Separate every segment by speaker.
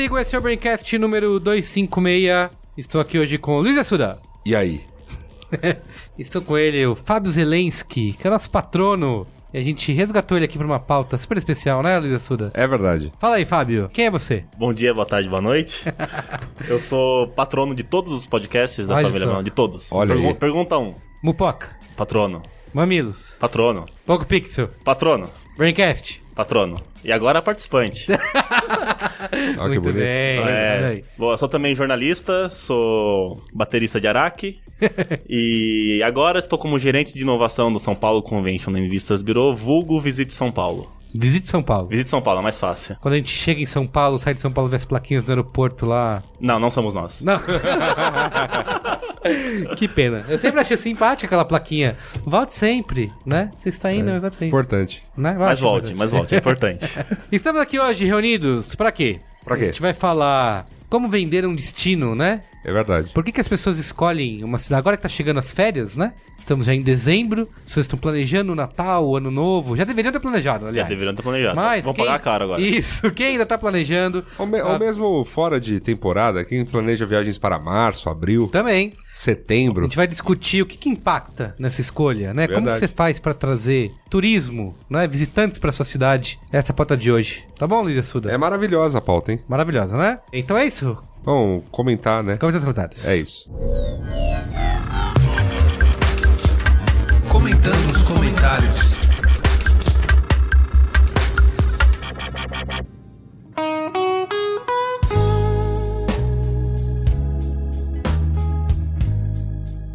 Speaker 1: Olá, eu sou o Carlos Merigo, esse é o Braincast número 256. Estou aqui hoje com o Luiz Assuda.
Speaker 2: E aí?
Speaker 1: Estou com ele, o Fábio Zelensky, que é nosso patrono. E a gente resgatou ele aqui para uma pauta super especial, né, Luiz Assuda?
Speaker 2: É verdade.
Speaker 1: Fala aí, Fábio, quem é você?
Speaker 3: Bom dia, boa tarde, boa noite. Eu sou patrono de todos os podcasts da
Speaker 1: Olha
Speaker 3: família
Speaker 1: só.
Speaker 3: Brown, de todos.
Speaker 2: Olha aí.
Speaker 3: Pergunta um.
Speaker 1: Mupoca,
Speaker 3: Patrono.
Speaker 1: Mamilos,
Speaker 3: Patrono.
Speaker 1: Poco Pixel,
Speaker 3: Patrono.
Speaker 1: Braincast.
Speaker 3: Patrono. E agora participante.
Speaker 2: Olha
Speaker 1: Muito bem,
Speaker 3: É, bom, eu sou também jornalista, sou baterista de Araque. e agora estou como gerente de inovação do São Paulo Convention and Visitors Bureau, vulgo Visite São Paulo.
Speaker 1: Visite São Paulo.
Speaker 3: Visite São Paulo, é mais fácil.
Speaker 1: Quando a gente chega em São Paulo, sai de São Paulo, vê as plaquinhas do aeroporto lá.
Speaker 3: Não, não somos nós.
Speaker 1: Não. que pena. Eu sempre achei simpática aquela plaquinha. Volte sempre, né? Você está indo, mas volte sempre.
Speaker 2: Importante.
Speaker 1: Né?
Speaker 3: Mas volte, mas volte, é importante.
Speaker 1: Estamos aqui hoje reunidos pra quê?
Speaker 2: Pra quê?
Speaker 1: A gente vai falar como vender um destino, né?
Speaker 2: É verdade.
Speaker 1: Por que, que as pessoas escolhem uma cidade? Agora que tá chegando as férias, né? Estamos já em dezembro, as pessoas estão planejando o Natal, o Ano Novo. Já deveriam ter planejado,
Speaker 3: Já
Speaker 1: aliás.
Speaker 3: deveriam ter planejado.
Speaker 1: Mas
Speaker 3: Vão
Speaker 1: quem-
Speaker 3: pagar caro agora.
Speaker 1: Isso, quem ainda tá planejando
Speaker 2: Ou, me-
Speaker 1: Ah.
Speaker 2: ou mesmo fora de temporada, quem planeja viagens para março, abril,
Speaker 1: também. A
Speaker 2: setembro.
Speaker 1: gente vai discutir o que, que impacta nessa escolha, né? Como que
Speaker 2: Verdade.
Speaker 1: você faz pra trazer turismo, né? Visitantes pra sua cidade. Essa é a pauta de hoje. Tá bom, Lídia Suda?
Speaker 2: É maravilhosa a pauta, hein?
Speaker 1: Maravilhosa, né? Então é isso.
Speaker 2: Vamos comentar, né?
Speaker 1: Comenta nos comentários.
Speaker 2: É isso.
Speaker 4: Comentando nos comentários.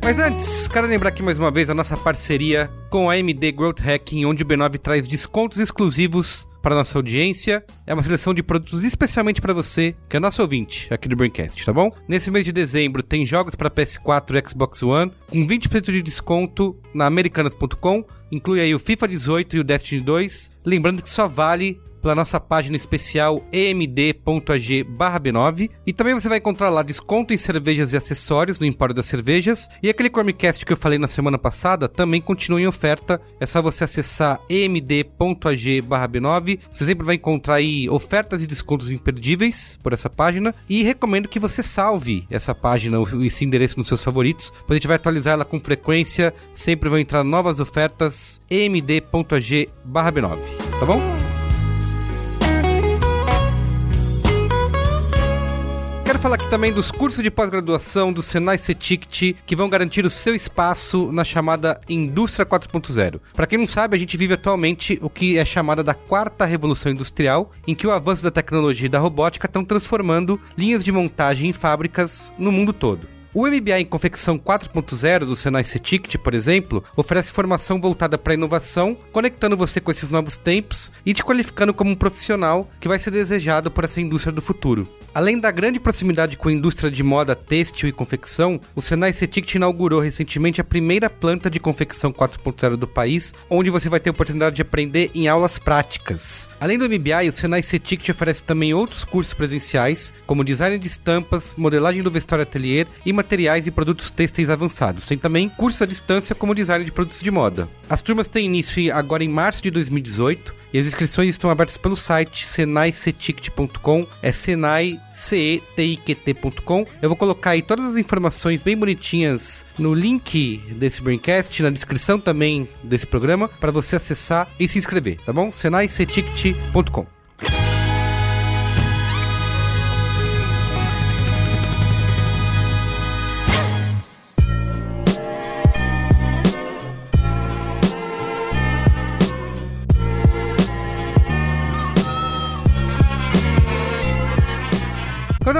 Speaker 1: Mas antes, quero lembrar aqui mais uma vez a nossa parceria com a AMD Growth Hacking, onde o B9 traz descontos exclusivos para nossa audiência. É uma seleção de produtos especialmente para você, que é nosso ouvinte aqui do Braincast, tá bom? Nesse mês de dezembro tem jogos para PS4 e Xbox One com 20% de desconto na americanas.com. Inclui aí o FIFA 18 e o Destiny 2. Lembrando que só vale pela nossa página especial emd.ag b9 e também você vai encontrar lá desconto em cervejas e acessórios no Empório das Cervejas. E aquele Chromecast que eu falei na semana passada também continua em oferta, é só você acessar emd.ag b9 você sempre vai encontrar aí ofertas e descontos imperdíveis por essa página. E recomendo que você salve essa página, esse endereço nos seus favoritos, pois a gente vai atualizar ela com frequência, sempre vão entrar novas ofertas. emd.ag b9 tá bom? Quero falar aqui também dos cursos de pós-graduação do Senai CETICT que vão garantir o seu espaço na chamada Indústria 4.0. Para quem não sabe, a gente vive atualmente o que é chamada da quarta revolução industrial, em que o avanço da tecnologia e da robótica estão transformando linhas de montagem em fábricas no mundo todo. O MBA em Confecção 4.0 do Senai CETICT, por exemplo, oferece formação voltada para a inovação, conectando você com esses novos tempos e te qualificando como um profissional que vai ser desejado por essa indústria do futuro. Além da grande proximidade com a indústria de moda têxtil e confecção, o Senai CETICT inaugurou recentemente a primeira planta de confecção 4.0 do país, onde você vai ter a oportunidade de aprender em aulas práticas. Além do MBA, o Senai CETICT oferece também outros cursos presenciais, como design de estampas, modelagem do vestuário atelier e materiais e produtos têxteis avançados. Tem também cursos à distância como design de produtos de moda. As turmas têm início agora em março de 2018 e as inscrições estão abertas pelo site senaicetict.com, é senai.com. Eu vou colocar aí todas as informações bem bonitinhas no link desse Braincast, na descrição também desse programa, para você acessar e se inscrever, tá bom? senaicetict.com.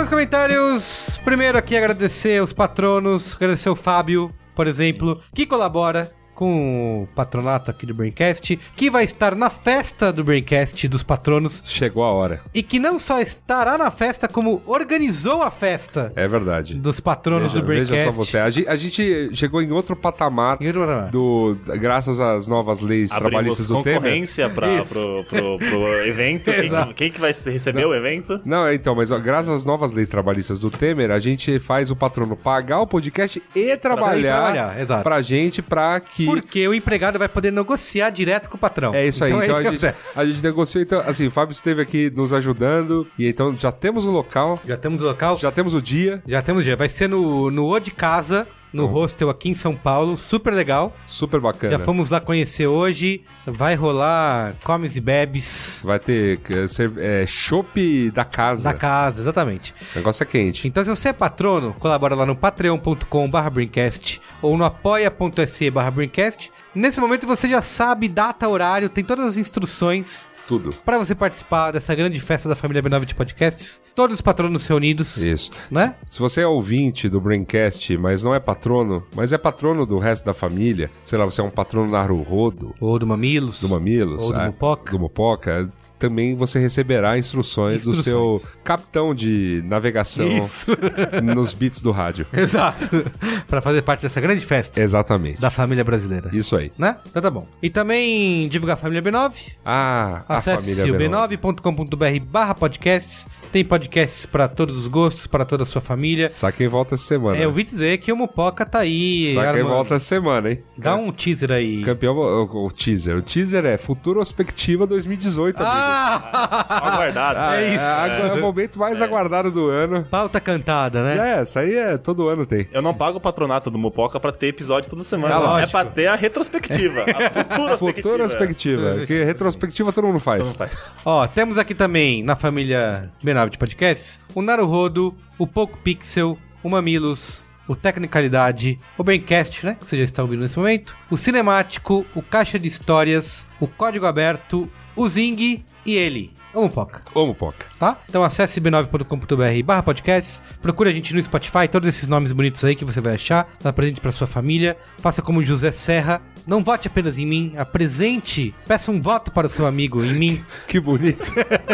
Speaker 1: Comentários, primeiro aqui agradecer os patronos, agradecer o Fábio, por exemplo, que colabora com o patronato aqui do Braincast, que vai estar na festa do Braincast dos patronos
Speaker 2: Chegou a hora.
Speaker 1: e que não só estará na festa, como organizou a festa
Speaker 2: É verdade.
Speaker 1: dos patronos
Speaker 2: Veja,
Speaker 1: do Braincast.
Speaker 2: veja só você. A gente, a gente chegou em outro patamar
Speaker 1: Em outro patamar.
Speaker 2: do, graças às novas leis trabalhistas
Speaker 3: Abrimos
Speaker 2: do Temer.
Speaker 3: concorrência pra, pro, pro, pro evento. Quem, quem que vai receber o evento?
Speaker 2: Não, é, então, mas ó, graças às novas leis trabalhistas do Temer, a gente faz o patrono pagar o podcast e trabalhar,
Speaker 1: trabalhar, exato.
Speaker 2: pra gente, pra que...
Speaker 1: Porque o empregado vai poder negociar direto com o patrão.
Speaker 2: É isso aí.
Speaker 1: Então,
Speaker 2: Então,
Speaker 1: é isso
Speaker 2: a, gente,
Speaker 1: acontece.
Speaker 2: a gente negociou. Então, assim, o Fábio esteve aqui nos ajudando. E então já temos o local,
Speaker 1: Já temos o local, já,
Speaker 2: já temos o dia.
Speaker 1: temos o dia. Vai ser no, no O de Casa, no hostel aqui em São Paulo. Super legal.
Speaker 2: Super bacana.
Speaker 1: Já fomos lá conhecer hoje. Vai rolar comes e bebes
Speaker 2: Vai ter é, é, chopp da casa.
Speaker 1: da casa, exatamente.
Speaker 2: O negócio é quente.
Speaker 1: Então, se você é patrono, colabora lá no patreon.com.br Brincast ou no apoia.se Brincast. Nesse momento você já sabe data, horário, tem todas as instruções
Speaker 2: Tudo.
Speaker 1: para você participar dessa grande festa da família B9 de podcasts. Todos os patronos reunidos,
Speaker 2: Isso.
Speaker 1: né?
Speaker 2: Se você é ouvinte do Braincast, mas não é patrono, mas é patrono do resto da família, sei lá, você é um patrono da Rodo,
Speaker 1: Ou do Mamilos.
Speaker 2: do Mamilos,
Speaker 1: Ou do
Speaker 2: ah,
Speaker 1: Mupoca.
Speaker 2: do Mupoca, também você receberá instruções, do
Speaker 1: Instruções.
Speaker 2: seu capitão de navegação
Speaker 1: Isso.
Speaker 2: nos bits do rádio.
Speaker 1: Exato. para fazer parte dessa grande festa
Speaker 2: Exatamente.
Speaker 1: da família brasileira.
Speaker 2: Isso aí.
Speaker 1: Né? Então tá bom. E também divulgar a família B9.
Speaker 2: Ah, a
Speaker 1: Acesse
Speaker 2: família
Speaker 1: o b9.com.br barra podcasts. Tem podcasts para todos os gostos, para toda a sua família.
Speaker 2: Sabe quem volta essa semana?
Speaker 1: É, eu ouvi dizer que o Mupoca tá aí.
Speaker 2: Sabe quem volta essa semana, hein?
Speaker 1: Dá um teaser aí.
Speaker 2: Campeão, o, o teaser. O teaser é Futurospectiva 2018, amigo.
Speaker 1: Ah!
Speaker 3: Aguardado.
Speaker 2: Ah,
Speaker 1: é isso.
Speaker 2: É, o momento mais aguardado do ano.
Speaker 1: Pauta cantada, né?
Speaker 2: É, isso aí é todo ano tem.
Speaker 3: Eu não pago o patronato do Mupoca pra ter episódio toda semana.
Speaker 1: Ah,
Speaker 3: é pra ter a retrospectiva. A futura
Speaker 2: Futurospectiva. Porque retrospectiva todo mundo faz.
Speaker 1: Ó, temos aqui também na família B9 de podcasts o Naruhodo, o Poco Pixel, o Mamilos, o Tecnicalidade, o Braincast, né? Que você já está ouvindo nesse momento, o Cinemático, o Caixa de Histórias, o Código Aberto, o Zing e ele, o Mupoca.
Speaker 2: Ô, Mupoca.
Speaker 1: tá? Então acesse b9.com.br barra podcasts, procure a gente no Spotify, todos esses nomes bonitos aí que você vai achar, dá presente pra sua família, faça como José Serra, não vote apenas em mim, apresente, peça um voto para o seu amigo em mim,
Speaker 2: Que bonito.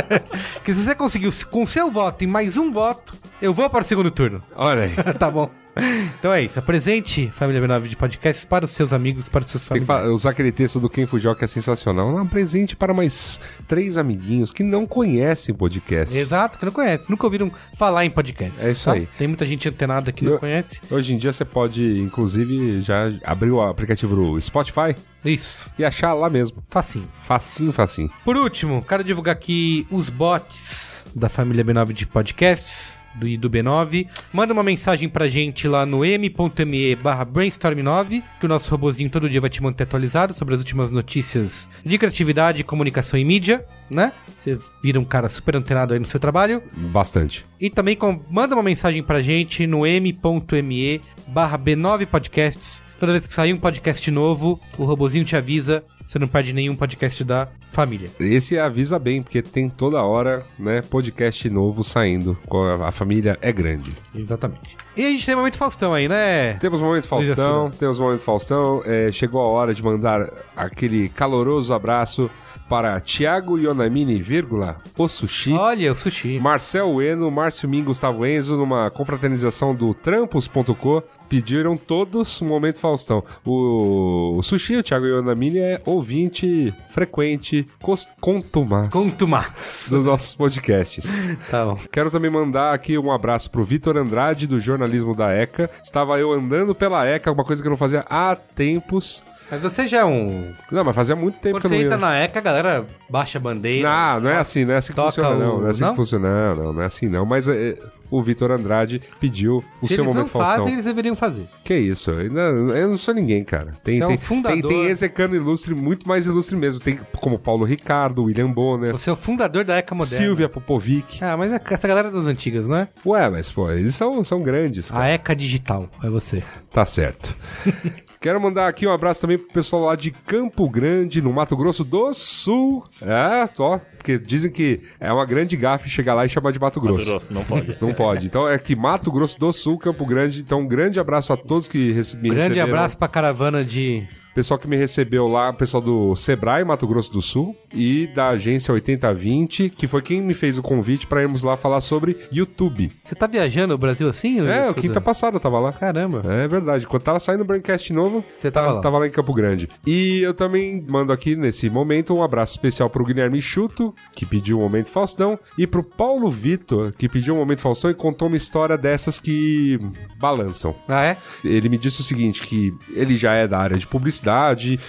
Speaker 1: que se você conseguiu com seu voto e mais um voto, eu vou para o segundo turno,
Speaker 2: Olha aí.
Speaker 1: tá bom? Então é isso, apresente Família B9 de podcasts para os seus amigos, para os seus
Speaker 2: Tem que
Speaker 1: familiares.
Speaker 2: fa- usar aquele texto do Ken Fujioka que é sensacional. Um presente para mais três amiguinhos que não conhecem podcast.
Speaker 1: Exato, que não conhece, nunca ouviram falar em podcasts.
Speaker 2: É isso
Speaker 1: tá?
Speaker 2: aí.
Speaker 1: Tem muita gente antenada que não
Speaker 2: Eu-
Speaker 1: conhece.
Speaker 2: Hoje em dia você pode, inclusive, já abrir o aplicativo do Spotify
Speaker 1: Isso,
Speaker 2: e achar lá mesmo.
Speaker 1: facinho.
Speaker 2: Facinho, facinho.
Speaker 1: Por último, quero divulgar aqui os bots da família B9 de podcasts do, do B9. Manda uma mensagem pra gente lá no m.me barra brainstorm9, que o nosso robozinho todo dia vai te manter atualizado sobre as últimas notícias de criatividade, comunicação e mídia, né? Você vira um cara super antenado aí no seu trabalho.
Speaker 2: Bastante.
Speaker 1: E também com- manda uma mensagem pra gente no m.me barra B9 Podcasts. Toda vez que sair um podcast novo, o robozinho te avisa. Você não perde nenhum podcast da família.
Speaker 2: Esse avisa bem, porque tem toda hora, né, podcast novo saindo. A família é grande.
Speaker 1: Exatamente. E a gente tem momento Faustão aí, né?
Speaker 2: Temos o Momento Faustão, temos o Momento Faustão. É, chegou a hora de mandar aquele caloroso abraço para Thiago Yonamini, vírgula, o Sushi.
Speaker 1: Olha, o sushi.
Speaker 2: Marcel Eno, Márcio Min, Gustavo Enzo, numa confraternização do Trampos.co, pediram todos o Momento Faustão. O, o Sushi, o Thiago Yonamini, é ouvinte frequente, contumaz
Speaker 1: Conto mais.
Speaker 2: dos nossos podcasts.
Speaker 1: Tá bom.
Speaker 2: Quero também mandar aqui um abraço pro Vitor Andrade, do jornalismo da ECA. Estava eu andando pela ECA, uma coisa que eu não fazia há tempos.
Speaker 1: Mas você já é um.
Speaker 2: Não, mas fazia muito tempo
Speaker 1: Quando
Speaker 2: que eu
Speaker 1: você
Speaker 2: não
Speaker 1: entra
Speaker 2: ia.
Speaker 1: na ECA, a galera baixa a bandeira.
Speaker 2: Não, não é assim, não é assim que
Speaker 1: Toca
Speaker 2: funciona, não.
Speaker 1: o-
Speaker 2: Não é assim
Speaker 1: não?
Speaker 2: que funciona, não, não, não é assim, não. Mas é, o Vitor Andrade pediu o
Speaker 1: Se
Speaker 2: seu
Speaker 1: eles não
Speaker 2: Faustão.
Speaker 1: fazem, eles deveriam fazer.
Speaker 2: Que isso? Eu, não, eu não sou ninguém, cara. Tem,
Speaker 1: Você é um
Speaker 2: tem,
Speaker 1: fundador.
Speaker 2: tem, tem execano ilustre, muito mais ilustre mesmo. Tem como Paulo Ricardo, William Bonner,
Speaker 1: Você é o fundador da ECA moderna.
Speaker 2: Silvia Popovic.
Speaker 1: Ah, mas é essa galera das antigas, né?
Speaker 2: Ué, mas pô, eles são, são grandes. cara.
Speaker 1: A ECA digital, é você.
Speaker 2: Tá certo. Quero mandar aqui um abraço também pro pessoal lá de Campo Grande, no Mato Grosso do Sul. É, ó, porque dizem que é uma grande gafe chegar lá e chamar de Mato Grosso.
Speaker 3: Mato Grosso, não pode.
Speaker 2: Não pode. Então é que Mato Grosso do Sul, Campo Grande. Então um grande abraço a todos que rece me
Speaker 1: Grande
Speaker 2: receberam.
Speaker 1: abraço pra caravana de
Speaker 2: pessoal que me recebeu lá, pessoal do Sebrae, Mato Grosso do Sul, e da agência 8020, que foi quem me fez o convite para irmos lá falar sobre YouTube.
Speaker 1: Você tá viajando o Brasil assim?
Speaker 2: É, o quinta passada eu tava lá.
Speaker 1: Caramba.
Speaker 2: É verdade. Quando tava saindo o Braincast novo,
Speaker 1: Você tava lá.
Speaker 2: tava lá em Campo Grande. E eu também mando aqui, nesse momento, um abraço especial pro Guilherme Chuto, que pediu um Momento Faustão, e pro Paulo Vitor, que pediu um Momento Faustão e contou uma história dessas que balançam.
Speaker 1: Ah, é?
Speaker 2: Ele me disse o seguinte, que ele já é da área de publicidade,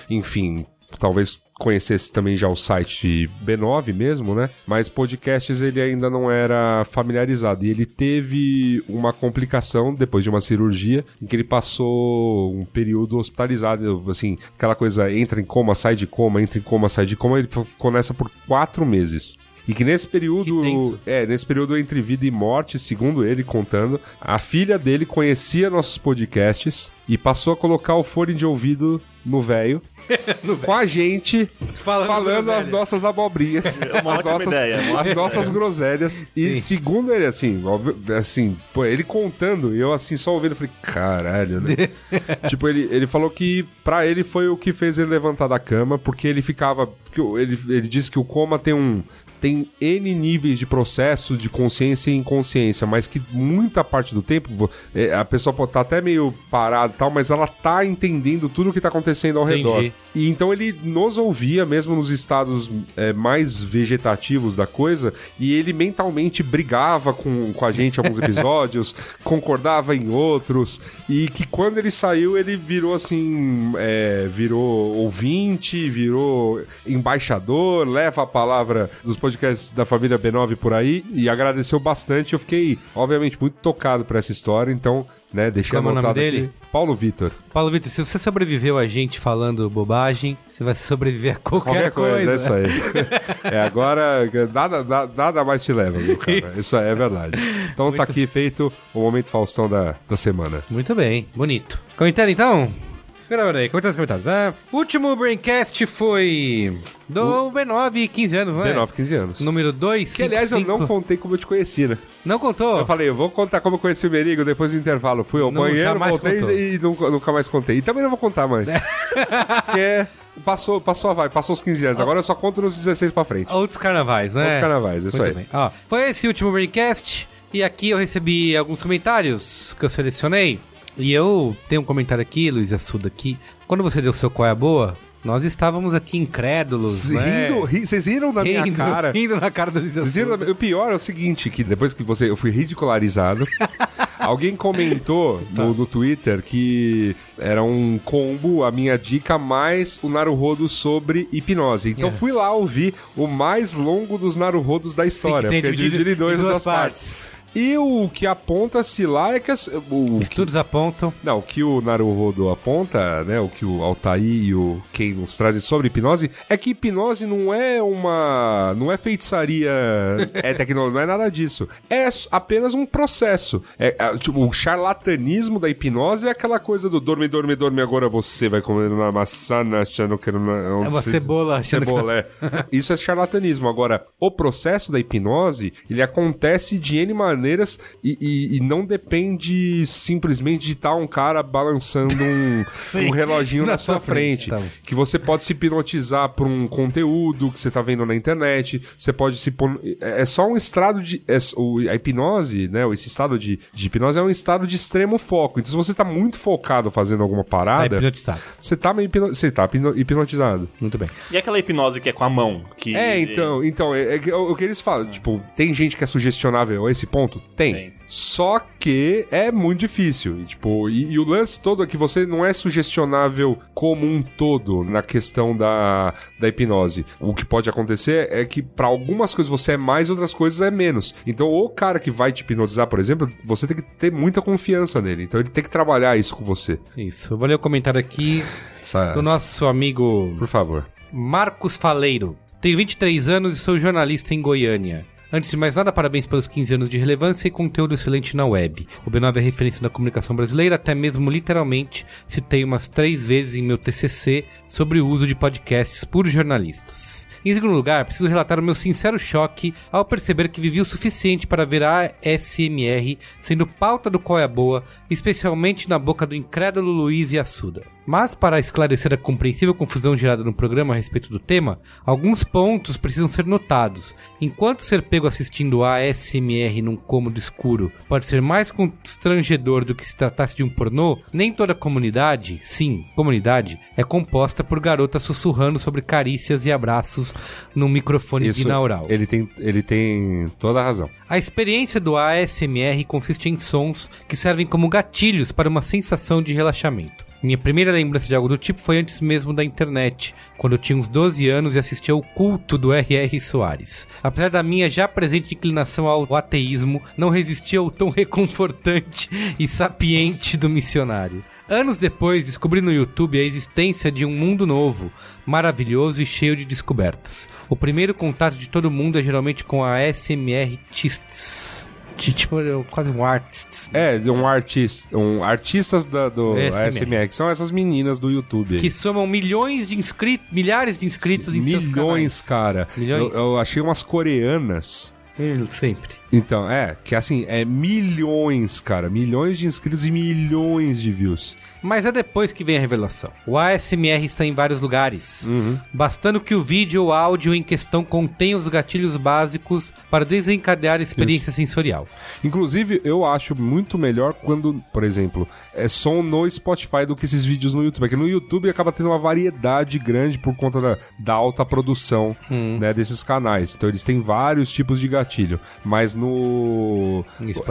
Speaker 2: enfim, talvez conhecesse também já o site B9 mesmo, né? Mas podcasts ele ainda não era familiarizado. E ele teve uma complicação depois de uma cirurgia, em que ele passou um período hospitalizado, assim, aquela coisa entra em coma, sai de coma, entra em coma, sai de coma, ele ficou nessa por quatro meses. E que nesse período,
Speaker 1: Que
Speaker 2: é, nesse período entre vida e morte, segundo ele contando, a filha dele conhecia nossos podcasts e passou a colocar o fone de ouvido no velho com a gente
Speaker 1: Falando
Speaker 2: falando, as nossas abobrinhas,
Speaker 3: uma
Speaker 2: as
Speaker 3: ótima
Speaker 2: nossas,
Speaker 3: ideia,
Speaker 2: as nossas groselhas. E
Speaker 1: Sim.
Speaker 2: segundo ele, assim, assim, pô, ele contando, e eu assim, só ouvindo, eu falei, caralho, né? tipo, ele, ele falou que pra ele foi o que fez ele levantar da cama, porque ele ficava. Ele, ele disse que o coma tem um. Tem N níveis de processos de consciência e inconsciência, mas que muita parte do tempo é, a pessoa pode estar até meio parada e tal, mas ela tá entendendo tudo o que tá acontecendo ao
Speaker 1: Entendi.
Speaker 2: redor. E então ele nos ouvia, mesmo nos estados é, mais vegetativos da coisa, e ele mentalmente brigava com, com a gente em alguns episódios, concordava em outros, e que quando ele saiu, ele virou assim: é, virou ouvinte, virou embaixador, leva a palavra dos podcasts da família B9 por aí, e agradeceu bastante. Eu fiquei, obviamente, muito tocado por essa história, então, né, deixei
Speaker 1: Como é o nome
Speaker 2: anotado
Speaker 1: dele?
Speaker 2: aqui. Paulo Vitor.
Speaker 1: Paulo Vitor, se você sobreviveu a gente falando bobagem, você vai sobreviver a qualquer,
Speaker 2: Qualquer coisa, é isso
Speaker 1: aí.
Speaker 2: é, agora nada, nada, nada mais te leva, viu, cara? Isso, é verdade. Então tá aqui feito o momento Faustão da, da semana.
Speaker 1: Muito bem, bonito. Comentário então? Pera aí, comentários, comentários. Ah, último Braincast foi do B9, 15 anos, não é?
Speaker 2: 19, 15 anos.
Speaker 1: Número 2,
Speaker 2: Que, aliás, eu não contei como eu te conheci, né?
Speaker 1: Não contou?
Speaker 2: Eu falei, eu vou contar como eu conheci o Merigo depois do intervalo. Fui ao
Speaker 1: Não,
Speaker 2: banheiro,
Speaker 1: jamais
Speaker 2: voltei
Speaker 1: contou.
Speaker 2: e nunca, nunca mais contei. E também não vou contar mais. Porque é, passou, passou a vai, passou os 15 anos. Agora eu só conto nos 16 pra frente.
Speaker 1: Outros carnavais, né?
Speaker 2: Outros carnavais, isso
Speaker 1: Muito
Speaker 2: aí.
Speaker 1: bem. Ó, foi esse último Braincast e aqui eu recebi alguns comentários que eu selecionei. E eu tenho um comentário aqui, Luiz Assuda, aqui. Quando você deu seu qual é a boa, nós estávamos aqui incrédulos, né?
Speaker 2: Rindo, ri- vocês riram da minha
Speaker 1: rindo,
Speaker 2: cara.
Speaker 1: rindo na cara do Luiz
Speaker 2: Vocês?
Speaker 1: Assuda.
Speaker 2: O pior é o seguinte, que depois que você eu fui ridicularizado, alguém comentou
Speaker 1: Tá.
Speaker 2: no, no Twitter que era um combo, a minha dica, mais o Naruhodo sobre hipnose. Então
Speaker 1: É.
Speaker 2: fui lá ouvir o mais longo dos Naruhodos da história,
Speaker 1: tem
Speaker 2: porque é dividido em dois,
Speaker 1: em duas
Speaker 2: duas partes. E o que aponta-se lá é que... as- o,
Speaker 1: Estudos apontam.
Speaker 2: não, o que o Naruhodo aponta, né, o que o Altair e o Ken nos trazem sobre hipnose, é que hipnose não é uma... não é feitiçaria, é tecnologia, não é nada disso. É apenas um processo. É, é, tipo, o charlatanismo da hipnose é aquela coisa do dorme, dorme, dorme, agora você vai comer uma maçã achando que... Não,
Speaker 1: É uma cebola achando que-
Speaker 2: Cebola, é. Isso é charlatanismo. Agora, o processo da hipnose, ele acontece de N maneiras e, e- e não depende simplesmente de estar um cara balançando um, um reloginho na,
Speaker 1: na
Speaker 2: sua
Speaker 1: frente,
Speaker 2: frente.
Speaker 1: tá.
Speaker 2: Que você pode se hipnotizar por um conteúdo que você tá vendo na internet. Você pode se pôr... É é só um estado de... é a hipnose, né? Esse estado de, de hipnose é um estado de extremo foco. Então, se você tá muito focado fazendo alguma
Speaker 1: Tá
Speaker 2: parada...
Speaker 1: hipnotizado.
Speaker 2: você tá, meio hipno- você tá hipno- hipnotizado.
Speaker 1: Muito bem.
Speaker 3: E aquela hipnose que é com a mão? Que
Speaker 2: É, então, então é, é que- o, o que eles falam, tipo, tem gente que é sugestionável a esse ponto? Tem.
Speaker 3: Tem.
Speaker 2: Só que é muito difícil. E, tipo, e, e o lance todo é que você não é sugestionável como um todo na questão da, da hipnose. O que pode acontecer é que pra algumas coisas você é mais, outras coisas é menos. Então, o cara que vai te hipnotizar, por exemplo, você tem que ter muita confiança nele. Então, ele tem que trabalhar isso com você.
Speaker 1: Isso. Eu vou ler o comentário aqui
Speaker 2: Essa-
Speaker 1: do nosso amigo
Speaker 2: Por favor.
Speaker 1: Marcos Faleiro. Tenho 23 anos e sou jornalista em Goiânia. Antes de mais nada, parabéns pelos 15 anos de relevância e conteúdo excelente na web. O B9 é referência da comunicação brasileira, até mesmo literalmente citei umas três vezes em meu TCC sobre o uso de podcasts por jornalistas. Em segundo lugar, preciso relatar o meu sincero choque ao perceber que vivi o suficiente para ver a ASMR sendo pauta do qual é boa, especialmente na boca do incrédulo Luiz Assuda. Mas para esclarecer a compreensível confusão gerada no programa a respeito do tema, alguns pontos precisam ser notados. Enquanto ser pego assistindo a ASMR num cômodo escuro pode ser mais constrangedor do que se tratasse de um pornô, nem toda comunidade, sim, comunidade, é composta por garotas sussurrando sobre carícias e abraços num microfone
Speaker 2: Isso,
Speaker 1: binaural.
Speaker 2: ele tem, ele tem toda a razão.
Speaker 1: A experiência do ASMR consiste em sons que servem como gatilhos para uma sensação de relaxamento. Minha primeira lembrança de algo do tipo foi antes mesmo da internet, quando eu tinha uns 12 anos e assistia ao culto do R.R. Soares. Apesar da minha já presente inclinação ao ateísmo, não resistia ao tom reconfortante e sapiente do missionário. Anos depois, descobri no YouTube a existência de um mundo novo, maravilhoso e cheio de descobertas. O primeiro contato de todo mundo é geralmente com a SMR Tists. De, tipo, quase um artist.
Speaker 2: É, um artista, um artistas da, do
Speaker 1: ASMR.
Speaker 2: ASMR, que são essas meninas do YouTube. aí.
Speaker 1: Que somam milhões de inscritos, milhares de inscritos em seus
Speaker 2: Milhões, cara.
Speaker 1: Milhões?
Speaker 2: Eu, eu achei umas coreanas.
Speaker 1: Canais. Sempre.
Speaker 2: Então, é, que assim, é milhões, cara. Milhões de inscritos e milhões de views.
Speaker 1: Mas é depois que vem a revelação. O ASMR está em vários lugares, bastando que o vídeo ou áudio em questão contenha os gatilhos básicos para desencadear a experiência sensorial.
Speaker 2: Inclusive, eu acho muito melhor quando, por exemplo, é som no Spotify do que esses vídeos no YouTube. Porque no YouTube acaba tendo uma variedade grande por conta da, da alta produção né, desses canais. Então eles têm vários tipos de gatilho. Mas no.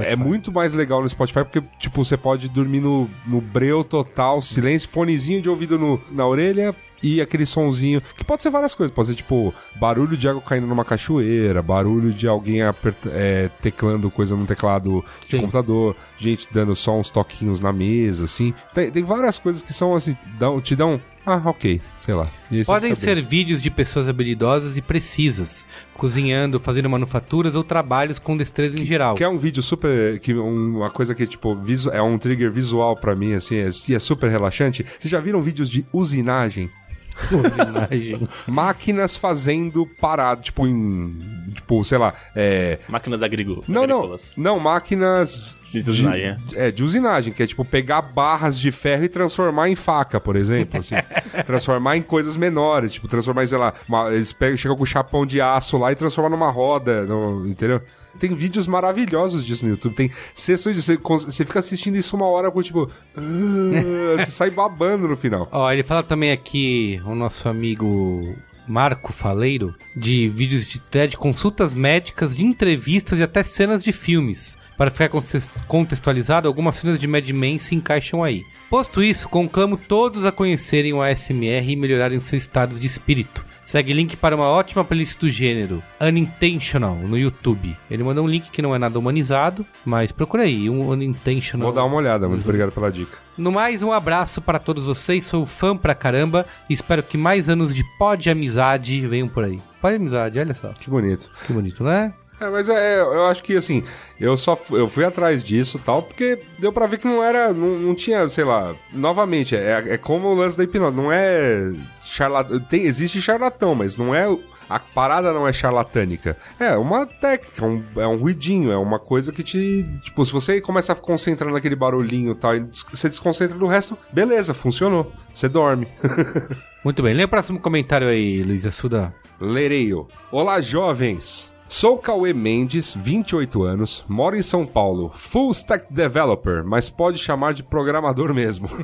Speaker 2: É muito mais legal no Spotify porque, tipo, você pode dormir no, no breu total, silêncio, fonezinho de ouvido no, na orelha. E aquele sonzinho, que pode ser várias coisas, pode ser tipo barulho de água caindo numa cachoeira, barulho de alguém aperta- é, teclando coisa no teclado de
Speaker 1: Sim.
Speaker 2: computador, gente dando só uns toquinhos na mesa, assim. Tem, tem várias coisas que são assim, dão, te dão. Ah, ok, sei lá.
Speaker 1: Podem ser vídeos de pessoas habilidosas e precisas, cozinhando, fazendo manufaturas ou trabalhos com destreza em geral.
Speaker 2: Que é um vídeo super. Que um- uma coisa que, tipo, visu- é um trigger visual pra mim, assim, é, e é super relaxante. Vocês já viram vídeos de usinagem?
Speaker 1: Usinagem.
Speaker 2: Máquinas fazendo parado, tipo, em. Tipo, sei lá. É.
Speaker 3: Máquinas agrícolas.
Speaker 2: Não, não.
Speaker 3: agrícolas.
Speaker 2: Não, máquinas.
Speaker 3: De usinagem,
Speaker 2: é, de usinagem, que é tipo pegar barras de ferro e transformar em faca, por exemplo. Assim. transformar em coisas menores, tipo, transformar, em, sei lá, uma- eles pegam, chegam com chapão de aço lá e transformam numa roda, no- entendeu? Tem vídeos maravilhosos disso no YouTube. Tem sessões de. Você, fica assistindo isso uma hora com tipo. "Ah", você sai babando no final.
Speaker 1: Ó, ele fala também aqui, o nosso amigo Marco Faleiro, de vídeos de, de consultas médicas, de entrevistas e até cenas de filmes. Para ficar contextualizado, algumas cenas de Mad Men se encaixam aí. Posto isso, conclamo todos a conhecerem o ASMR e melhorarem seus estados de espírito. Segue link para uma ótima playlist do gênero, Unintentional, no YouTube. Ele mandou um link que não é nada humanizado, mas procura aí, um Unintentional.
Speaker 2: Vou dar uma olhada, muito obrigado pela dica.
Speaker 1: No mais, um abraço para todos vocês. Sou fã pra caramba e espero que mais anos de pod amizade venham por aí. Pod amizade, olha só.
Speaker 2: Que bonito.
Speaker 1: Que bonito, né?
Speaker 2: É, mas é, eu acho que assim, eu só eu fui atrás disso e tal, porque deu pra ver que não era, não, não tinha, sei lá, novamente, é, é como o lance da hipnose, não é charlatão, tem, existe charlatão, mas não é, a parada não é charlatânica, é uma técnica, um- é um ruidinho, é uma coisa que te, tipo, se você começa a concentrar naquele barulhinho e tal, e des- você desconcentra do resto, beleza, funcionou, você dorme.
Speaker 1: Muito bem, lê o próximo comentário aí, Luiz Assuda.
Speaker 2: Lereio. Olá, jovens. Sou Cauê Mendes, 28 anos, moro em São Paulo, full stack developer, mas pode chamar de programador mesmo.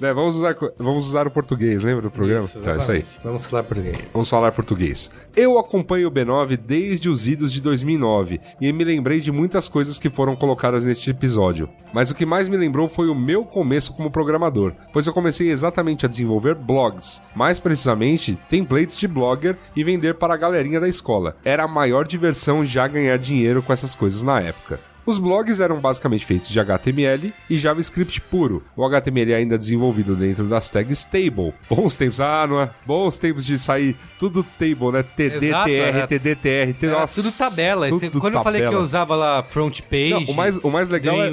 Speaker 2: Né, vamos, usar, vamos usar o português, lembra do programa? tá, isso aí.
Speaker 1: Vamos falar português.
Speaker 2: Vamos falar português. Eu acompanho o B9 desde os idos de 2009 e me lembrei de muitas coisas que foram colocadas neste episódio. Mas o que mais me lembrou foi o meu começo como programador, pois eu comecei exatamente a desenvolver blogs, mais precisamente templates de blogger e vender para a galerinha da escola. Era a maior diversão já ganhar dinheiro com essas coisas na época. Os blogs eram basicamente feitos de HTML e JavaScript puro. O HTML ainda desenvolvido dentro das tags table. Bons tempos, ah, não é? Bons tempos de sair tudo table, né? TD,
Speaker 1: Exato,
Speaker 2: TR,
Speaker 1: era-
Speaker 2: TD, TR,
Speaker 1: Era
Speaker 2: nossa,
Speaker 1: tudo tabela.
Speaker 2: Tudo
Speaker 1: Quando eu falei que eu
Speaker 2: tabela.
Speaker 1: usava lá front page.
Speaker 2: Não, o mais, o mais legal, é,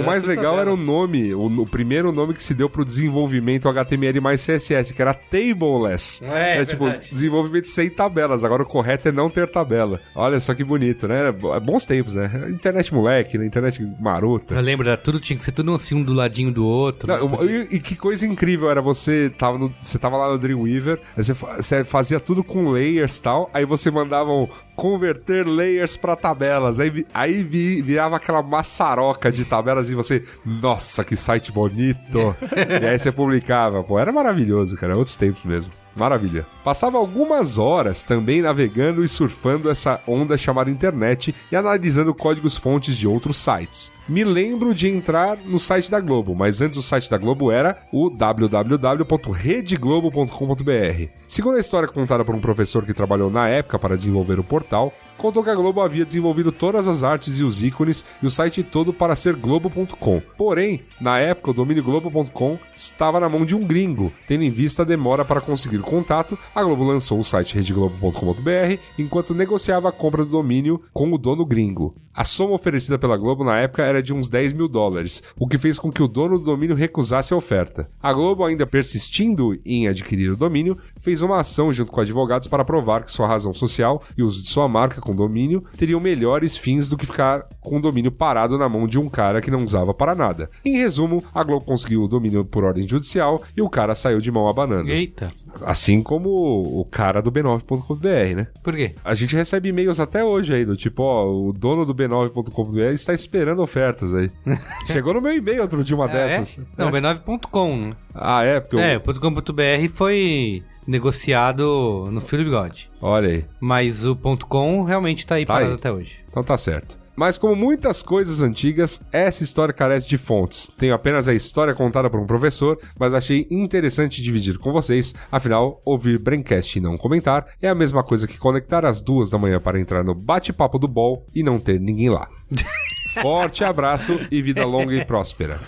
Speaker 2: o mais legal era
Speaker 1: tabela.
Speaker 2: o nome, o, o primeiro nome que se deu pro desenvolvimento HTML mais CSS, que era tableless.
Speaker 1: É,
Speaker 2: É, tipo,
Speaker 1: verdade.
Speaker 2: desenvolvimento sem tabelas. Agora o correto é não ter tabela. Olha só que bonito, né? É bo- é bons tempos, né? Internet moleque, né? Internet marota.
Speaker 1: Eu lembro, era tudo tinha que ser tudo assim, um do ladinho do outro.
Speaker 2: Não, uma- e, e que coisa incrível era você tava, no, você tava lá no Dreamweaver, aí você, você fazia tudo com layers e tal, aí você mandava um converter layers pra tabelas, aí, aí vi- virava aquela maçaroca de tabelas e você, nossa, que site bonito. e aí você publicava, pô, era maravilhoso, cara, outros tempos mesmo. Maravilha. Passava algumas horas também navegando e surfando essa onda chamada internet e analisando códigos fontes de outros sites. Me lembro de entrar no site da Globo, mas antes o site da Globo era o www.redeglobo.com.br. Segundo a história contada por um professor que trabalhou na época para desenvolver o portal, contou que a Globo havia desenvolvido todas as artes e os ícones e o site todo para ser globo.com. Porém, na época o domínio globo.com estava na mão de um gringo. Tendo em vista a demora para conseguir o contato, a Globo lançou o site redeglobo.com.br enquanto negociava a compra do domínio com o dono gringo. A soma oferecida pela Globo na época era de uns 10 mil dólares, o que fez com que o dono do domínio recusasse a oferta. A Globo, ainda persistindo em adquirir o domínio, fez uma ação junto com advogados para provar que sua razão social e uso de sua marca com domínio teriam melhores fins do que ficar com o domínio parado na mão de um cara que não usava para nada. Em resumo, a Globo conseguiu o domínio por ordem judicial e o cara saiu de mão abanando.
Speaker 1: Eita.
Speaker 2: Assim como o cara do b9.com.br, né?
Speaker 1: Por quê?
Speaker 2: A gente recebe e-mails até hoje aí, do tipo, ó, o dono do b9.com.br está esperando ofertas aí. Chegou no meu e-mail outro dia uma
Speaker 1: Ah,
Speaker 2: dessas.
Speaker 1: É? Não, b9.com. né?
Speaker 2: Ah, é? Porque eu...
Speaker 1: É, .com.br foi negociado no fio do bigode.
Speaker 2: Olha aí.
Speaker 1: Mas o .com realmente tá aí
Speaker 2: Tá
Speaker 1: parado
Speaker 2: aí.
Speaker 1: até hoje.
Speaker 2: Então tá certo. Mas como muitas coisas antigas, essa história carece de fontes. Tenho apenas a história contada por um professor, mas achei interessante dividir com vocês. Afinal, ouvir Braincast e não comentar é a mesma coisa que conectar às duas da manhã para entrar no bate-papo do Ball e não ter ninguém lá. Forte abraço e vida longa e próspera.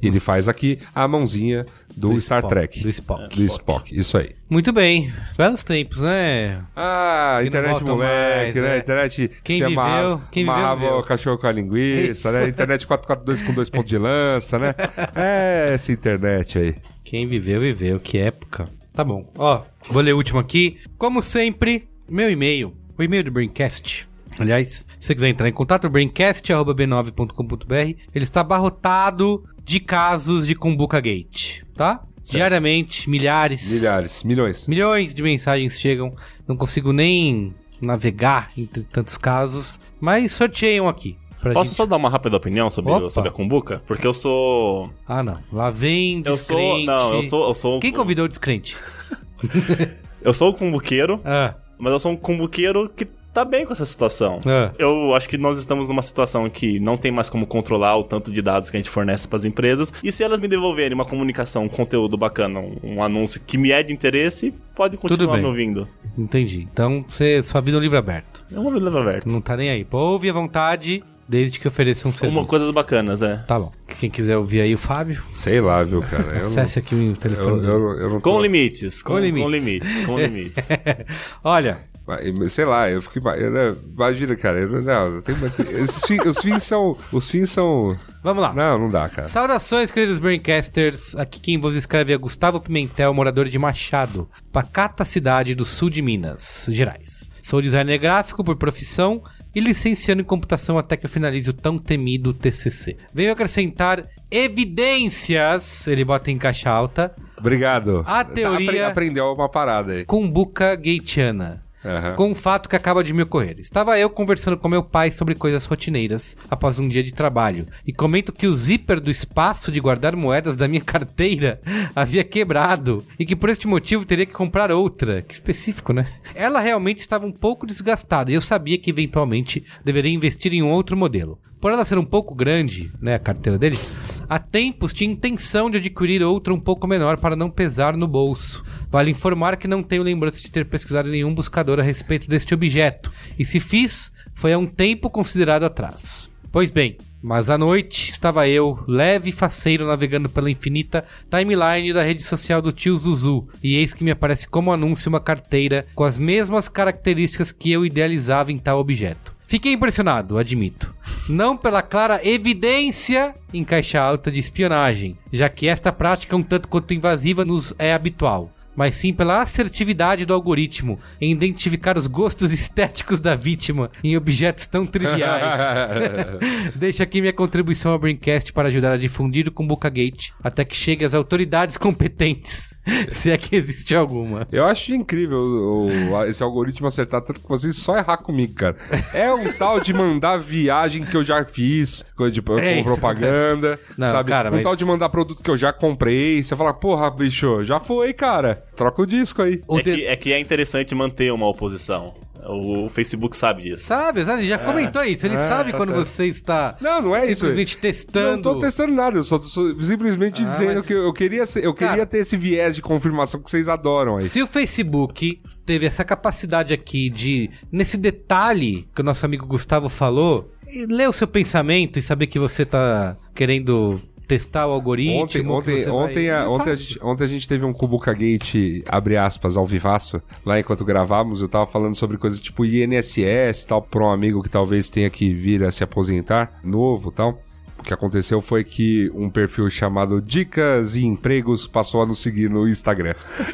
Speaker 2: E ele faz aqui a mãozinha do, Star
Speaker 1: Spock,
Speaker 2: Trek.
Speaker 1: do Spock.
Speaker 2: Do Spock, isso aí.
Speaker 1: Muito bem. Belos tempos, né?
Speaker 2: Ah,
Speaker 1: Que
Speaker 2: internet moleque,
Speaker 1: mais,
Speaker 2: né?
Speaker 1: né?
Speaker 2: Internet
Speaker 1: Quem
Speaker 2: se
Speaker 1: viveu-
Speaker 2: amarrava,
Speaker 1: quem viveu,
Speaker 2: amarrava
Speaker 1: viveu.
Speaker 2: o cachorro com a linguiça, né? Internet 442 com dois pontos de lança, né? É, essa internet aí.
Speaker 1: Quem viveu, viveu. Que época. Tá bom. Ó, vou ler o último aqui. Como sempre, meu e-mail. O e-mail do Braincast. Aliás, se você quiser entrar em contato, braincast.b9.com.br. Ele está abarrotado de casos de Kumbuka Gate, tá? Diariamente, milhares.
Speaker 2: Milhares, milhões.
Speaker 1: Milhões de mensagens chegam. Não consigo nem navegar entre tantos casos. Mas sorteiam aqui.
Speaker 3: Posso
Speaker 1: gente-
Speaker 3: só dar uma rápida opinião sobre,
Speaker 1: Opa.
Speaker 3: sobre a Kumbuka? Porque eu sou.
Speaker 1: Ah, não. Lá vem
Speaker 3: Eu
Speaker 1: descrente.
Speaker 3: sou. Não, eu sou. Eu sou,
Speaker 1: Quem convidou o descrente?
Speaker 3: eu sou o cumbuqueiro,
Speaker 1: Ah,
Speaker 3: mas eu sou um cumbuqueiro que tá bem com essa situação.
Speaker 1: ah.
Speaker 3: Eu acho que nós estamos numa situação que não tem mais como controlar o tanto de dados que a gente fornece para as empresas. E se elas me devolverem uma comunicação, um conteúdo bacana, um, um anúncio que me é de interesse, pode continuar
Speaker 1: bem.
Speaker 3: me ouvindo.
Speaker 1: Entendi. Então, você, sua vida é um livro aberto.
Speaker 3: É uma livro aberto.
Speaker 1: Não tá nem aí. Pô, ouve à vontade, desde que ofereça um serviço.
Speaker 3: Uma coisas bacanas, é.
Speaker 1: Tá bom. Quem quiser ouvir aí o Fábio,
Speaker 2: Sei lá, viu, cara? Eu não,
Speaker 1: acesse aqui o
Speaker 2: eu,
Speaker 1: telefone.
Speaker 2: eu, eu não tô...
Speaker 3: Com limites. Com,
Speaker 1: Com
Speaker 3: com
Speaker 1: limites.
Speaker 3: limites. Com limites.
Speaker 1: Olha,
Speaker 2: Sei lá, eu fico. ima- eu Imagina, cara. Eu, não, tem, esses fi- os fins são. Os fins são.
Speaker 1: vamos lá.
Speaker 2: Não, não dá, cara.
Speaker 1: Saudações, queridos Braincasters. Aqui quem vos escreve é Gustavo Pimentel, morador de Machado, pacata cidade do sul de Minas Gerais. Sou designer gráfico por profissão e licenciando em computação até que eu finalize o tão temido TCC. Venho acrescentar evidências, ele bota em caixa alta,
Speaker 2: Obrigado.
Speaker 1: A teoria-
Speaker 2: Apre- Aprendeu uma parada aí.
Speaker 1: cumbuca gaitiana.
Speaker 2: Aham.
Speaker 1: Com um fato que acaba de me ocorrer. Estava eu conversando com meu pai sobre coisas rotineiras após um dia de trabalho e comento que o zíper do espaço de guardar moedas da minha carteira havia quebrado e que por este motivo teria que comprar outra. Que específico, né? Ela realmente estava um pouco desgastada e eu sabia que eventualmente deveria investir em um outro modelo. Por ela ser um pouco grande, né, a carteira dele, há tempos tinha intenção de adquirir outra um pouco menor para não pesar no bolso. Vale informar que não tenho lembrança de ter pesquisado nenhum buscador a respeito deste objeto. E se fiz, foi há um tempo considerado atrás. Pois bem, mas à noite estava eu, leve e faceiro, navegando pela infinita timeline da rede social do tio Zuzu, e eis que me aparece como anúncio uma carteira com as mesmas características que eu idealizava em tal objeto. Fiquei impressionado, admito. Não pela clara evidência em caixa alta de espionagem, já que esta prática um tanto quanto invasiva nos é habitual, mas sim pela assertividade do algoritmo em identificar os gostos estéticos da vítima em objetos tão triviais. Deixo aqui minha contribuição ao Braincast para ajudar a difundir o Kumbuka Gate até que chegue às autoridades competentes, se é que existe alguma.
Speaker 2: Eu acho incrível o- o- esse algoritmo acertar tanto que vocês só errar comigo, cara. É um tal de mandar viagem que eu já fiz, coisa de com
Speaker 1: É, isso
Speaker 2: propaganda,
Speaker 1: Não,
Speaker 2: sabe?
Speaker 1: cara,
Speaker 2: um
Speaker 1: mas-
Speaker 2: tal de mandar produto que eu já comprei. Você fala, porra, bicho, já foi, cara. Troca o disco aí.
Speaker 1: O
Speaker 3: É,
Speaker 1: de-
Speaker 3: que, é que é interessante manter uma oposição. O Facebook sabe disso.
Speaker 1: Sabe, sabe? Ele já comentou isso. Ele
Speaker 2: É,
Speaker 1: sabe
Speaker 2: tá
Speaker 1: quando
Speaker 2: certo.
Speaker 1: você está
Speaker 2: Não, não é isso.
Speaker 1: simplesmente testando.
Speaker 2: Não tô testando nada, eu só tô só simplesmente
Speaker 1: Ah,
Speaker 2: dizendo
Speaker 1: mas-
Speaker 2: que eu queria, ser- eu
Speaker 1: Cara-
Speaker 2: queria ter esse viés de confirmação que vocês adoram aí.
Speaker 1: Se o Facebook teve essa capacidade aqui de, nesse detalhe que o nosso amigo Gustavo falou, ler o seu pensamento e saber que você tá querendo testar o algoritmo.
Speaker 2: Ontem, ontem, ontem,
Speaker 1: vai-
Speaker 2: a, ontem, a gente, ontem a gente teve um Kubuka Gate, abre aspas, ao vivaço. Lá enquanto gravávamos, eu tava falando sobre coisas tipo INSS e tal, pra um amigo que talvez tenha que vir a se aposentar, novo e tal. O que aconteceu foi que um perfil chamado Dicas e Empregos passou a nos seguir no Instagram.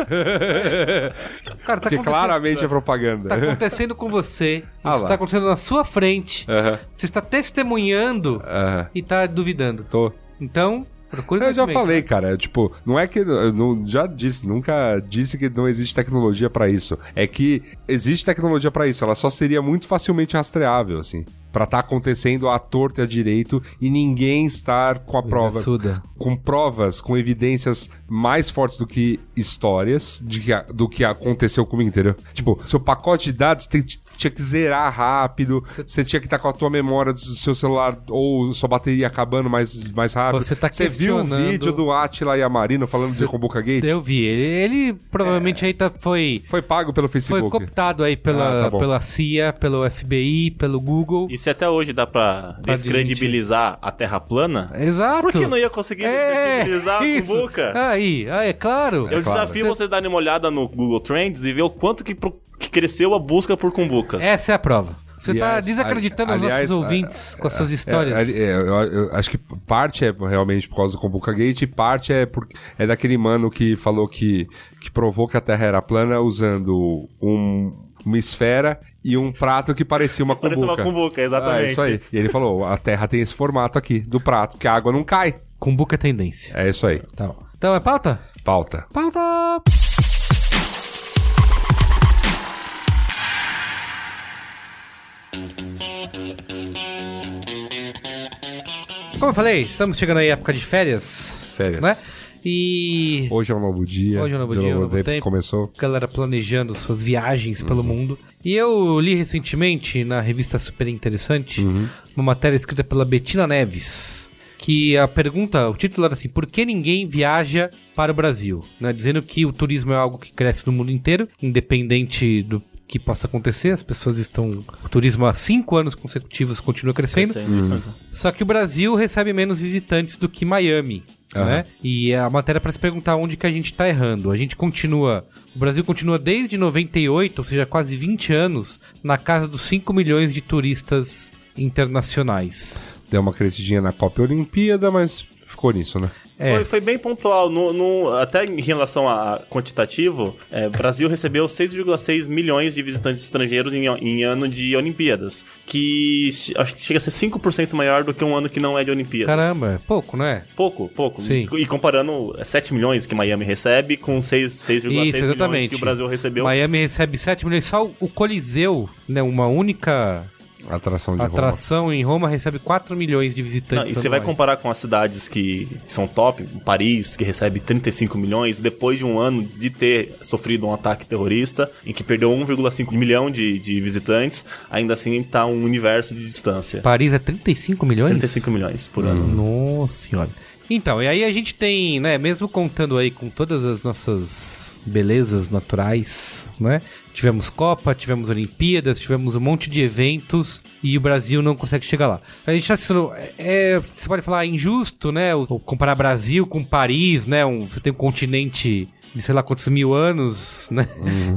Speaker 1: Cara, tá
Speaker 2: Porque claramente é propaganda.
Speaker 1: Tá acontecendo com você.
Speaker 2: Ah
Speaker 1: isso
Speaker 2: lá.
Speaker 1: tá acontecendo na sua frente.
Speaker 2: Aham,
Speaker 1: Você está testemunhando
Speaker 2: aham.
Speaker 1: e tá duvidando.
Speaker 2: Tô.
Speaker 1: Então, procure
Speaker 2: Eu já falei, cara, tipo, não é que eu não, já disse, nunca disse que não existe tecnologia pra isso. É que existe tecnologia pra isso, ela só seria muito facilmente rastreável, assim, Pra tá acontecendo à torta e à direito e ninguém estar com a prova,
Speaker 1: Suda.
Speaker 2: com provas, com evidências mais fortes do que histórias de que, a- do que aconteceu comigo, entendeu? Tipo, seu pacote de dados tem- tinha que zerar rápido, você tinha que estar com a tua memória do seu celular ou sua bateria acabando mais, mais rápido.
Speaker 1: Você tá
Speaker 2: viu o
Speaker 1: questionando-
Speaker 2: vídeo do Atila e a Marino falando
Speaker 1: Cê-
Speaker 2: de Kombuka Gate?
Speaker 1: Eu vi. Ele, ele provavelmente aí tá, foi,
Speaker 2: Foi pago pelo
Speaker 1: foi
Speaker 2: Facebook.
Speaker 1: cooptado aí pela,
Speaker 2: Ah, tá
Speaker 1: pela CIA, pelo FBI, pelo Google.
Speaker 3: E se até hoje dá pra descredibilizar a Terra plana,
Speaker 1: Exato.
Speaker 3: por que não ia conseguir
Speaker 1: É,
Speaker 3: descredibilizar
Speaker 1: isso.
Speaker 3: a Kumbuka?
Speaker 1: Aí, aí, é claro.
Speaker 3: Eu
Speaker 2: claro.
Speaker 3: desafio vocês a darem uma olhada no Google Trends e ver o quanto que, pro- que cresceu a busca por Kumbuka.
Speaker 1: Essa é a prova. Você tá
Speaker 2: Aliás,
Speaker 1: desacreditando
Speaker 2: ali-
Speaker 1: os
Speaker 2: aliás,
Speaker 1: nossos ouvintes com as suas
Speaker 2: É,
Speaker 1: histórias.
Speaker 2: é, é, eu, eu acho que parte é realmente por causa do Kombuka Gate e parte é, por, é daquele mano que falou que, que provou que a Terra era plana usando um- uma esfera e um prato que parecia uma
Speaker 3: Parece
Speaker 2: Kombuka.
Speaker 3: uma Kumbuka,
Speaker 2: Ah,
Speaker 3: exatamente.
Speaker 2: é isso aí. E ele falou, a Terra tem esse formato aqui, do prato, que a água não cai.
Speaker 1: Cumbuca tendência.
Speaker 2: É isso aí.
Speaker 1: Tá bom. Então é pauta?
Speaker 2: Pauta.
Speaker 1: Pauta! Como eu falei, estamos chegando aí à época de férias.
Speaker 2: Férias.
Speaker 1: Né? E
Speaker 2: Hoje é um novo dia.
Speaker 1: Hoje é um novo
Speaker 2: de
Speaker 1: dia, um novo tempo.
Speaker 2: Começou.
Speaker 1: galera planejando suas viagens pelo mundo. E eu li recentemente na revista Super Interessante uma matéria escrita pela Bettina Neves. Que a pergunta, o título era assim: por que ninguém viaja para o Brasil? Né? Dizendo que o turismo é algo que cresce no mundo inteiro, independente do que possa acontecer. As pessoas estão. O turismo há cinco anos consecutivos continua crescendo.
Speaker 3: Crescendo, isso mesmo.
Speaker 1: Só que o Brasil recebe menos visitantes do que Miami.
Speaker 2: Aham.
Speaker 1: Né? E a matéria é para se perguntar onde que a gente tá errando. A gente continua. O Brasil continua desde 98, ou seja, quase 20 anos, na casa dos 5 milhões de turistas internacionais.
Speaker 2: Deu uma crescidinha na Copa Olimpíada, mas ficou nisso, né?
Speaker 1: É.
Speaker 3: Foi, foi bem pontual. No, no- até em relação a quantitativo, é, o Brasil recebeu 6,6 milhões de visitantes estrangeiros em, em ano de Olimpíadas. Que acho que chega a ser 5% maior do que um ano que não é de Olimpíadas.
Speaker 1: Caramba, é pouco, não é?
Speaker 3: Pouco, pouco.
Speaker 1: Sim.
Speaker 3: E comparando é, 7 milhões que Miami recebe com 6 6,6
Speaker 1: Isso,
Speaker 3: milhões que o Brasil recebeu.
Speaker 1: Miami recebe 7 milhões. Só o Coliseu, né, uma única
Speaker 2: Atração de Roma.
Speaker 1: atração em Roma, recebe 4 milhões de
Speaker 3: Não,
Speaker 1: visitantes.
Speaker 3: e você vai comparar com as cidades que, que são top, Paris, que recebe 35 milhões, depois de um ano de ter sofrido um ataque terrorista, em que perdeu 1,5 milhão de, de visitantes, ainda assim está um universo de distância.
Speaker 1: Paris é 35 milhões?
Speaker 3: 35 milhões por ano.
Speaker 1: Nossa senhora. Então, e aí a gente tem, né, mesmo contando aí com todas as nossas belezas naturais, né? Tivemos Copa, tivemos Olimpíadas, tivemos um monte de eventos e o Brasil não consegue chegar lá. A gente tá assistindo, é, você pode falar injusto, né? o- Comparar Brasil com Paris, né? Um, você tem um continente de sei lá quantos mil anos, né?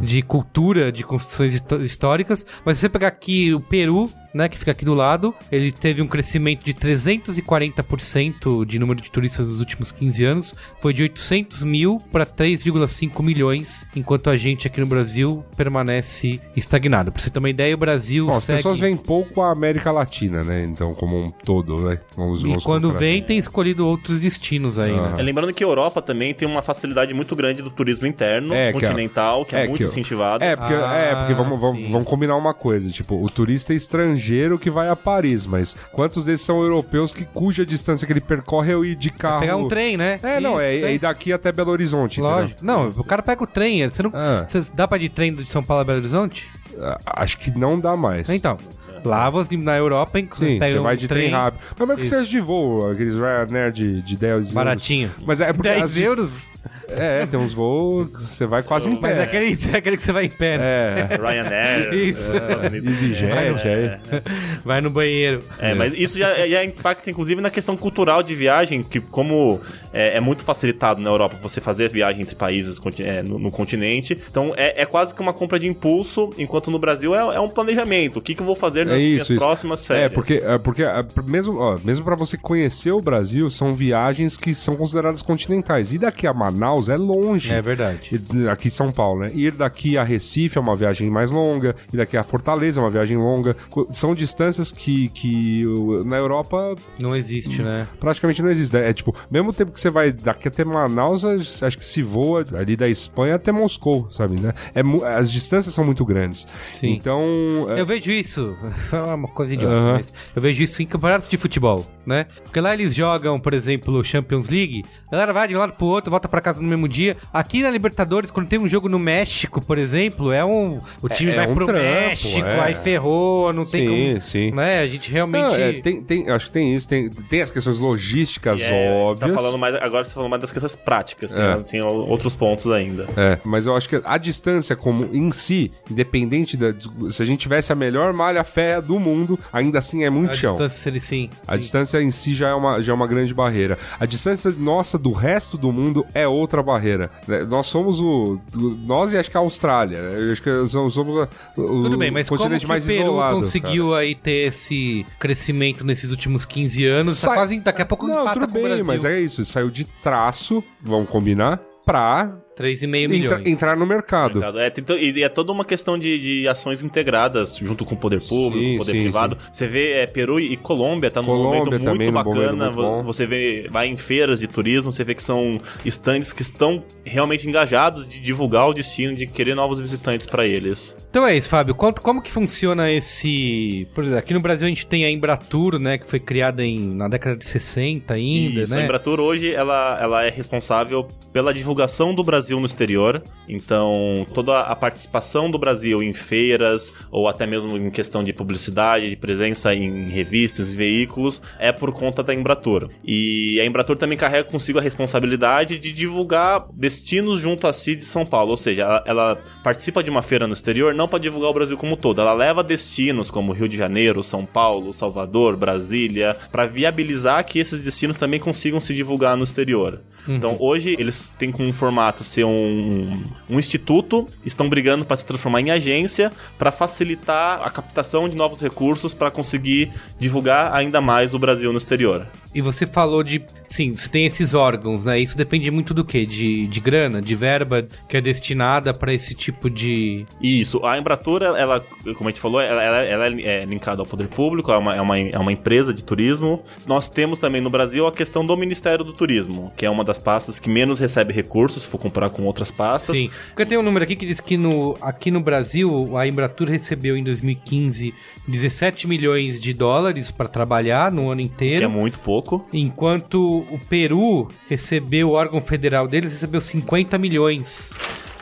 Speaker 1: De cultura, de construções histó- históricas. Mas se você pegar aqui o Peru, né? Que fica aqui do lado, ele teve um crescimento de 340% de número de turistas nos últimos 15 anos. Foi de 800 mil para 3,5 milhões, enquanto a gente aqui no Brasil permanece estagnado. Pra você ter uma ideia, o Brasil
Speaker 2: Bom, as
Speaker 1: segue...
Speaker 2: pessoas veem pouco a América Latina, né? Então, como um todo, né? Vamos,
Speaker 1: E
Speaker 2: vamos
Speaker 1: quando vem,
Speaker 2: assim.
Speaker 1: tem escolhido outros destinos aí,
Speaker 2: Aham.
Speaker 1: né?
Speaker 3: É, lembrando que a Europa também tem uma facilidade muito grande do turismo interno,
Speaker 2: É, que é-
Speaker 3: continental, que é,
Speaker 2: é,
Speaker 3: muito
Speaker 2: que-
Speaker 3: incentivado.
Speaker 2: É, porque,
Speaker 1: Ah,
Speaker 2: é, porque vamos, vamos,
Speaker 1: sim.
Speaker 2: vamos combinar uma coisa, tipo, o turista estrangeiro que vai a Paris, mas quantos desses são europeus que cuja distância que ele percorre é ir de carro...
Speaker 1: Pegar um trem, né?
Speaker 2: É, não, é, é ir daqui até Belo Horizonte, entendeu?
Speaker 1: Lógico. Não, o cara pega o trem. Você não.
Speaker 2: Ah.
Speaker 1: Você dá pra ir de trem de São Paulo a Belo Horizonte?
Speaker 2: Ah, Acho que não dá mais.
Speaker 1: Então. Lá você, na Europa,
Speaker 2: Sim, você vai de trem, rápido. Mas mesmo que
Speaker 1: Isso.
Speaker 2: seja de voo, aqueles Ryanair de, de 10 euros.
Speaker 1: Baratinho.
Speaker 2: Mas é porque...
Speaker 1: 10
Speaker 2: às vezes-
Speaker 1: euros?
Speaker 2: É, tem uns voos que você vai quase em pé.
Speaker 1: Mas é aquele, é aquele que você vai em pé, né?
Speaker 2: É,
Speaker 3: Ryanair,
Speaker 1: Isso.
Speaker 3: é.
Speaker 2: EasyJet,
Speaker 3: É,
Speaker 2: é.
Speaker 1: Vai no banheiro.
Speaker 3: É, mas isso já, já impacta, inclusive, na questão cultural de viagem, que como é, é muito facilitado na Europa você fazer viagem entre países é, no, no continente, então é, é quase que uma compra de impulso, enquanto no Brasil é, é um planejamento. O que, que eu vou fazer
Speaker 2: É isso, isso.
Speaker 3: próximas férias?
Speaker 2: É, porque, é, porque é, pr- mesmo, ó, mesmo para você conhecer o Brasil, são viagens que são consideradas continentais. E daqui a Manaus é longe.
Speaker 1: É verdade.
Speaker 2: E Aqui em São Paulo, né? Ir daqui a Recife é uma viagem mais longa, ir daqui a Fortaleza é uma viagem longa. São distâncias que, que na Europa
Speaker 1: Não existe, né?
Speaker 2: praticamente não existe. É tipo, mesmo tempo que você vai daqui até Manaus, acho que se voa ali da Espanha até Moscou, sabe, né? É, as distâncias são muito grandes.
Speaker 1: Sim.
Speaker 2: Então, é,
Speaker 1: Eu vejo isso, é uma coisa idiota,
Speaker 2: Aham.
Speaker 1: mas eu vejo isso em campeonatos de futebol, né? Porque lá eles jogam, por exemplo, Champions League, a galera vai de um lado pro outro, volta pra casa no mesmo dia. Aqui na Libertadores, quando tem um jogo no México, por exemplo, é um. O time
Speaker 2: É
Speaker 1: vai
Speaker 2: um
Speaker 1: pro
Speaker 2: trampo,
Speaker 1: México,
Speaker 2: é.
Speaker 1: aí ferrou, não tem
Speaker 2: Sim,
Speaker 1: como.
Speaker 2: sim.
Speaker 1: Né? A gente realmente.
Speaker 2: Não, é, tem, tem, acho que tem isso, tem, tem as questões logísticas
Speaker 3: É,
Speaker 2: óbvias.
Speaker 3: Tá falando mais, agora você tá falando mais das questões práticas, tem,
Speaker 2: É.
Speaker 3: tem outros pontos ainda.
Speaker 2: É, mas eu acho que a distância como em si, independente da. Se a gente tivesse a melhor malha férrea do mundo, ainda assim é muito
Speaker 1: a
Speaker 2: chão.
Speaker 1: distância seria sim.
Speaker 2: A
Speaker 1: sim.
Speaker 2: distância em si já é, uma, já é uma grande barreira. A distância nossa do resto do mundo é outra barreira. né? Nós somos o. Nós e acho que a Austrália. né? Acho que somos, o
Speaker 1: Tudo bem, mas
Speaker 2: continente
Speaker 1: o
Speaker 2: mais
Speaker 1: Peru
Speaker 2: isolado.
Speaker 1: conseguiu aí ter esse crescimento nesses últimos 15 anos? Tá
Speaker 2: Sai-
Speaker 1: quase, daqui a pouco
Speaker 2: Não, tudo
Speaker 1: o
Speaker 2: bem, mas é isso. Saiu de traço, vamos combinar, pra
Speaker 1: 3,5
Speaker 2: entra-
Speaker 1: milhões.
Speaker 2: entrar no mercado.
Speaker 3: Mercado. É, to- e é toda uma questão de, de ações integradas junto com o poder público,
Speaker 2: Sim,
Speaker 3: o poder
Speaker 2: sim,
Speaker 3: privado. Você vê é, Peru e Colômbia tá num
Speaker 2: Colômbia
Speaker 3: momento muito
Speaker 2: num momento
Speaker 3: bacana.
Speaker 2: muito.
Speaker 3: Você vê, vai em feiras de turismo, você vê que são estandes que estão realmente engajados de divulgar o destino, de querer novos visitantes para eles.
Speaker 1: Então é isso, Fábio. Quanto, como que funciona esse. Por exemplo, aqui no Brasil a gente tem a Embratur, né? Que foi criada em, na década de 60 ainda,
Speaker 3: Isso, a
Speaker 1: né?
Speaker 3: Embratur hoje ela, ela é responsável pela divulgação do Brasil no exterior. Então, toda a participação do Brasil em feiras, ou até mesmo em questão de publicidade, de presença em revistas e veículos, é por conta da Embratur. E a Embratur também carrega consigo a responsabilidade de divulgar destinos junto à CID de São Paulo. Ou seja, ela, ela participa de uma feira no exterior não para divulgar o Brasil como todo. Ela leva destinos como Rio de Janeiro, São Paulo, Salvador, Brasília, para viabilizar que esses destinos também consigam se divulgar no exterior. Então, hoje eles têm como formato ser um, um instituto, estão brigando para se transformar em agência para facilitar a captação de novos recursos para conseguir divulgar ainda mais o Brasil no exterior.
Speaker 1: E você falou de. Sim, você tem esses órgãos, né? Isso depende muito do quê? De, de grana, de verba que é destinada para esse tipo de.
Speaker 3: Isso, a Embratur, ela, como a gente falou, ela, ela- ela é linkada ao poder público, é uma, é, uma, é uma empresa de turismo. Nós temos também no Brasil a questão do Ministério do Turismo, que é uma das pastas que menos recebe recursos, se for comparar com outras pastas.
Speaker 1: Sim. Porque tem um número aqui que diz que no, aqui no Brasil a Embratur recebeu em 2015 17 milhões de dólares para trabalhar no ano
Speaker 3: Que
Speaker 1: inteiro.
Speaker 3: é muito pouco.
Speaker 1: Enquanto o Peru recebeu, o órgão federal deles recebeu 50 milhões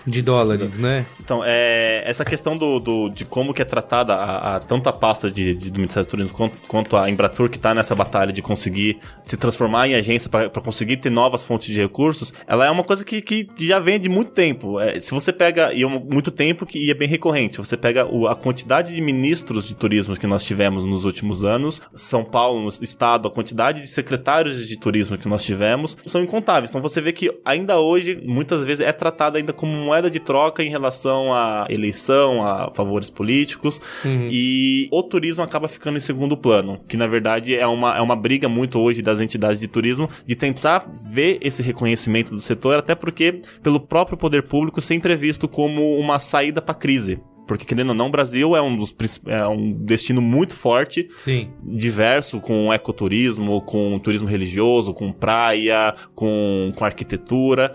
Speaker 1: de dólares, né?
Speaker 3: Então, é, essa questão do, do- de como que é tratada a, a- tanto a pasta de, de- do Ministério do Turismo quanto, quanto a Embratur, que está nessa batalha de conseguir se transformar em agência para conseguir ter novas fontes de recursos, ela é uma coisa que, que já vem de muito tempo. É, se você pega, e é muito tempo que é bem recorrente, você pega o- a quantidade de ministros de turismo que nós tivemos nos últimos anos, São Paulo, estado, a quantidade de secretários de turismo que nós tivemos, são incontáveis. Então você vê que ainda hoje, muitas vezes, é tratado ainda como moeda de troca em relação à eleição, a favores políticos. E o turismo acaba ficando em segundo plano, que na verdade é uma, é uma briga muito hoje das entidades de turismo de tentar ver esse reconhecimento do setor, até porque, pelo próprio poder público, sempre é visto como uma saída para a crise. Porque, querendo ou não, o Brasil é um, dos, é um destino muito forte
Speaker 1: Sim.
Speaker 3: diverso com ecoturismo, com turismo religioso, com praia, com, com arquitetura.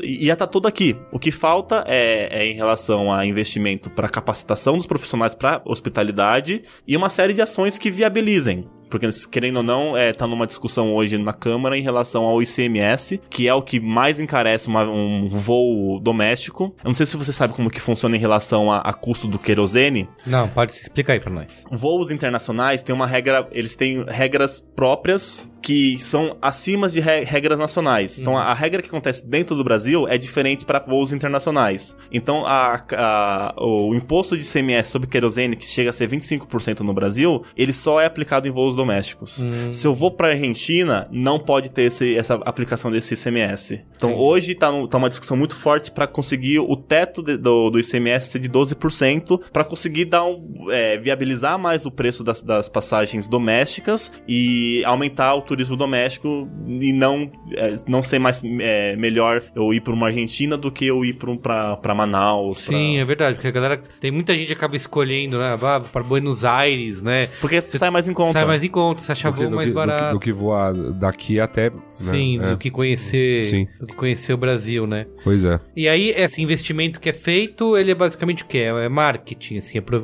Speaker 3: E já tá tudo aqui. O que falta é, é em relação a investimento para capacitação dos profissionais para hospitalidade e uma série de ações que viabilizem. Porque, querendo ou não, é, tá numa discussão hoje na Câmara em relação ao ICMS, que é o que mais encarece uma- um voo doméstico. Eu não sei se você sabe como que funciona em relação a, a custo do querosene,
Speaker 1: Não, pode explicar aí pra nós.
Speaker 3: voos internacionais têm uma regra, eles têm regras próprias que são acima de re- regras nacionais. Então, a, a regra que acontece dentro do Brasil é diferente para voos internacionais. Então, a- a- o imposto de CMS sobre querosene, que chega a ser 25% no Brasil, ele só é aplicado em voos domésticos. Se eu vou para Argentina, não pode ter esse- essa aplicação desse ICMS. Então, hoje tá, no- tá uma discussão muito forte para conseguir o teto de- do, do ICMS ser de 12%, para conseguir dar um, é, viabilizar mais o preço das, das passagens domésticas e aumentar o turismo doméstico e não, é, não ser mais é, melhor eu ir para uma Argentina do que eu ir para Manaus. pra-
Speaker 1: Sim, é verdade, porque a galera. Tem muita gente que acaba escolhendo, né? Vá para Buenos Aires, né?
Speaker 3: Porque sai mais em conta.
Speaker 1: Sai mais em conta, você acha voo mais
Speaker 2: que, do, que,
Speaker 1: barato.
Speaker 2: do que voar daqui até. né?
Speaker 1: Sim,
Speaker 2: É,
Speaker 1: do que conhecer.
Speaker 2: Sim.
Speaker 1: Do que conhecer o Brasil, né?
Speaker 2: Pois é.
Speaker 1: E aí, esse investimento que é feito, ele é basicamente o quê? É marketing, assim, é pro-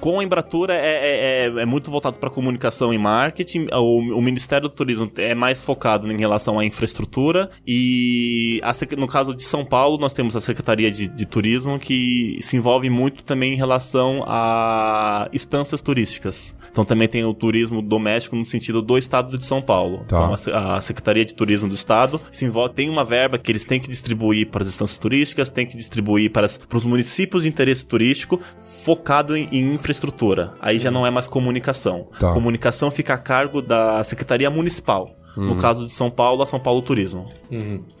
Speaker 3: Com a Embratura é, é, é- é muito voltado para comunicação e marketing. O, o Ministério do Turismo é mais focado em relação à infraestrutura. E a no caso de São Paulo, nós temos a Secretaria de, de Turismo que se envolve muito também em relação a estâncias turísticas. Então também tem o turismo doméstico no sentido do estado de São Paulo.
Speaker 2: Tá.
Speaker 3: Então a se- a Secretaria de Turismo do Estado se envolve, tem uma verba que eles têm que distribuir para as instâncias turísticas, tem que distribuir para, as- para os municípios de interesse turístico, focado em, em infraestrutura. Aí já não é mais comunicação.
Speaker 2: Tá.
Speaker 3: Comunicação fica a cargo da Secretaria Municipal. No caso de São Paulo, a São Paulo Turismo.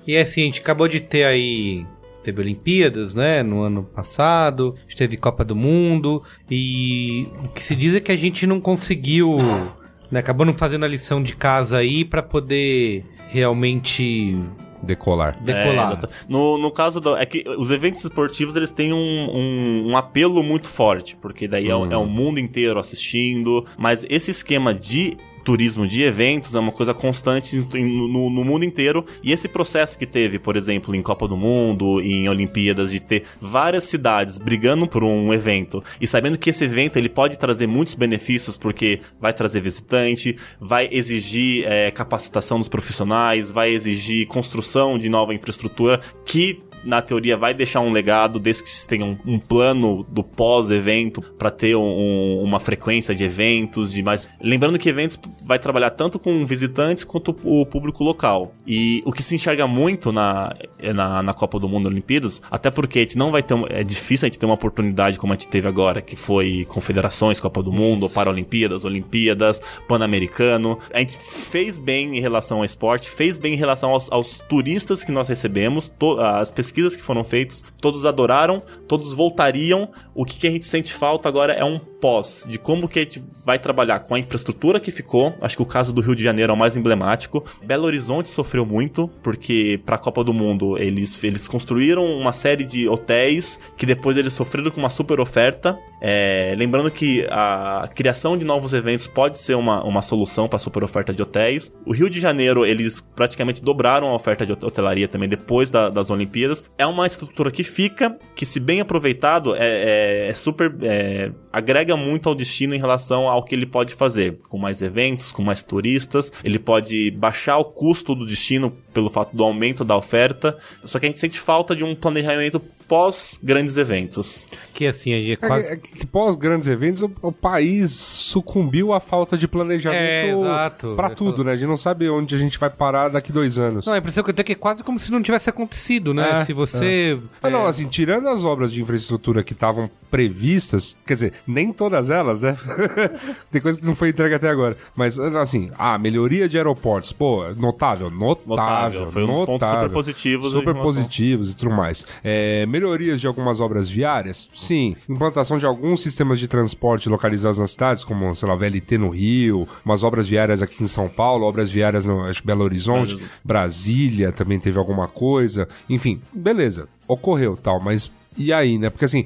Speaker 1: E assim, a gente acabou de ter aí. Teve Olimpíadas, né? No ano passado. A gente teve Copa do Mundo. E o que se diz é que a gente não conseguiu. Né, acabou não fazendo a lição de casa aí pra poder realmente
Speaker 2: Decolar.
Speaker 1: decolar.
Speaker 3: É, no, no caso do. É que os eventos esportivos eles têm um, um, um apelo muito forte, porque daí é, o- é o mundo inteiro assistindo. Mas esse esquema de turismo de eventos é uma coisa constante no, no mundo inteiro. E esse processo que teve, por exemplo, em Copa do Mundo, em Olimpíadas, de ter várias cidades brigando por um evento e sabendo que esse evento ele pode trazer muitos benefícios porque vai trazer visitante, vai exigir é, capacitação dos profissionais, vai exigir construção de nova infraestrutura que na teoria vai deixar um legado desde que se tenha um, um plano do pós-evento para ter um- um- uma frequência de eventos, de mais. Lembrando que eventos vai trabalhar tanto com visitantes quanto o público local. E o que se enxerga muito na, na, na Copa do Mundo Olimpíadas, até porque a gente não vai ter. um- É difícil a gente ter uma oportunidade como a gente teve agora, que foi confederações, Copa do Mundo, Paralimpíadas, Olimpíadas, Pan-Americano. A gente fez bem em relação ao esporte, fez bem em relação aos, aos turistas que nós recebemos, to- as pesquisas que foram feitas, todos adoraram, todos voltariam. O que, que a gente sente falta agora é um pós, de como que a gente vai trabalhar com a infraestrutura que ficou. Acho que o caso do Rio de Janeiro é o mais emblemático. Belo Horizonte sofreu muito, porque para a Copa do Mundo eles, eles construíram uma série de hotéis que depois eles sofreram com uma super oferta. É, lembrando que a criação de novos eventos pode ser uma, uma solução para a super oferta de hotéis. O Rio de Janeiro, eles praticamente dobraram a oferta de hotelaria também depois da- das Olimpíadas. É uma estrutura que fica, que se bem aproveitado, é, é- é super. é, muito ao destino em relação ao que ele pode fazer. Com mais eventos, com mais turistas, ele pode baixar o custo do destino pelo fato do aumento da oferta. Só que a gente sente falta de um planejamento pós grandes eventos.
Speaker 1: Que assim, é
Speaker 2: É
Speaker 1: quase...
Speaker 2: que- é que pós grandes eventos, o, o país sucumbiu à falta de
Speaker 1: É,
Speaker 2: planejamento
Speaker 1: É,
Speaker 2: tudo, né? A gente não sabe onde a gente vai parar daqui dois anos.
Speaker 1: Não, a impressão que eu tenho é que é quase como se não tivesse acontecido, né?
Speaker 2: É,
Speaker 1: se você...
Speaker 2: Ah, não,
Speaker 1: é,
Speaker 2: assim, tirando as obras de infraestrutura que estavam previstas, quer dizer, nem todas elas, né? Tem coisa que não foi entregue até agora. Mas, assim, a melhoria de aeroportos, pô, notável, notável.
Speaker 3: Notável, foi um dos pontos
Speaker 2: notável.
Speaker 3: super positivos
Speaker 2: Super positivos e tudo mais. É, melhorias de algumas obras viárias, sim. Implantação de alguns sistemas de transporte localizados nas cidades, como, sei lá, VLT no Rio, umas obras viárias aqui em São Paulo, obras viárias no acho, Belo Horizonte, Brasília também teve alguma coisa. Enfim, beleza, ocorreu tal, mas e aí, né? Porque assim,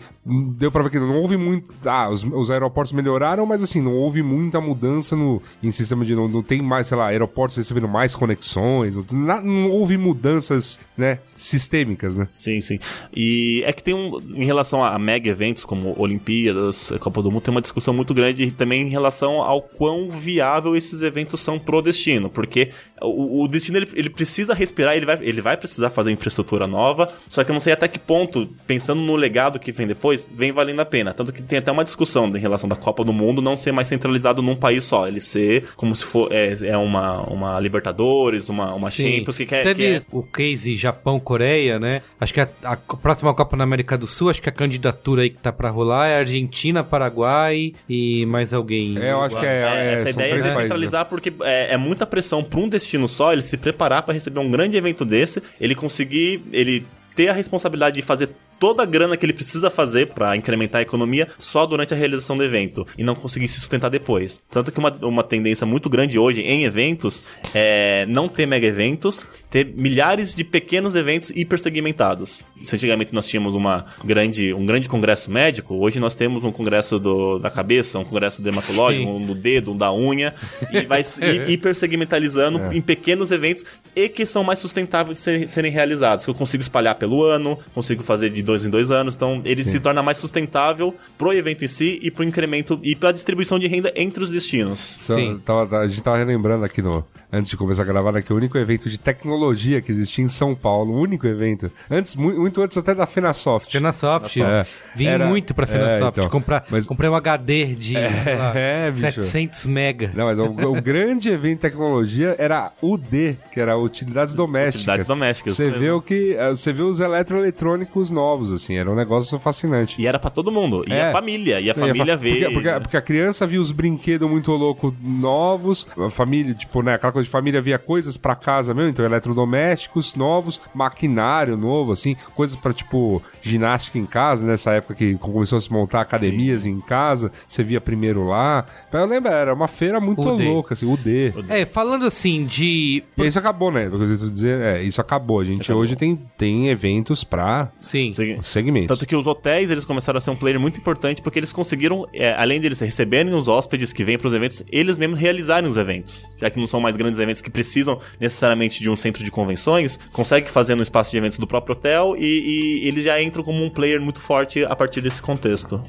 Speaker 2: deu pra ver que não houve muito. Ah, os, os aeroportos melhoraram, mas assim, não houve muita mudança no em sistema de. Não, não tem mais, sei lá, aeroportos recebendo mais conexões, não, não houve mudanças, né? Sistêmicas, né?
Speaker 3: Sim, sim. E é que tem um. Em relação a mega eventos como Olimpíadas, Copa do Mundo, tem uma discussão muito grande também em relação ao quão viável esses eventos são pro destino. Porque o, o destino ele, ele precisa respirar, ele vai, ele vai precisar fazer infraestrutura nova. Só que eu não sei até que ponto, pensando no legado que vem depois, vem valendo a pena. Tanto que tem até uma discussão em relação da Copa do Mundo não ser mais centralizado num país só. Ele ser como se for. É, é uma, uma Libertadores, uma, uma
Speaker 1: Sim.
Speaker 3: Champions, que quer.
Speaker 1: Teve
Speaker 3: que é-
Speaker 1: o case Japão-Coreia, né? Acho que a, a próxima Copa na América do Sul, acho que a candidatura aí que tá pra rolar é Argentina, Paraguai e mais alguém.
Speaker 2: É, eu acho que é.
Speaker 3: É,
Speaker 2: é,
Speaker 3: essa ideia é
Speaker 2: três países, né?
Speaker 3: descentralizar porque é, é muita pressão para um destino só, ele se preparar para receber um grande evento desse, ele conseguir, ele ter a responsabilidade de fazer toda a grana que ele precisa fazer para incrementar a economia só durante a realização do evento e não conseguir se sustentar depois. Tanto que uma, uma tendência muito grande hoje em eventos é não ter mega eventos, ter milhares de pequenos eventos hipersegmentados. Se antigamente nós tínhamos uma grande, um grande congresso médico, hoje nós temos um congresso do, da cabeça, um congresso dermatológico,
Speaker 1: Sim.
Speaker 3: um do dedo, um da unha, e vai se hi- hipersegmentalizando em pequenos eventos e que são mais sustentáveis de serem, serem realizados. Que eu consigo espalhar pelo ano, consigo fazer de dois em dois anos, então ele se torna mais sustentável pro evento em si e pro incremento e pra distribuição de renda entre os destinos.
Speaker 1: Sim.
Speaker 2: tava- a gente tava relembrando aqui no. Antes de começar a gravar, né, que o único evento de tecnologia que existia em São Paulo, o único evento. Antes, mu- muito antes até da FenaSoft.
Speaker 1: Fenasoft.
Speaker 2: É.
Speaker 1: Vim
Speaker 2: Era-
Speaker 1: muito pra Fenasoft.
Speaker 2: é, então.
Speaker 1: comprar,
Speaker 2: Mas-
Speaker 1: Comprei um HD de lá,
Speaker 2: é, bicho.
Speaker 1: 700 mega.
Speaker 2: Não, mas o, o grande evento de tecnologia era o D, que era Utilidades Domésticas.
Speaker 3: Utilidades domésticas,
Speaker 2: Você vê
Speaker 3: mesmo.
Speaker 2: o que. eh, Você vê os eletroeletrônicos novos, assim, era um negócio fascinante.
Speaker 3: E era pra todo mundo. E
Speaker 2: É.
Speaker 3: a família. E a família
Speaker 2: fa-
Speaker 3: vê.
Speaker 2: Porque, porque, porque a criança via os brinquedos muito loucos novos, a família, tipo, né, aquela coisa de família via coisas pra casa mesmo, então eletrodomésticos novos, maquinário novo, assim, coisas pra, tipo, ginástica em casa, nessa época que começou a se montar academias em casa, você via primeiro lá. Mas eu lembro, era uma feira muito
Speaker 1: O D.
Speaker 2: louca, assim, o D.
Speaker 1: É, falando assim de.
Speaker 2: E isso acabou, né? Eu dizer é, isso acabou. A gente hoje tem, tem eventos pra
Speaker 1: Sim.
Speaker 3: Sim.
Speaker 2: segmentos.
Speaker 3: Tanto que os hotéis eles começaram a ser um player muito importante porque eles conseguiram, é, além deles receberem os hóspedes que vêm para os eventos, eles mesmos realizarem os eventos. Já que não são mais grandes eventos que precisam necessariamente de um centro de convenções, consegue fazer no espaço de eventos do próprio hotel e, e eles já entram como um player muito forte a partir desse contexto.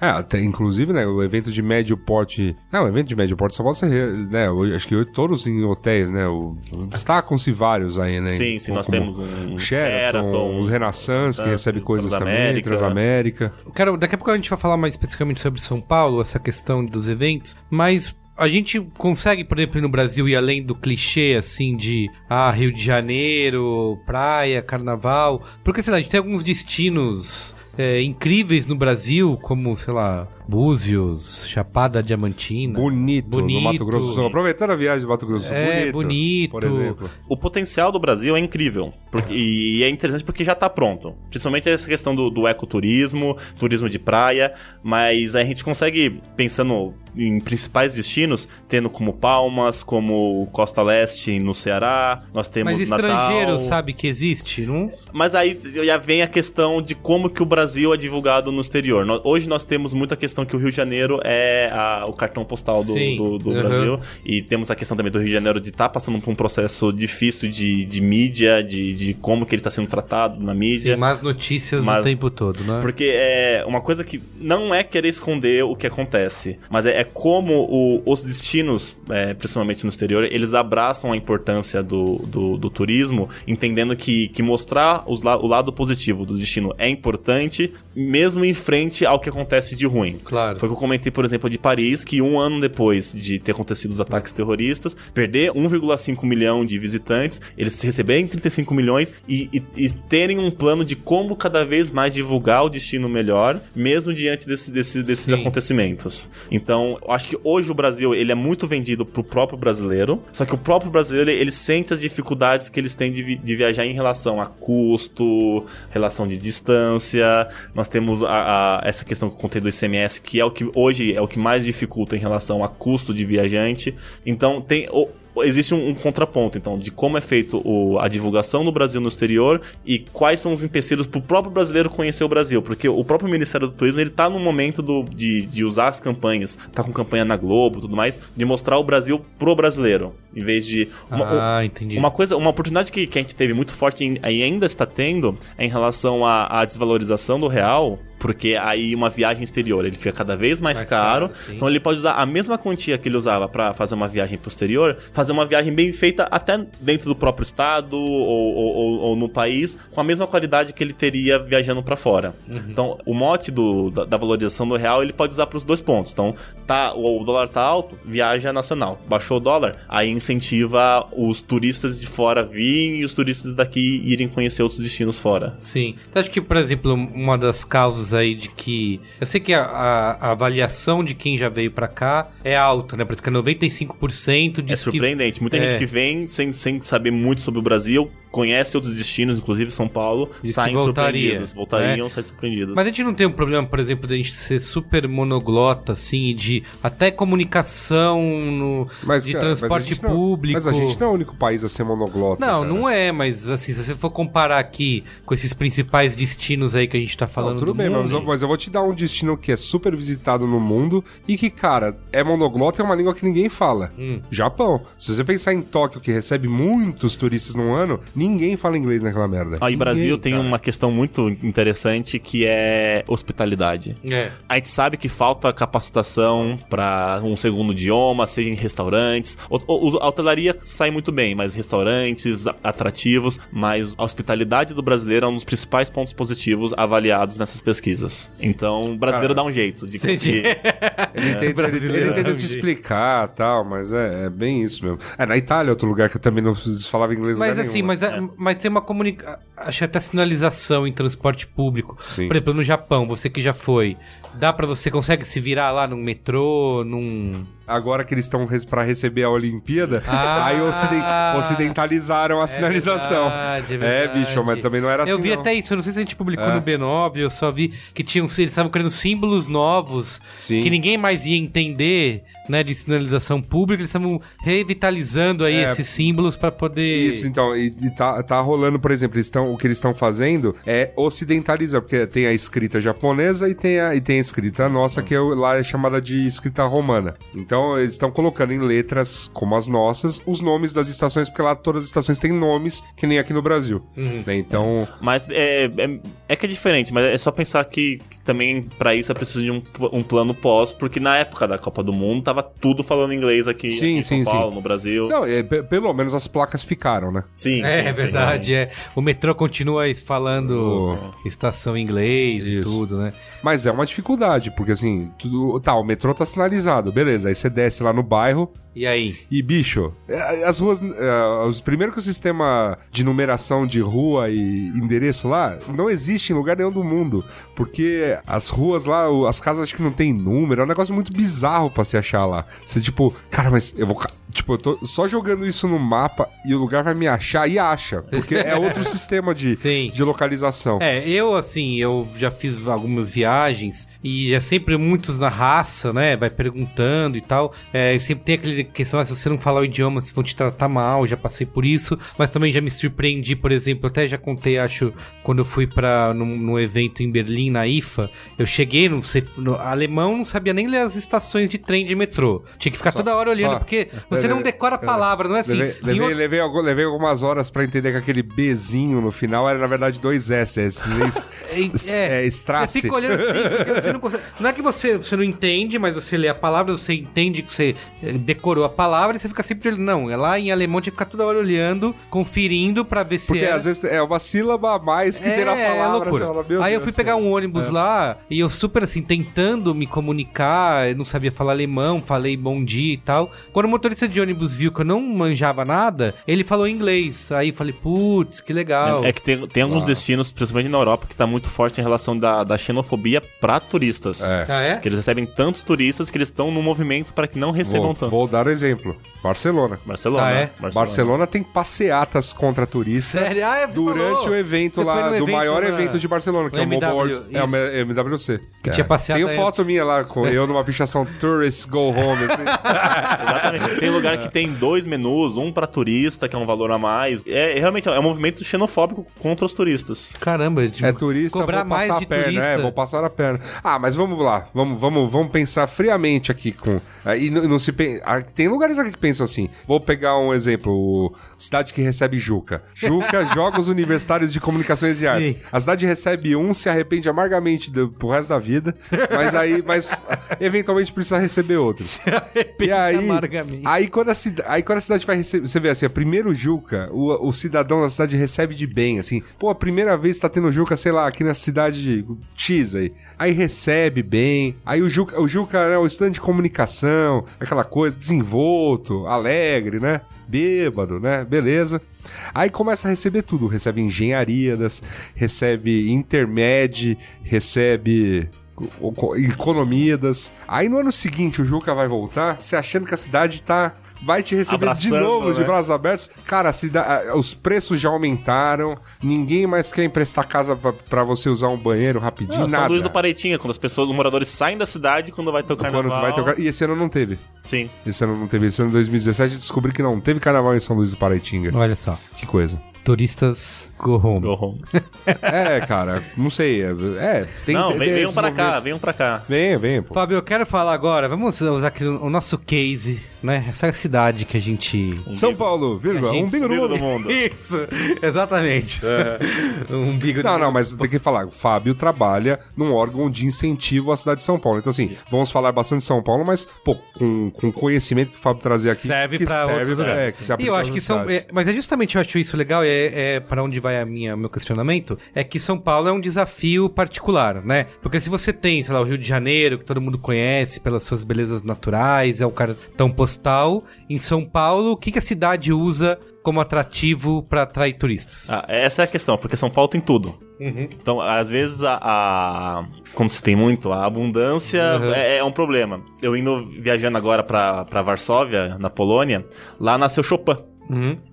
Speaker 2: É, até, inclusive, né, o evento de médio porte... Não, o evento de médio porte só pode ser, né, acho que todos em hotéis, né, o, destacam-se vários aí, né.
Speaker 3: Sim, sim,
Speaker 2: como-
Speaker 3: nós
Speaker 2: como
Speaker 3: temos um
Speaker 2: o Sheraton,
Speaker 3: Sheraton,
Speaker 2: os Renaissance, que recebe coisas também,
Speaker 3: Transamérica.
Speaker 1: Quero, daqui a pouco a gente vai falar mais especificamente sobre São Paulo, essa questão dos eventos, mas a gente consegue, por exemplo, no Brasil ir além do clichê, assim, de ah, Rio de Janeiro, praia, carnaval, porque, sei lá, a gente tem alguns destinos é, incríveis no Brasil, como, sei lá, Búzios, Chapada Diamantina.
Speaker 2: Bonito, no
Speaker 1: Bonito.
Speaker 2: Mato Grosso do Sul. Aproveitando a viagem do Mato Grosso do Sul,
Speaker 1: É,
Speaker 2: bonito,
Speaker 1: bonito.
Speaker 2: por exemplo.
Speaker 3: O potencial do Brasil é incrível. porque- e é interessante porque já tá pronto. Principalmente essa questão do, do ecoturismo, turismo de praia. Mas a gente consegue, pensando em principais destinos, tendo como Palmas, como Costa Leste no Ceará, nós temos
Speaker 1: Mas
Speaker 3: Natal.
Speaker 1: estrangeiro sabe que existe, não?
Speaker 3: Mas aí já vem a questão de como que o Brasil é divulgado no exterior. Hoje nós temos muita questão que o Rio de Janeiro é a- o cartão postal do, do- do
Speaker 1: Uhum.
Speaker 3: Brasil. E temos a questão também do Rio de Janeiro de estar passando por um processo difícil de, de mídia, de, de como que ele está sendo tratado na mídia.
Speaker 1: Sim, más notícias
Speaker 3: Mas-
Speaker 1: o tempo todo, né?
Speaker 3: Porque é uma coisa que não é querer esconder o que acontece, mas é, é como o- os destinos, é, principalmente no exterior, eles abraçam a importância do, do, do turismo, entendendo que, que mostrar os o lado positivo do destino é importante, mesmo em frente ao que acontece de ruim.
Speaker 1: Claro.
Speaker 3: Foi o que eu comentei, por exemplo, de Paris, que um ano depois de ter acontecido os ataques terroristas, perder 1,5 milhão de visitantes, eles receberem 35 milhões e, e- e terem um plano de como cada vez mais divulgar o destino melhor, mesmo diante desses, desses, desses
Speaker 1: Sim.
Speaker 3: acontecimentos. Então, eu acho que hoje o Brasil ele é muito vendido pro próprio brasileiro, só que o próprio brasileiro ele sente as dificuldades que eles têm de, vi- de viajar em relação a custo, relação de distância. Nós temos a, a- essa questão que eu contei do ICMS, que é o que hoje é o que mais dificulta em relação a custo de viajante. Então, tem. o- Existe um, um contraponto, então, de como é feito o- a divulgação do Brasil no exterior e quais são os empecilhos para o próprio brasileiro conhecer o Brasil. Porque o próprio Ministério do Turismo ele tá no momento do, de, de usar as campanhas, tá com campanha na Globo tudo mais, de mostrar o Brasil pro brasileiro. Em vez de. uma-
Speaker 1: Ah, entendi.
Speaker 3: uma coisa, uma oportunidade que, que a gente teve muito forte e ainda está tendo é em relação à, à desvalorização do real, porque aí uma viagem exterior ele fica cada vez mais,
Speaker 1: Mais
Speaker 3: caro.
Speaker 1: caro,
Speaker 3: então ele pode usar a mesma quantia que ele usava para fazer uma viagem posterior, fazer uma viagem bem feita até dentro do próprio estado ou, ou- ou- ou no país, com a mesma qualidade que ele teria viajando para fora.
Speaker 1: Uhum.
Speaker 3: Então o mote do, da, da valorização do real ele pode usar para os dois pontos. Então tá, o, o dólar tá alto, viaja nacional. Baixou o dólar, aí incentiva os turistas de fora virem e os turistas daqui irem conhecer outros destinos fora.
Speaker 1: Sim. Então, acho que, por exemplo, uma das causas aí de que. Eu sei que a, a- a avaliação de quem já veio pra cá é alta, né? Parece que é 95%
Speaker 3: É
Speaker 1: diz que.
Speaker 3: surpreendente. Muita
Speaker 1: É.
Speaker 3: gente que vem sem, sem saber muito sobre o Brasil, conhece outros destinos, inclusive São Paulo,
Speaker 1: Diz
Speaker 3: saem
Speaker 1: voltaria,
Speaker 3: surpreendidos. Voltariam, saem surpreendidos.
Speaker 1: Mas a gente não tem um problema, por exemplo, de a gente ser super monoglota, assim, de até comunicação no,
Speaker 2: Mas,
Speaker 1: de
Speaker 2: cara, mas
Speaker 1: transporte
Speaker 2: gente não-
Speaker 1: público.
Speaker 2: Mas a gente não é o único país a ser monoglota.
Speaker 1: Não,
Speaker 2: cara.
Speaker 1: não é, mas assim, se você for comparar aqui com esses principais destinos aí que a gente tá falando
Speaker 2: Não, tudo
Speaker 1: do
Speaker 2: bem, mas,
Speaker 1: mundo,
Speaker 2: eu- mas eu vou te dar um destino que é super visitado no mundo e que, cara, é monoglota e é uma língua que ninguém fala.
Speaker 1: Hum.
Speaker 2: Japão. Se você pensar em Tóquio, que recebe muitos turistas no ano, ninguém fala inglês naquela merda.
Speaker 3: Aí,
Speaker 2: Ninguém,
Speaker 3: Brasil tem
Speaker 2: cara.
Speaker 3: uma questão muito interessante que é hospitalidade.
Speaker 1: É.
Speaker 3: A gente sabe que falta capacitação para um segundo idioma, seja em restaurantes. A hotelaria sai muito bem, mas restaurantes a- atrativos. Mas a hospitalidade do brasileiro é um dos principais pontos positivos avaliados nessas pesquisas. Então, o brasileiro dá um jeito de conseguir.
Speaker 2: Ele tenta, ele,
Speaker 1: brasileiro
Speaker 2: ele tenta
Speaker 1: é
Speaker 2: te explicar tal, mas é, é bem isso mesmo. É, na Itália é outro lugar que eu também não falava inglês
Speaker 1: Mas assim,
Speaker 2: nenhum,
Speaker 1: mas,
Speaker 2: né?
Speaker 1: É- mas tem uma comunicação. Acho até sinalização em transporte público.
Speaker 2: Sim.
Speaker 1: Por exemplo, no Japão, você que já foi, dá pra você, consegue se virar lá num metrô, num.
Speaker 2: Agora que eles estão res- pra receber a Olimpíada,
Speaker 1: Ah.
Speaker 2: aí ociden- ocidentalizaram a sinalização.
Speaker 1: verdade, é
Speaker 2: É,
Speaker 1: verdade.
Speaker 2: bicho, mas também não era assim.
Speaker 1: Eu vi
Speaker 2: não.
Speaker 1: até isso, eu não sei se a gente publicou
Speaker 2: É.
Speaker 1: no B9, eu só vi que tinham, eles estavam criando símbolos novos
Speaker 2: Sim.
Speaker 1: que ninguém mais ia entender, né, de sinalização pública, eles estavam revitalizando aí
Speaker 2: É.
Speaker 1: esses símbolos pra poder...
Speaker 2: Isso, então, e, e tá, tá rolando, por exemplo, eles tão, o que eles estão fazendo é ocidentalizar, porque tem a escrita japonesa e tem a, e tem a escrita nossa, que é, lá é chamada de escrita romana. Então, eles estão colocando em letras como as nossas os nomes das estações, porque lá todas as estações têm nomes, que nem aqui no Brasil. Né? Então,
Speaker 3: Mas é, é, é que é diferente, mas é só pensar que, que também pra isso é preciso de um, um plano pós, porque na época da Copa do Mundo tava tudo falando inglês aqui,
Speaker 2: Sim,
Speaker 3: aqui em
Speaker 2: sim,
Speaker 3: São Paulo,
Speaker 2: sim.
Speaker 3: no Brasil.
Speaker 2: não, é, pe- pelo menos as placas ficaram, né?
Speaker 3: Sim,
Speaker 1: É,
Speaker 3: sim,
Speaker 1: é verdade,
Speaker 3: sim.
Speaker 1: é. O metrô continua falando estação em inglês e
Speaker 2: Isso.
Speaker 1: tudo, né?
Speaker 2: Mas é uma dificuldade, porque assim, tudo, tá, o metrô tá sinalizado, beleza, aí você desce lá no bairro,
Speaker 1: E aí?
Speaker 2: E, bicho, é, as ruas. é, os- Primeiro que o sistema de numeração de rua e endereço lá não existe em lugar nenhum do mundo. Porque as ruas lá, as casas acho que não tem número, é um negócio muito bizarro pra se achar lá. Você, tipo, cara, mas eu vou. Tipo, eu tô só jogando isso no mapa e o lugar vai me achar e acha. Porque é outro sistema de,
Speaker 1: Sim.
Speaker 2: de localização.
Speaker 1: É, eu assim, eu já fiz algumas viagens e já sempre muitos na raça, né? Vai perguntando e tal. É, sempre tem aquele questão, ah, se você não falar o idioma, se vão te tratar mal, já passei por isso, mas também já me surpreendi, por exemplo, até já contei, acho, quando eu fui para num, num evento em Berlim, na IFA, eu cheguei no, no alemão, não sabia nem ler as estações de trem de metrô. Tinha que ficar
Speaker 2: Só-
Speaker 1: toda hora olhando,
Speaker 2: só-
Speaker 1: porque você não
Speaker 2: Levei-
Speaker 1: decora a palavra, não é assim.
Speaker 2: Levei, levei,
Speaker 1: outro-
Speaker 2: levei, algu- levei algumas horas pra entender que aquele Bzinho no final era, na verdade, dois S. É, é, é.
Speaker 1: Você fica olhando assim, porque você não consegue. Não é que você, você não entende, mas você lê a palavra, você entende que você eh, decorou a palavra e você fica sempre olhando. Não, é lá em alemão tinha que ficar toda hora olhando, conferindo pra ver se.
Speaker 2: Porque
Speaker 1: era...
Speaker 2: às vezes é uma sílaba a mais que tem na
Speaker 1: É,
Speaker 2: palavra.
Speaker 1: loucura.
Speaker 2: você fala, meu
Speaker 1: Aí eu
Speaker 2: Deus
Speaker 1: fui
Speaker 2: do
Speaker 1: pegar um ônibus lá e eu super assim, tentando me comunicar, eu não sabia falar alemão, falei bom dia e tal. Quando o motorista de ônibus viu que eu não manjava nada, ele falou inglês. Aí eu falei, putz, que legal.
Speaker 3: É, é que tem, tem alguns destinos, principalmente na Europa, que tá muito forte em relação da, da xenofobia pra turistas.
Speaker 2: É.
Speaker 1: Ah, é?
Speaker 3: Que eles recebem tantos turistas que eles estão no movimento para que não recebam
Speaker 2: Vou,
Speaker 3: tanto.
Speaker 2: vou dar exemplo. Barcelona.
Speaker 3: Barcelona.
Speaker 1: Ah, é?
Speaker 2: Barcelona tem passeatas contra turistas
Speaker 1: Sério? Ah, é,
Speaker 2: durante
Speaker 1: falou.
Speaker 2: o evento
Speaker 1: Você
Speaker 2: lá, do
Speaker 1: evento
Speaker 2: maior
Speaker 1: na-
Speaker 2: evento de Barcelona, que
Speaker 1: no
Speaker 2: é o Mobile
Speaker 1: MW,
Speaker 2: World, é o MWC.
Speaker 1: Que
Speaker 2: É.
Speaker 1: tinha passeata
Speaker 2: Tenho
Speaker 1: aí.
Speaker 2: foto minha lá, com eu numa pichação Tourist Go Home. assim.
Speaker 3: Exatamente. Tem lugar que tem dois menus, um pra turista, que é um valor a mais. É, é realmente é um movimento xenofóbico contra os turistas.
Speaker 1: Caramba, tipo,
Speaker 2: É turista,
Speaker 1: cobrar
Speaker 2: vou passar
Speaker 1: mais
Speaker 2: a
Speaker 1: de
Speaker 2: perna,
Speaker 1: turista.
Speaker 2: é, vou passar a perna. Ah, mas vamos lá, vamos, vamos, vamos pensar friamente aqui com. E não, não se ah, Tem lugares aqui que pensam assim. Vou pegar um exemplo: cidade que recebe Juca. Juca, Jogos Universitários de Comunicações e Artes.
Speaker 1: Sim.
Speaker 2: A cidade recebe um, se arrepende amargamente do, pro resto da vida, mas aí, mas eventualmente precisa receber outro. E aí,
Speaker 1: amargamente.
Speaker 2: aí, quando a cida- aí quando a cidade vai receber, você vê assim, a primeiro Juca, o, o cidadão da cidade recebe de bem, assim. Pô, a primeira vez tá tendo Juca, sei lá, aqui na cidade X aí. Aí recebe bem. Aí o Juca, o Juca é o estande de comunicação, aquela coisa, desenvolto, alegre, né? Bêbado, né? Beleza. Aí começa a receber tudo. Recebe engenharia, recebe intermédio, recebe economidas. Aí no ano seguinte o Juca vai voltar, você achando que a cidade tá. Vai te receber de
Speaker 3: Abraçando,
Speaker 2: novo de
Speaker 3: né?
Speaker 2: braços abertos. Cara, a- os preços já aumentaram. Ninguém mais quer emprestar casa pra, pra você usar um banheiro rapidinho.
Speaker 3: São
Speaker 2: nada.
Speaker 3: Luís do Pareitinha, quando as pessoas, os moradores saem da cidade quando vai ter o carnaval.
Speaker 2: Quando vai tocar. E esse ano não teve.
Speaker 3: Sim.
Speaker 2: Esse ano não teve. Esse ano 2017 eu descobri que não teve carnaval em São Luís do Paraitinga.
Speaker 1: Olha só.
Speaker 2: Que coisa.
Speaker 1: Turistas go home.
Speaker 3: Go home.
Speaker 2: É, cara, não sei. É, é, tem
Speaker 3: não,
Speaker 2: tem
Speaker 3: vem, venham
Speaker 2: esses
Speaker 3: pra cá, venham pra cá.
Speaker 2: Venha, venha, pô.
Speaker 1: Fábio, eu quero falar agora, vamos usar aqui o nosso case, né? Essa cidade que a gente...
Speaker 2: São Paulo, vírgula,
Speaker 1: gente-
Speaker 2: um
Speaker 3: Umbigo do
Speaker 2: mundo.
Speaker 3: mundo.
Speaker 1: Isso, exatamente. um umbigo
Speaker 2: Não,
Speaker 1: de-
Speaker 2: não, mas tem que falar. O Fábio trabalha num órgão de incentivo à cidade de São Paulo. Então, assim, vamos falar bastante de São Paulo, mas, pô, com, com o conhecimento que o Fábio trazia aqui.
Speaker 1: Serve
Speaker 2: que
Speaker 1: pra
Speaker 2: serve,
Speaker 1: outros
Speaker 2: é,
Speaker 1: lugares.
Speaker 2: que se
Speaker 1: E eu acho que são. é, mas é justamente eu acho isso legal, é, é para onde vai a minha, meu questionamento. É que São Paulo é um desafio particular, né? Porque se você tem, sei lá, o Rio de Janeiro, que todo mundo conhece pelas suas belezas naturais, é o cartão postal. Em São Paulo, o que, que a cidade usa como atrativo para atrair turistas?
Speaker 3: Ah, essa é a questão, porque São Paulo tem tudo. Então, às vezes, a, a- Como se tem muito, a abundância é, é um problema. Eu indo viajando agora pra Varsóvia, na Polônia, lá nasceu Chopin.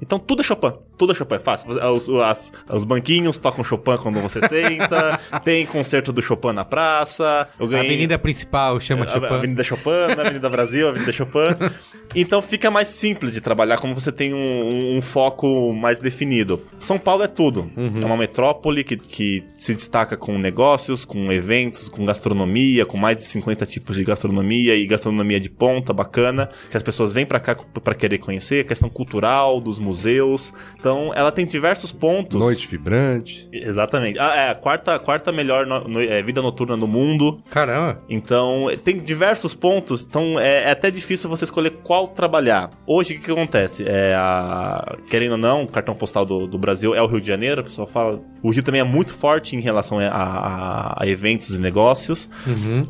Speaker 3: Então tudo é Chopin. Tudo é Chopin, é fácil. Os, as- os banquinhos tocam Chopin quando você senta. tem concerto do Chopin na praça. Eu
Speaker 1: a
Speaker 3: ganhei...
Speaker 1: avenida principal chama
Speaker 3: A-
Speaker 1: Chopin.
Speaker 3: A Avenida Chopin, né? Avenida Brasil, Avenida Chopin. Então fica mais simples de trabalhar, como você tem um, um- um foco mais definido. São Paulo é tudo. É uma metrópole que, que se destaca com negócios, com eventos, com gastronomia, com mais de 50 tipos de gastronomia e gastronomia de ponta, bacana, que as pessoas vêm pra cá para querer conhecer, questão cultural, dos museus. Então ela tem diversos pontos.
Speaker 2: Noite vibrante.
Speaker 3: Exatamente. Ah, é a quarta, quarta melhor no- no- é, vida noturna no mundo.
Speaker 1: Caramba.
Speaker 3: Então, tem diversos pontos, então é, é até difícil você escolher qual trabalhar. Hoje, o que, que acontece? É a, querendo ou não, o cartão postal do, do Brasil é o Rio de Janeiro, a pessoa fala. O Rio também é muito forte em relação a, a- a eventos e negócios.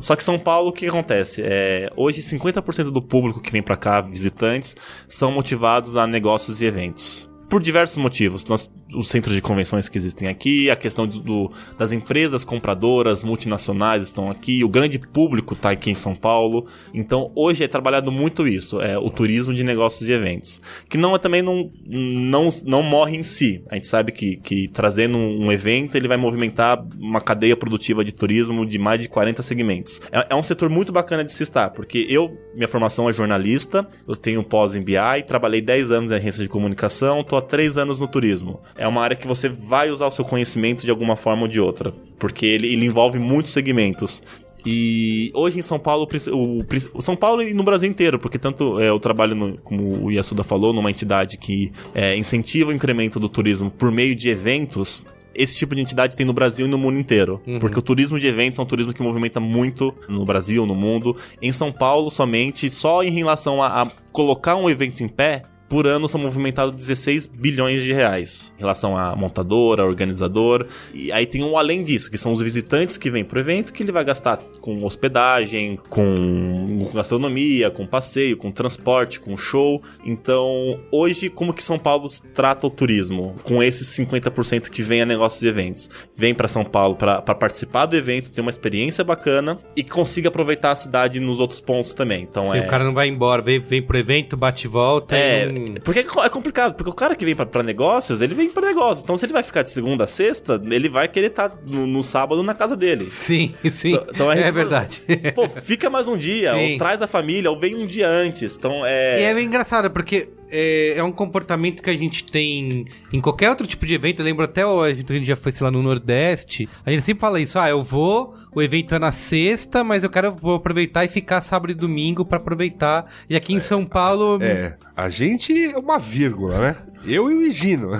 Speaker 3: Só que São Paulo, o que, que acontece? É, hoje, 50% do público que vem pra cá, visitantes, são motivados a negócios e eventos. Por diversos motivos. Nós, os centros de convenções que existem aqui, a questão do, das empresas compradoras multinacionais estão aqui, o grande público está aqui em São Paulo. Então, hoje é trabalhado muito isso, é o turismo de negócios e eventos. Que não é também não, não, não morre em si. A gente sabe que, que trazendo um evento, ele vai movimentar uma cadeia produtiva de turismo de mais de 40 segmentos. É, é um setor muito bacana de se estar, porque eu, minha formação é jornalista, eu tenho pós em BI, trabalhei 10 anos em agência de comunicação, tô 3 anos no turismo. É uma área que você vai usar o seu conhecimento de alguma forma ou de outra, porque ele, ele envolve muitos segmentos. E hoje em São Paulo, o o, São Paulo e no Brasil inteiro, porque tanto é, eu trabalho, no- como o Yasuda falou, numa entidade que é, incentiva o incremento do turismo por meio de eventos. Esse tipo de entidade tem no Brasil e no mundo inteiro. Porque o turismo de eventos é um turismo que movimenta muito no Brasil, no mundo. Em São Paulo, somente, só em relação a, a colocar um evento em pé, por ano são movimentados 16 bilhões de reais em relação à montadora, organizador. E aí tem um além disso, que são os visitantes que vêm pro evento, que ele vai gastar com hospedagem, com gastronomia, com passeio, com transporte, com show. Então, hoje, como que São Paulo trata o turismo? Com esses 50% que vem a negócios de eventos. Vem para São Paulo para participar do evento, ter uma experiência bacana e consiga aproveitar a cidade nos outros pontos também. Então,
Speaker 1: Se
Speaker 3: é...
Speaker 1: o cara não vai embora, vem, vem pro evento, bate e volta.
Speaker 3: É,
Speaker 1: e não-
Speaker 3: porque é é complicado, porque o cara que vem pra, pra negócios, ele vem pra negócios. Então, se ele vai ficar de segunda a sexta, ele vai querer estar no, no sábado na casa dele.
Speaker 1: Sim, sim.
Speaker 3: Então- então gente-
Speaker 1: é verdade.
Speaker 3: Pô, fica mais um dia,
Speaker 1: Sim.
Speaker 3: ou traz a família, ou vem um dia antes. Então,
Speaker 1: E
Speaker 3: é.
Speaker 1: é bem engraçado, porque é, é um comportamento que a gente tem em qualquer outro tipo de evento. Eu lembro até o evento que a gente já foi, sei lá, no Nordeste. A gente sempre fala isso. Ah, eu vou, o evento é na sexta, mas eu quero vou aproveitar e ficar sábado e domingo pra aproveitar. E aqui em São Paulo...
Speaker 2: É, a gente é uma vírgula, né? Eu e o Higino,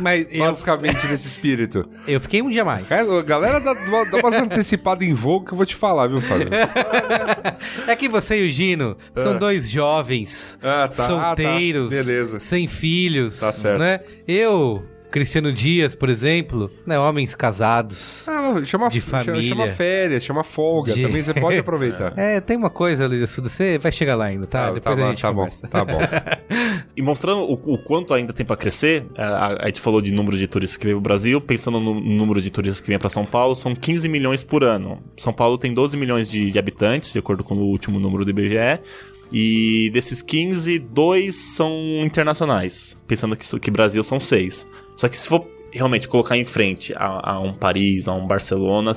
Speaker 1: Mas eu,
Speaker 2: basicamente nesse espírito.
Speaker 1: eu fiquei um dia mais.
Speaker 2: A galera dá, dá umas antecipadas em voo que eu vou te falar, viu, Fábio?
Speaker 1: É que você e o Gino são dois jovens,
Speaker 2: Ah, tá.
Speaker 1: solteiros,
Speaker 2: Ah, tá.
Speaker 1: Sem filhos,
Speaker 2: Tá certo.
Speaker 1: né? Eu, Cristiano Dias, por exemplo, né, homens casados.
Speaker 2: Ah, chama,
Speaker 1: De família.
Speaker 2: chama férias, chama folga.
Speaker 1: De-
Speaker 2: Também você pode aproveitar.
Speaker 1: É, tem uma coisa, Luiz Assuda, você vai chegar lá ainda, tá? Depois
Speaker 2: tá,
Speaker 1: a
Speaker 2: bom,
Speaker 1: gente
Speaker 2: tá bom,
Speaker 1: conversa.
Speaker 2: tá bom.
Speaker 3: E mostrando o, o quanto ainda tem pra crescer, a, a gente falou de número de turistas que vem pro Brasil, pensando no número de turistas que vem pra São Paulo, são 15 milhões por ano. São Paulo tem 12 milhões de, de habitantes, de acordo com o último número do IBGE. E desses 15, dois são internacionais. Pensando que, que Brasil são seis. Só que se for realmente colocar em frente a, a um Paris, a um Barcelona.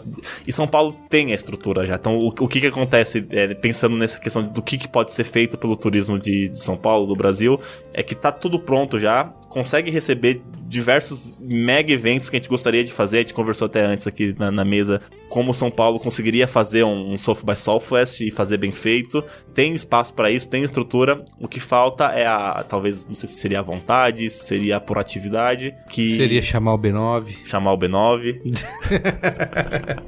Speaker 3: E São Paulo tem a estrutura já. Então, o, o que que acontece, é, pensando nessa questão do que, que pode ser feito pelo turismo de, de São Paulo, do Brasil, é que tá tudo pronto já, consegue receber diversos mega eventos que a gente gostaria de fazer. A gente conversou até antes aqui na, na mesa como São Paulo conseguiria fazer um, um South by Southwest e fazer bem feito. Tem espaço para isso, tem estrutura. O que falta é a, talvez, não sei se seria a vontade, se seria a proatividade, que
Speaker 1: Seria chamar o B9.
Speaker 3: chamar o B9.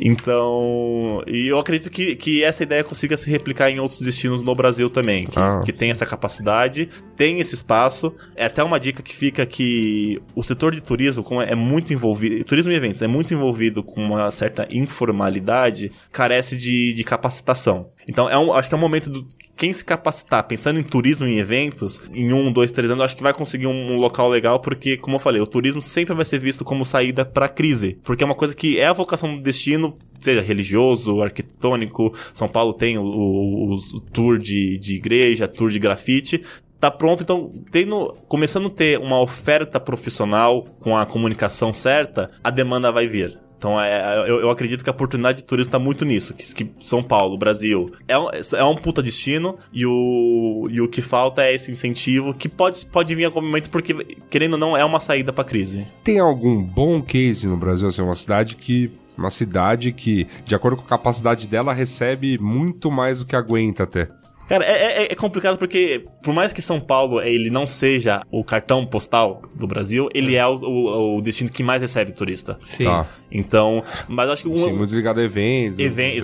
Speaker 3: então, e eu acredito que, que essa ideia consiga se replicar em outros destinos no Brasil também, que,
Speaker 2: Ah.
Speaker 3: que tem essa capacidade, tem esse espaço. É até uma dica que fica que o setor de turismo, como é muito envolvido, turismo e eventos é muito envolvido com uma certa informalidade, carece de, de capacitação. Então, é um, acho que é um momento do quem se capacitar, pensando em turismo e eventos, em um, dois, três anos, acho que vai conseguir um, um local legal, porque, como eu falei, o turismo sempre vai ser visto como saída para crise, porque é uma coisa que é a vocação do destino, seja religioso, arquitetônico. São Paulo tem o, o- o tour de, de igreja, tour de grafite. Tá pronto, então, tendo, começando a ter uma oferta profissional com a comunicação certa, a demanda vai vir. Então, é, eu, eu acredito que a oportunidade de turismo tá muito nisso. Que, que São Paulo, Brasil, é um, é um puta destino e o, e o que falta é esse incentivo que pode, pode vir a momento porque, querendo ou não, é uma saída pra crise.
Speaker 2: Tem algum bom case no Brasil? Assim, uma cidade que. Uma cidade que, de acordo com a capacidade dela, recebe muito mais do que aguenta até.
Speaker 3: Cara, é, é- é complicado porque, por mais que São Paulo ele não seja o cartão postal do Brasil, ele é o, o- o destino que mais recebe turista.
Speaker 1: Sim.
Speaker 2: Tá.
Speaker 3: Então, mas eu acho que um,
Speaker 2: Sim, muito ligado a eventos.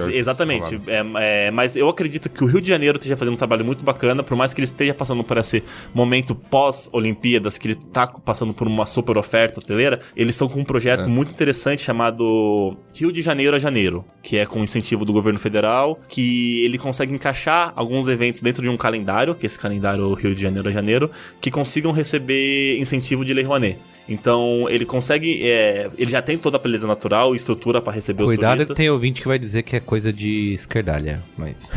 Speaker 3: Exatamente.
Speaker 2: falado.
Speaker 3: É, é, mas eu acredito que o Rio de Janeiro esteja fazendo um trabalho muito bacana, por mais que ele esteja passando por esse momento pós-Olimpíadas, que ele está passando por uma super oferta hoteleira, eles estão com um projeto muito interessante chamado Rio de Janeiro a Janeiro, que é com incentivo do governo federal, que ele consegue encaixar alguns eventos dentro de um calendário, que esse calendário Rio de Janeiro a janeiro, que consigam receber incentivo de Lei Rouanet. Então, ele consegue. é, ele já tem toda a beleza natural e estrutura para receber
Speaker 1: Cuidado
Speaker 3: os
Speaker 1: que
Speaker 3: turistas.
Speaker 1: tem ouvinte que vai dizer que é coisa de esquerdalha, mas...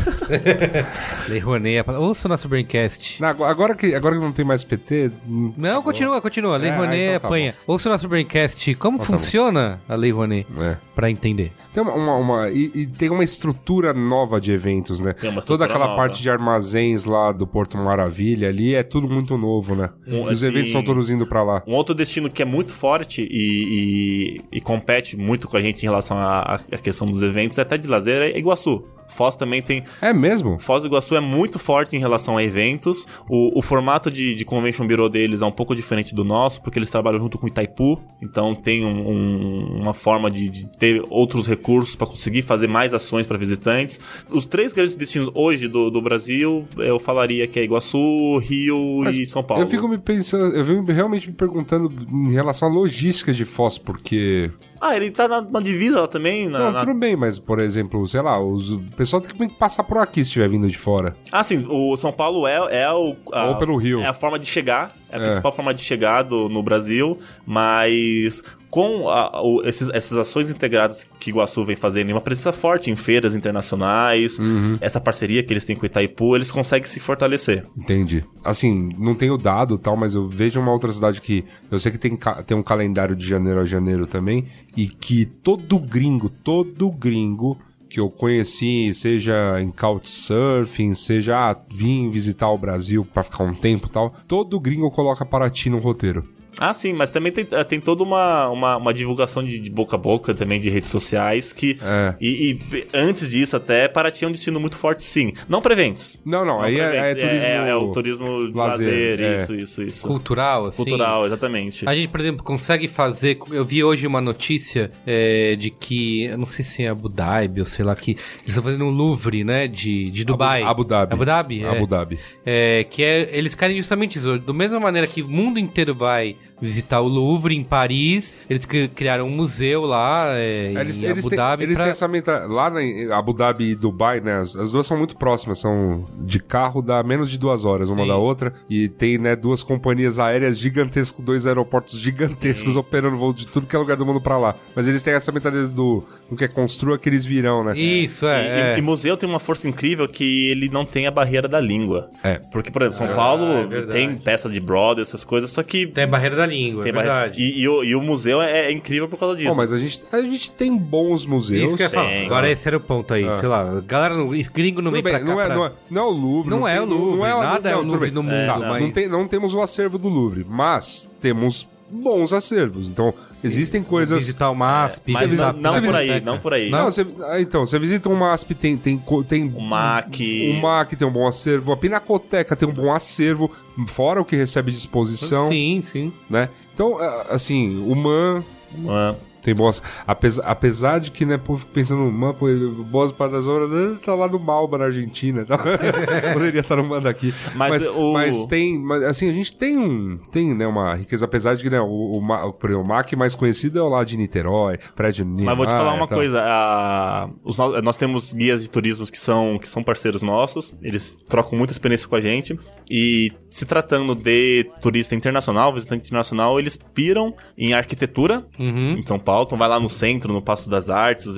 Speaker 1: Lei Rouanet... é- Ouça o nosso Braincast.
Speaker 2: Não, agora- que, agora que não tem mais PT, hum,
Speaker 1: Não, continua, continua. Lei
Speaker 2: É,
Speaker 1: Rouanet
Speaker 2: então tá
Speaker 1: apanha. Ouça o nosso Braincast. Como
Speaker 2: tá
Speaker 1: funciona a Lei Rouanet?
Speaker 2: é.
Speaker 1: Pra entender.
Speaker 2: Tem uma, uma- uma- e, e tem uma estrutura nova de eventos, né?
Speaker 3: Tem uma
Speaker 2: Toda aquela
Speaker 3: nova.
Speaker 2: parte de armazéns lá do Porto Maravilha ali é tudo muito novo, né?
Speaker 3: Um,
Speaker 2: os
Speaker 3: assim,
Speaker 2: eventos estão todos indo pra lá.
Speaker 3: Um outro destino que é muito forte e, e- e compete muito com a gente em relação à, à questão dos eventos, até de lazer, é Iguaçu. Foz também tem.
Speaker 2: É mesmo?
Speaker 3: Foz do Iguaçu é muito forte em relação a eventos. O, o formato de, de Convention Bureau deles é um pouco diferente do nosso, porque eles trabalham junto com Itaipu. Então tem um- um- uma forma de, de ter outros recursos para conseguir fazer mais ações para visitantes. Os três grandes destinos hoje do, do Brasil, eu falaria que é Iguaçu, Rio
Speaker 2: Mas
Speaker 3: e São Paulo.
Speaker 2: Eu fico me pensando, eu fico realmente me perguntando em relação à logística de Foz, porque.
Speaker 3: Ah, ele tá na, na divisa lá também? Na,
Speaker 2: Não,
Speaker 3: na-
Speaker 2: tudo bem, mas, por exemplo, sei lá, os, o pessoal tem que passar por aqui se estiver vindo de fora.
Speaker 3: Ah, sim, o São Paulo é, é o. a-
Speaker 2: Ou pelo Rio.
Speaker 3: É a forma de chegar, é a
Speaker 2: É.
Speaker 3: principal forma de chegar do, no Brasil, mas com a- o- esses- essas ações integradas que Iguaçu vem fazendo, uma presença forte em feiras internacionais,
Speaker 2: Uhum.
Speaker 3: essa parceria que eles têm com o Itaipu, eles conseguem se fortalecer.
Speaker 2: Entendi. Assim, não tenho dado tal, mas eu vejo uma outra cidade que. Eu sei que tem, tem um calendário de janeiro a janeiro também. E que todo gringo, todo gringo que eu conheci, seja em Couchsurfing, seja ah, vim visitar o Brasil pra ficar um tempo e tal, todo gringo coloca Paraty no roteiro.
Speaker 3: Ah, sim, mas também tem, tem toda uma, uma, uma divulgação de, de boca a boca também de redes sociais que.
Speaker 2: É.
Speaker 3: E, e antes disso, até Paraty é um destino muito forte, sim. Não para eventos.
Speaker 2: Não, não,
Speaker 3: Não
Speaker 2: aí é, é
Speaker 3: eventos,
Speaker 2: turismo.
Speaker 3: é, é o turismo de
Speaker 2: lazer,
Speaker 3: lazer,
Speaker 2: é.
Speaker 3: isso, isso, isso.
Speaker 1: Cultural, assim.
Speaker 3: Cultural, exatamente.
Speaker 1: A gente, por exemplo, consegue fazer. Eu vi hoje uma notícia é, de que. Eu não sei se é Abu Dhabi ou sei lá que. Eles estão fazendo um Louvre, né? De, de Dubai.
Speaker 2: Abu Dhabi.
Speaker 1: Abu Dhabi? É.
Speaker 2: Abu Dhabi.
Speaker 1: É, que é. Eles querem justamente isso. Da mesma maneira que o mundo inteiro vai visitar o Louvre em Paris, eles cri- criaram um museu lá é,
Speaker 2: Eles,
Speaker 1: em
Speaker 2: eles
Speaker 1: Abu
Speaker 2: têm,
Speaker 1: Dhabi.
Speaker 2: eles
Speaker 1: pra-
Speaker 2: têm essa menta... Lá na, em Abu Dhabi e Dubai, né? As, as duas são muito próximas. São de carro, dá menos de duas horas uma
Speaker 1: Sim.
Speaker 2: da outra. E tem, né, duas companhias aéreas gigantescas, dois aeroportos gigantescos operando voo de tudo que é lugar do mundo pra lá. Mas eles têm essa mentalidade do... O que é construa que eles virão, né?
Speaker 1: Isso,
Speaker 3: E,
Speaker 1: é.
Speaker 3: e-
Speaker 1: é.
Speaker 3: e museu tem uma força incrível que ele não tem a barreira da língua.
Speaker 2: É.
Speaker 3: Porque, por exemplo, São Paulo
Speaker 1: é
Speaker 3: tem peça de Broadway, essas coisas, só que
Speaker 1: Tem a barreira da língua,
Speaker 3: tem
Speaker 1: é
Speaker 3: barreira.
Speaker 1: verdade.
Speaker 3: E, e o, e o museu é, é incrível por causa disso.
Speaker 2: Bom, mas a gente, a gente tem bons museus.
Speaker 1: Isso que eu ia falar.
Speaker 3: Tem.
Speaker 1: Agora esse era o ponto aí, sei lá. Galera, não, gringo não
Speaker 2: Tudo
Speaker 1: vem
Speaker 2: bem,
Speaker 1: pra cá
Speaker 2: não, é,
Speaker 1: pra-
Speaker 2: não, é, não é o Louvre.
Speaker 1: Não é
Speaker 2: tem-
Speaker 1: o Louvre, nada é o Louvre no mundo,
Speaker 2: Tá,
Speaker 1: mas-
Speaker 2: não, tem- não temos o acervo do Louvre, mas temos bons acervos. Então, existem coisas...
Speaker 1: Visitar o MASP.
Speaker 3: mas
Speaker 1: visitar
Speaker 3: não, não por aí,
Speaker 1: biblioteca.
Speaker 3: não por aí.
Speaker 2: Não, você, ah, então, você visita um MASP, tem, tem, tem
Speaker 3: O MAC.
Speaker 2: o MAC tem um bom acervo, a Pinacoteca tem um bom acervo, fora o que recebe de exposição,
Speaker 1: Sim, sim.
Speaker 2: né? Então, ah, assim, o MAN
Speaker 3: Ah,
Speaker 2: tem boas... Apesar, apesar de que, né, pô, fico pensando no MAN, pô, boas partes das obras, ele tá lá no Malba, na Argentina, tá? poderia estar no MAN daqui.
Speaker 3: Mas
Speaker 2: Mas, mas,
Speaker 3: o-
Speaker 2: tem, mas, assim, a gente tem um, tem, né, uma riqueza, apesar de que, né, o, o, exemplo, o MAC mais conhecido é o lá de Niterói, prédio Niemeyer.
Speaker 3: Mas vou te falar uma
Speaker 2: tal.
Speaker 3: coisa, a- os nós temos guias de turismo que são, que são parceiros nossos, eles trocam muita experiência com a gente, e se tratando de turista internacional, visitante internacional, eles piram em arquitetura
Speaker 1: Uhum.
Speaker 3: em São Paulo, então vai lá no centro, no Passo das Artes,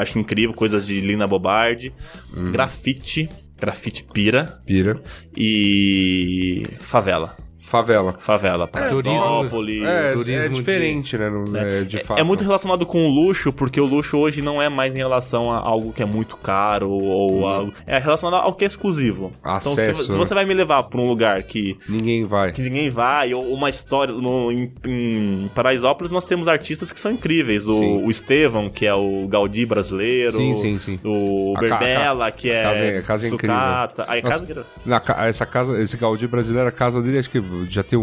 Speaker 3: acho incrível, coisas de Lina Bobardi,
Speaker 2: Uhum.
Speaker 3: grafite, grafite pira,
Speaker 2: Pira.
Speaker 3: e favela.
Speaker 2: Favela.
Speaker 3: Favela,
Speaker 1: turismo-
Speaker 3: Paraisópolis.
Speaker 2: É,
Speaker 1: turismo
Speaker 2: é
Speaker 1: de-
Speaker 2: diferente, né? no- é, de fato.
Speaker 3: É muito relacionado com o luxo, porque o luxo hoje não é mais em relação a algo que é muito caro ou algo. É relacionado ao que é exclusivo. então, se,
Speaker 2: Acesso,
Speaker 3: se
Speaker 2: né?
Speaker 3: você vai me levar pra um lugar que,
Speaker 2: Ninguém vai.
Speaker 3: que ninguém vai, ou uma história. No, em, em Paraisópolis, nós temos artistas que são incríveis. O,
Speaker 2: Sim.
Speaker 3: o Estevão, que é o Gaudí brasileiro.
Speaker 2: Sim, sim, sim.
Speaker 3: O Berbela,
Speaker 2: a
Speaker 3: que é.
Speaker 2: a casa é- a casa é incrível.
Speaker 3: sucata. Aí,
Speaker 2: Nossa,
Speaker 3: casa...
Speaker 2: Na essa casa, esse Gaudí brasileiro, a casa dele acho que já tem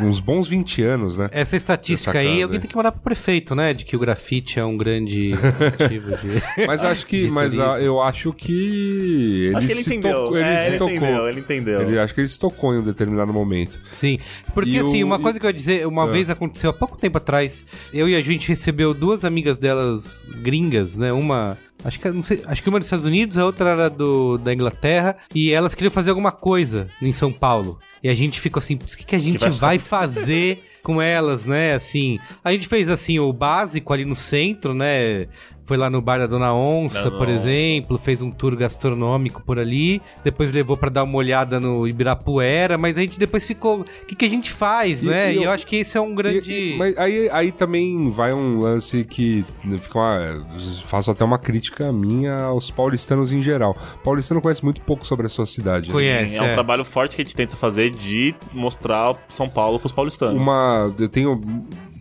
Speaker 2: uns bons 20 anos, né?
Speaker 1: Essa estatística aí,
Speaker 2: casa
Speaker 1: alguém
Speaker 2: aí.
Speaker 1: tem que mandar pro prefeito, né? De que o grafite é um grande motivo de.
Speaker 2: Mas acho que, mas ah,
Speaker 1: turismo.
Speaker 2: eu acho que ele
Speaker 3: Acho que ele
Speaker 2: se
Speaker 3: entendeu.
Speaker 2: tocou, ele
Speaker 3: É,
Speaker 2: se
Speaker 3: ele
Speaker 2: tocou.
Speaker 3: entendeu, ele entendeu.
Speaker 2: Ele- acho que ele se tocou em um determinado momento.
Speaker 1: Sim. Porque
Speaker 2: E
Speaker 1: assim,
Speaker 2: o-
Speaker 1: uma
Speaker 2: e-
Speaker 1: coisa que eu ia dizer, uma vez aconteceu há pouco tempo atrás, eu e a gente recebeu duas amigas delas gringas, né? Uma Acho que, não sei, acho que uma dos Estados Unidos, a outra era do, da Inglaterra. E elas queriam fazer alguma coisa em São Paulo. E a gente ficou assim, o que, que a gente
Speaker 3: vai
Speaker 1: vai fazer com elas, né? Assim, a gente fez assim o básico ali no centro, né? Foi lá no bar da Dona Onça,
Speaker 3: Dona
Speaker 1: por
Speaker 3: Onça.
Speaker 1: exemplo, fez um tour gastronômico por ali, depois levou pra dar uma olhada no Ibirapuera, mas a gente depois ficou, o que, que a gente faz,
Speaker 2: E-
Speaker 1: né?
Speaker 2: e
Speaker 1: E, eu
Speaker 2: eu-
Speaker 1: acho que esse é um grande
Speaker 2: E- e- mas aí, aí também vai um lance que fica uma- faço até uma crítica minha aos paulistanos em geral. Paulistano conhece muito pouco sobre a sua cidade. né?
Speaker 1: Conhece.
Speaker 3: É um
Speaker 1: é.
Speaker 3: trabalho forte que a gente tenta fazer de mostrar São Paulo pros paulistanos.
Speaker 2: Uma. Eu tenho.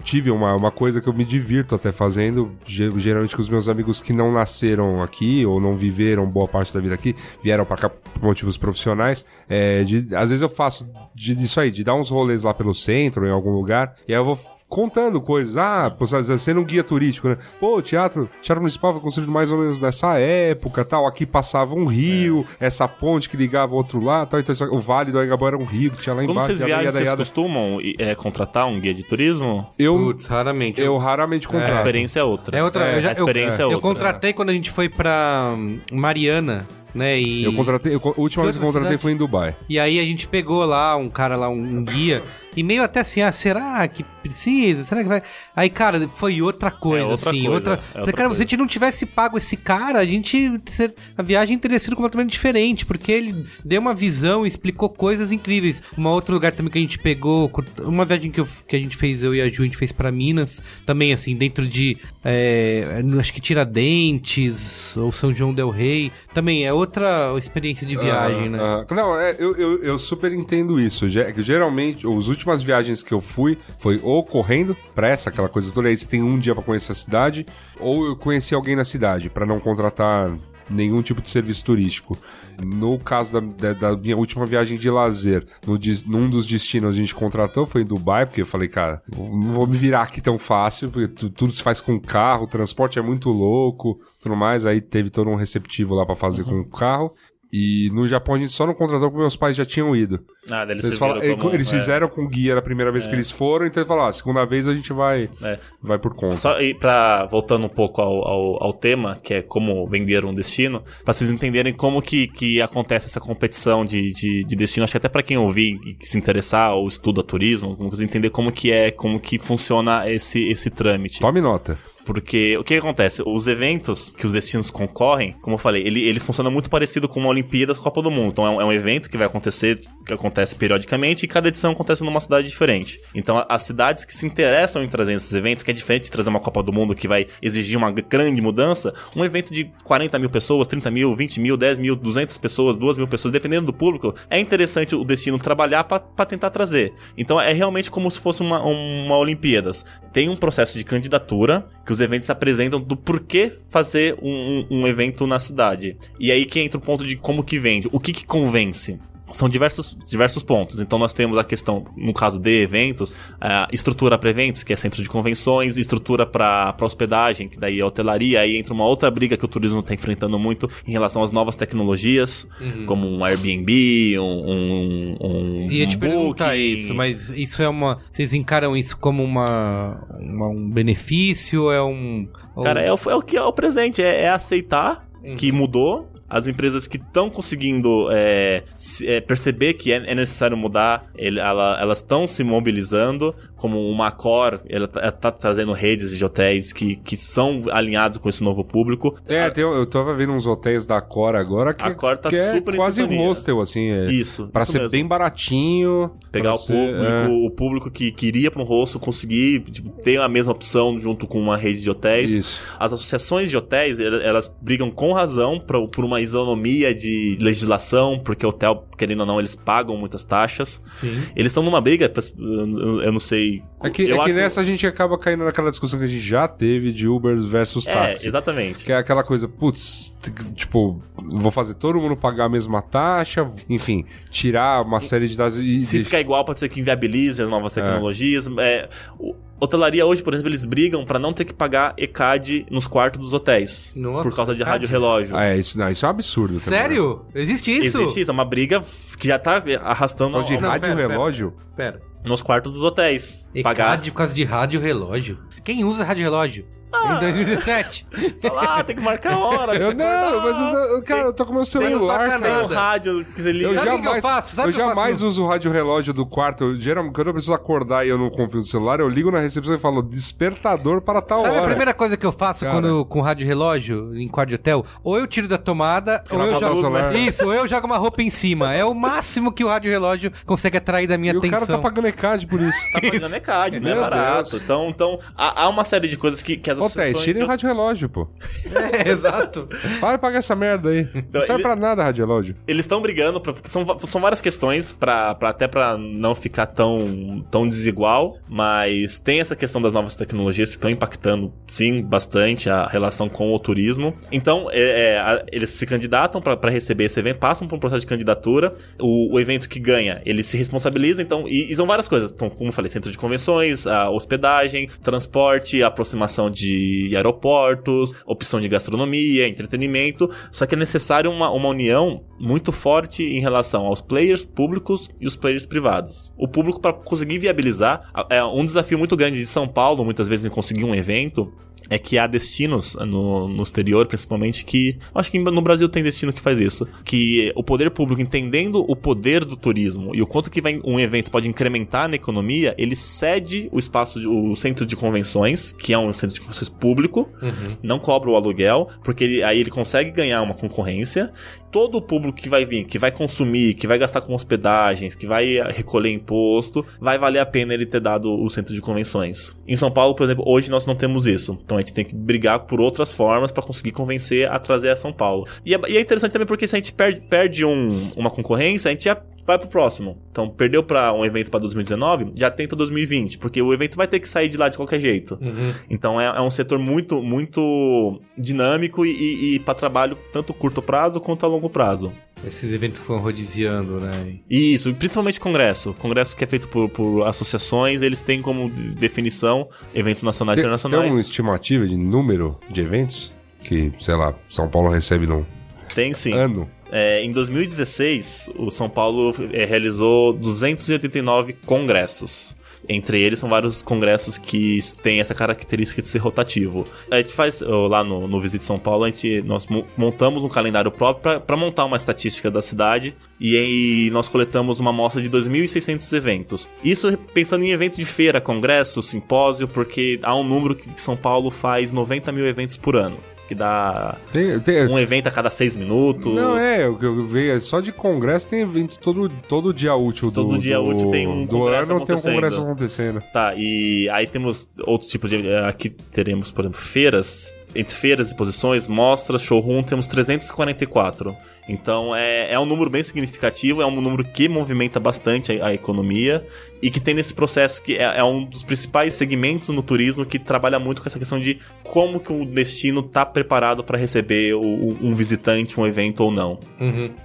Speaker 2: Tive uma, uma coisa que eu me divirto até fazendo, ge- geralmente com os meus amigos que não nasceram aqui ou não viveram boa parte da vida aqui, vieram pra cá por motivos profissionais. É, de- às vezes eu faço de- disso aí, de dar uns rolês lá pelo centro, em algum lugar, e aí eu vou contando coisas. Ah, sendo um guia turístico, né? Pô, o teatro, o teatro municipal foi construído mais ou menos nessa época, tal. Aqui passava um rio, essa ponte que ligava o outro lado, tal. Então, isso- o Vale do Anhangabaú era um rio que tinha lá
Speaker 3: Quando
Speaker 2: embaixo.
Speaker 3: vocês
Speaker 2: yada,
Speaker 3: viajam, vocês costumam é, contratar um guia de turismo?
Speaker 2: Eu,
Speaker 1: Putz, raramente.
Speaker 2: eu raramente
Speaker 3: A
Speaker 2: contrato.
Speaker 3: experiência é outra.
Speaker 1: É outra,
Speaker 2: É,
Speaker 1: eu, já,
Speaker 3: a experiência é
Speaker 1: eu, eu
Speaker 3: outra.
Speaker 1: contratei quando a gente foi pra hum, Mariana, né? E,
Speaker 2: Eu contratei, eu, a última vez que eu contratei
Speaker 1: cidade?
Speaker 2: foi em Dubai.
Speaker 1: e aí a gente pegou lá um cara lá, um, um guia, e meio até assim, ah, será que precisa? Será que vai? Aí, cara, foi outra coisa,
Speaker 3: É outra
Speaker 1: assim,
Speaker 3: coisa,
Speaker 1: outra.
Speaker 3: é outra
Speaker 1: cara,
Speaker 3: coisa.
Speaker 1: se a gente não tivesse pago esse cara, a gente a viagem teria sido completamente diferente, porque ele deu uma visão e explicou coisas incríveis. Um outro lugar também que a gente pegou, uma viagem que, eu- que a gente fez, eu e a Ju, a gente fez pra Minas, também assim, dentro de, é, acho que Tiradentes ou São João del Rei, também é outra experiência de viagem, né?
Speaker 2: Ah, ah, não, é, eu, eu, eu super entendo isso. Geralmente, as últimas viagens que eu fui foi ou correndo, pressa, aquela coisa toda, aí você tem um dia pra conhecer a cidade, ou eu conheci alguém na cidade, pra não contratar nenhum tipo de serviço turístico. No caso da, da- da minha última viagem de lazer, no, num dos destinos a gente contratou, foi em Dubai, porque eu falei, cara, não vou me virar aqui tão fácil, porque tu- tudo se faz com carro, o transporte é muito louco, tudo mais. Aí teve todo um receptivo lá pra fazer com o carro. E no Japão a gente só não contratou porque meus pais já tinham ido.
Speaker 3: Ah, eles,
Speaker 2: Eles, falam-
Speaker 3: como-
Speaker 2: eles
Speaker 3: é.
Speaker 2: fizeram com guia na primeira vez que eles foram, então eles falaram, ah, segunda vez a gente vai,
Speaker 3: É.
Speaker 2: vai por conta.
Speaker 3: Só e pra, voltando um pouco ao, ao, ao tema, que é como vender um destino, pra vocês entenderem como que, que acontece essa competição de, de, de destino, acho que até pra quem ouvir e que se interessar ou estuda turismo, como vocês entender como que é, como que funciona esse, esse trâmite.
Speaker 2: Tome nota.
Speaker 3: Porque o que, acontece? Os eventos que os destinos concorrem, como eu falei, ele, ele funciona muito parecido com uma Olimpíadas Copa do Mundo. Então é um, é um evento que vai acontecer, que acontece periodicamente, e cada edição acontece numa cidade diferente. Então as cidades que se interessam em trazer esses eventos, que é diferente de trazer uma Copa do Mundo que vai exigir uma grande mudança, um evento de 40 mil pessoas, 30 mil, 20 mil, 10 mil, 200 pessoas, 2 mil pessoas, dependendo do público, é interessante o destino trabalhar para tentar trazer. Então é realmente como se fosse uma, uma Olimpíadas. Tem um processo de candidatura que os eventos apresentam do porquê fazer um, um- um evento na cidade. E aí que entra o ponto de como que vende, o que que convence. São diversos, diversos pontos. Então nós temos a questão, no caso de eventos, a estrutura para eventos, que é centro de convenções, estrutura para hospedagem, que daí é hotelaria, aí entra uma outra briga que o turismo está enfrentando muito em relação às novas tecnologias, como um Airbnb, um, um, um
Speaker 1: Ia te
Speaker 3: um
Speaker 1: perguntar
Speaker 3: Booking.
Speaker 1: isso, mas isso é uma. Vocês encaram isso como uma, uma- um benefício? É um.
Speaker 3: Cara, é o, é o que é o presente, é, é aceitar
Speaker 1: Uhum.
Speaker 3: que mudou. As empresas que estão conseguindo é, se- é, perceber que é, é necessário mudar, ele- ela- elas estão se mobilizando, como uma Accor, ela está trazendo redes de hotéis que, que são alinhados com esse novo público.
Speaker 2: É, tem- eu tava vendo uns hotéis da Cora agora que,
Speaker 3: A Cora tá
Speaker 2: que é quase um hostel, assim. É,
Speaker 3: Isso, isso
Speaker 2: ser
Speaker 3: mesmo.
Speaker 2: bem baratinho.
Speaker 3: Pegar o
Speaker 2: ser-
Speaker 3: público,
Speaker 2: é.
Speaker 3: o público que queria para um rosto, conseguir tipo, ter a mesma opção junto com uma rede de hotéis.
Speaker 2: Isso.
Speaker 3: As associações de hotéis, el- elas brigam com razão pra- por uma isonomia de legislação, porque hotel, querendo ou não, eles pagam muitas taxas.
Speaker 1: Sim.
Speaker 3: Eles estão numa briga, pra- eu não sei.
Speaker 2: É que, é que
Speaker 3: acho-
Speaker 2: nessa a gente acaba caindo naquela discussão que a gente já teve de Uber versus
Speaker 3: É,
Speaker 2: táxi.
Speaker 3: exatamente.
Speaker 2: Que é aquela coisa, putz, tipo, vou fazer todo mundo pagar a mesma taxa, enfim, tirar uma série de dados e.
Speaker 3: Se ficar igual, pode ser que inviabilize as
Speaker 2: É.
Speaker 3: novas tecnologias. É, o- hotelaria hoje, por exemplo, eles brigam pra não ter que pagar ECAD nos quartos dos hotéis.
Speaker 1: Nossa,
Speaker 3: por causa de rádio relógio.
Speaker 2: Ah, é, isso, não, isso é um absurdo. também, né?
Speaker 1: Sério? Existe isso?
Speaker 3: Existe isso, é uma briga que já tá arrastando
Speaker 2: Tal de
Speaker 3: ao-
Speaker 1: Não,
Speaker 2: rádio
Speaker 1: pera, pera,
Speaker 2: relógio?
Speaker 1: Pera.
Speaker 3: nos quartos dos hotéis.
Speaker 1: ECAD
Speaker 3: Pagar
Speaker 1: por causa de rádio relógio. Quem usa rádio relógio? Em 2017.
Speaker 3: Olha lá, tem que marcar a hora.
Speaker 2: Eu
Speaker 3: tem
Speaker 2: não, mas eu, cara, eu tô com meu
Speaker 3: Tem,
Speaker 2: celular,
Speaker 1: toca
Speaker 2: cara.
Speaker 3: tem o rádio que você liga.
Speaker 2: Eu
Speaker 1: Sabe o que eu
Speaker 2: jamais,
Speaker 1: faço? Sabe
Speaker 2: eu
Speaker 1: o eu
Speaker 2: jamais
Speaker 1: faço?
Speaker 2: uso o rádio relógio do quarto. Eu, geralmente, quando eu preciso acordar e eu não confio no celular, eu ligo na recepção e falo despertador para tal
Speaker 1: Sabe
Speaker 2: hora.
Speaker 1: a primeira coisa que eu faço
Speaker 2: Cara.
Speaker 1: quando com rádio relógio em quarto de hotel? Ou eu tiro da tomada, ou eu jogo.
Speaker 2: né?
Speaker 1: Isso, ou eu jogo uma roupa em cima. É o máximo que o rádio relógio consegue atrair da minha
Speaker 2: E o
Speaker 1: atenção.
Speaker 2: cara tá pagando ECAD por isso.
Speaker 3: Tá pagando ECAD, não é
Speaker 2: Meu
Speaker 3: barato.
Speaker 2: Deus.
Speaker 3: Então, então há, há uma série de coisas que, que as
Speaker 2: Ô, Tess,
Speaker 3: associações...
Speaker 2: tirem o rádio relógio, pô.
Speaker 1: É, exato.
Speaker 2: Para pagar essa merda aí. Não serve
Speaker 3: ele-
Speaker 2: pra nada rádio relógio.
Speaker 3: Eles estão brigando, pra, são, são várias questões, pra, pra- até pra não ficar tão, tão desigual, mas tem essa questão das novas tecnologias que estão impactando, sim, bastante a relação com o turismo. Então, é, é, eles se candidatam pra pra receber esse evento, passam por um processo de candidatura, o, o evento que ganha, ele se responsabiliza, então, e, e são várias coisas. Então, como eu falei, centro de convenções, a hospedagem, transporte, aproximação de aeroportos, opção de gastronomia, entretenimento, só que é necessário uma, uma união muito forte em relação aos players públicos e os players privados. O público, para conseguir viabilizar, é um desafio muito grande de São Paulo, muitas vezes, em conseguir um evento, é que há destinos no, no exterior, principalmente, que. Acho que no Brasil tem destino que faz isso. Que o poder público, entendendo o poder do turismo e o quanto que vai, um evento pode incrementar na economia, ele cede o espaço, o centro de convenções, que é um centro de convenções público, não cobra o aluguel, porque ele- aí ele consegue ganhar uma concorrência. Todo o público que vai vir, que vai consumir, que vai gastar com hospedagens, que vai eh, recolher imposto, vai valer a pena ele ter dado o centro de convenções. Em São Paulo, por exemplo, hoje nós não temos isso. Então a gente tem que brigar por outras formas para conseguir convencer a trazer a São Paulo. E é, e é interessante também porque se a gente perde, perde um- uma concorrência, a gente já vai pro próximo. Então, perdeu para um evento para 2019, já tenta 2020, porque o evento vai ter que sair de lá de qualquer jeito. Então é, é um setor muito, muito dinâmico e, e, para trabalho tanto curto prazo quanto a longo prazo.
Speaker 1: Esses eventos que foram rodiziando, né?
Speaker 3: Isso, principalmente congresso. Congresso que é feito por, por associações, eles têm como de- definição eventos nacionais e
Speaker 2: Tem, tem
Speaker 3: internacionais.
Speaker 2: uma estimativa de número de eventos que, sei lá, São Paulo recebe num
Speaker 3: Tem sim.
Speaker 2: ano?
Speaker 3: É, em 2016, o São Paulo é, realizou 289 congressos. Entre eles são vários congressos que têm essa característica de ser rotativo. A gente faz lá no, no Visite São Paulo, a gente, nós mo- montamos um calendário próprio para montar uma estatística da cidade e nós coletamos uma amostra de 2.600 eventos. Isso pensando em eventos de feira, congresso, simpósio, porque há um número que São Paulo faz 90 mil eventos por ano. Que dá
Speaker 2: Tem, tem-
Speaker 3: um evento a cada seis minutos.
Speaker 2: Não, é, o que eu vejo é só de congresso tem evento todo, todo dia útil do
Speaker 3: Todo dia
Speaker 2: do-
Speaker 3: útil tem um
Speaker 2: do
Speaker 3: congresso
Speaker 2: ano tem um
Speaker 3: acontecendo.
Speaker 2: congresso acontecendo.
Speaker 3: Tá, e aí temos outros tipos de. Aqui teremos, por exemplo, feiras. Entre feiras, exposições, mostras, showroom, temos 344. Então é, é um número bem significativo, é um número que movimenta bastante a, a economia e que tem nesse processo que é, é um dos principais segmentos no turismo que trabalha muito com essa questão de como que o destino está preparado para receber o- um visitante, um evento ou não.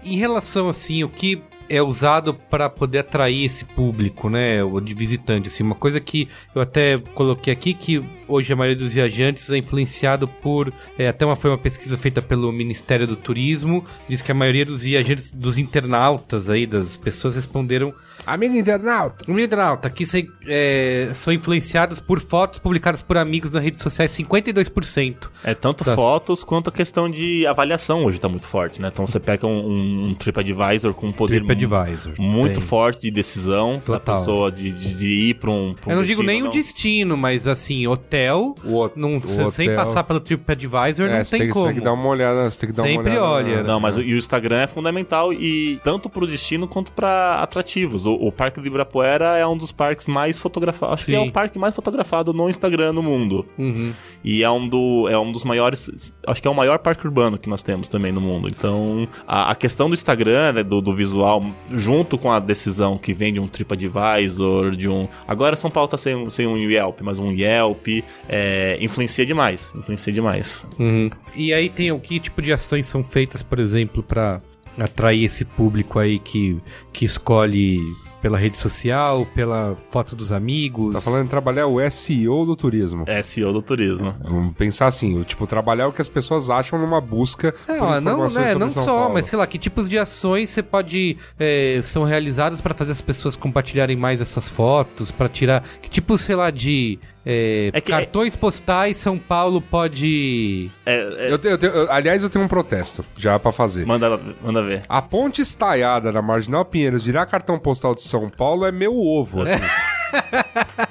Speaker 1: Em relação, assim, o que é usado para poder atrair esse público, né, de visitante, assim, uma coisa que eu até coloquei aqui que hoje a maioria dos viajantes é influenciado por, é, até uma foi uma pesquisa feita pelo Ministério do Turismo, diz que a maioria dos viajantes, dos internautas aí, das pessoas responderam
Speaker 2: Amigo internauta!
Speaker 1: no internauta, que se- é, são influenciados por fotos publicadas por amigos nas redes sociais, 52%.
Speaker 3: É tanto
Speaker 1: Tá.
Speaker 3: fotos quanto a questão de avaliação hoje tá muito forte, né? Então você pega um, um TripAdvisor com um poder
Speaker 1: TripAdvisor.
Speaker 3: muito
Speaker 1: Tem.
Speaker 3: forte de decisão da
Speaker 1: Total.
Speaker 3: pessoa de, de, de ir pra um, pra um
Speaker 1: Eu não digo
Speaker 3: destino,
Speaker 1: nem o
Speaker 3: não.
Speaker 1: destino, mas assim, hotel,
Speaker 2: O
Speaker 1: não,
Speaker 2: o
Speaker 1: se- sem
Speaker 2: hotel-
Speaker 1: passar pelo TripAdvisor,
Speaker 2: É,
Speaker 1: não tem
Speaker 2: tem,
Speaker 1: como.
Speaker 2: Você tem que dar uma olhada, você tem que dar
Speaker 1: Sempre
Speaker 2: uma olhada.
Speaker 1: olha,
Speaker 2: na-
Speaker 3: Não, mas o, e o Instagram é fundamental e tanto pro destino quanto pra atrativos. O, o Parque do Ibirapuera é um dos parques mais fotografados. Acho que é o parque mais fotografado no Instagram no mundo.
Speaker 1: Uhum.
Speaker 3: E é um, do, é um dos maiores. Acho que é o maior parque urbano que nós temos também no mundo. Então, a, a questão do Instagram, né, do, do visual, junto com a decisão que vem de um TripAdvisor, de um. Agora São Paulo tá sem, um- sem um Yelp, mas um Yelp, é, influencia demais. Influencia demais.
Speaker 1: Uhum. E aí tem o que tipo de ações são feitas, por exemplo, pra atrair esse público aí que, que escolhe pela rede social, pela foto dos amigos.
Speaker 2: Tá falando em trabalhar o SEO do turismo.
Speaker 3: É SEO do turismo.
Speaker 2: Vamos pensar assim, o tipo, trabalhar o que as pessoas acham numa busca
Speaker 1: É,
Speaker 2: por
Speaker 1: ó, não, né,
Speaker 2: sobre
Speaker 1: não
Speaker 2: São
Speaker 1: só,
Speaker 2: Paulo.
Speaker 1: mas sei lá, que tipos de ações você pode é, são realizadas para fazer as pessoas compartilharem mais essas fotos, para tirar que tipo, sei lá, de É,
Speaker 3: É que-
Speaker 1: cartões postais, São Paulo pode.
Speaker 3: É, é,
Speaker 2: Eu eu aliás, eu tenho um protesto já pra fazer.
Speaker 3: manda, manda ver.
Speaker 2: A ponte estaiada na Marginal Pinheiros virar cartão postal de São Paulo é meu ovo, assim.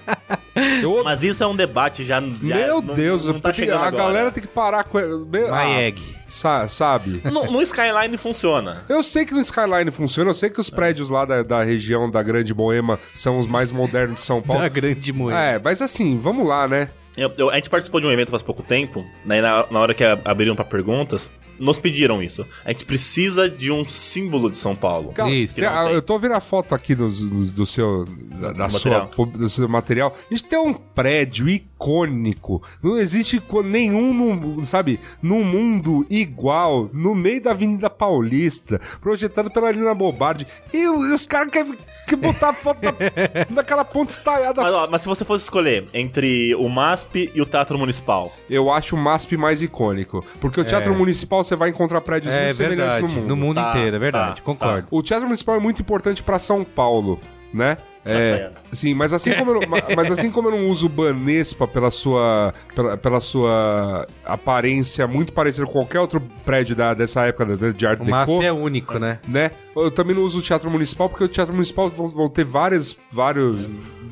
Speaker 2: Eu-
Speaker 3: Mas isso é um debate já. já
Speaker 2: meu
Speaker 3: não-
Speaker 2: Deus,
Speaker 3: não tá
Speaker 2: porque
Speaker 3: chegando
Speaker 2: a
Speaker 3: agora.
Speaker 2: galera tem que parar com. Meu,
Speaker 1: My
Speaker 2: ah,
Speaker 1: egg.
Speaker 2: sa- sabe?
Speaker 3: No, no Skyline funciona.
Speaker 2: Eu sei que no Skyline funciona, eu sei que os prédios lá da, da região da Grande Moema são os mais modernos de São Paulo.
Speaker 1: Da grande moeda.
Speaker 2: É, mas assim, vamos lá, né?
Speaker 3: Eu- eu- a gente participou de um evento faz pouco tempo, né, na, na hora que abriram pra perguntas, nos pediram isso. A gente precisa de um símbolo de São Paulo.
Speaker 2: Eu tô vendo a foto aqui do, do, do seu, da, da sua, do seu material. A gente tem um prédio icônico. Não existe nenhum, no- sabe, no mundo igual, no meio da Avenida Paulista, projetado pela Lina Bobardi. E, e os caras querem querem botar a foto da, daquela ponte estaiada.
Speaker 3: Mas, ó, mas se você fosse escolher entre o MASP e o Teatro Municipal,
Speaker 2: Eu acho o MASP mais icônico. Porque o Teatro Municipal você vai encontrar prédios
Speaker 1: É
Speaker 2: muito semelhantes
Speaker 1: verdade.
Speaker 2: no mundo.
Speaker 1: No mundo
Speaker 3: Tá,
Speaker 1: inteiro, é verdade.
Speaker 3: tá,
Speaker 1: concordo.
Speaker 2: O Teatro Municipal é muito importante pra São Paulo, né? É, sim, mas assim como eu mas assim como eu não uso o Banespa pela sua pela, pela sua aparência muito parecida com qualquer outro prédio da, dessa época de, de Art
Speaker 1: O MASP
Speaker 2: Deco,
Speaker 1: é único, né?
Speaker 2: né? Eu também não uso o Teatro Municipal porque o Teatro Municipal vão, vão ter vários vários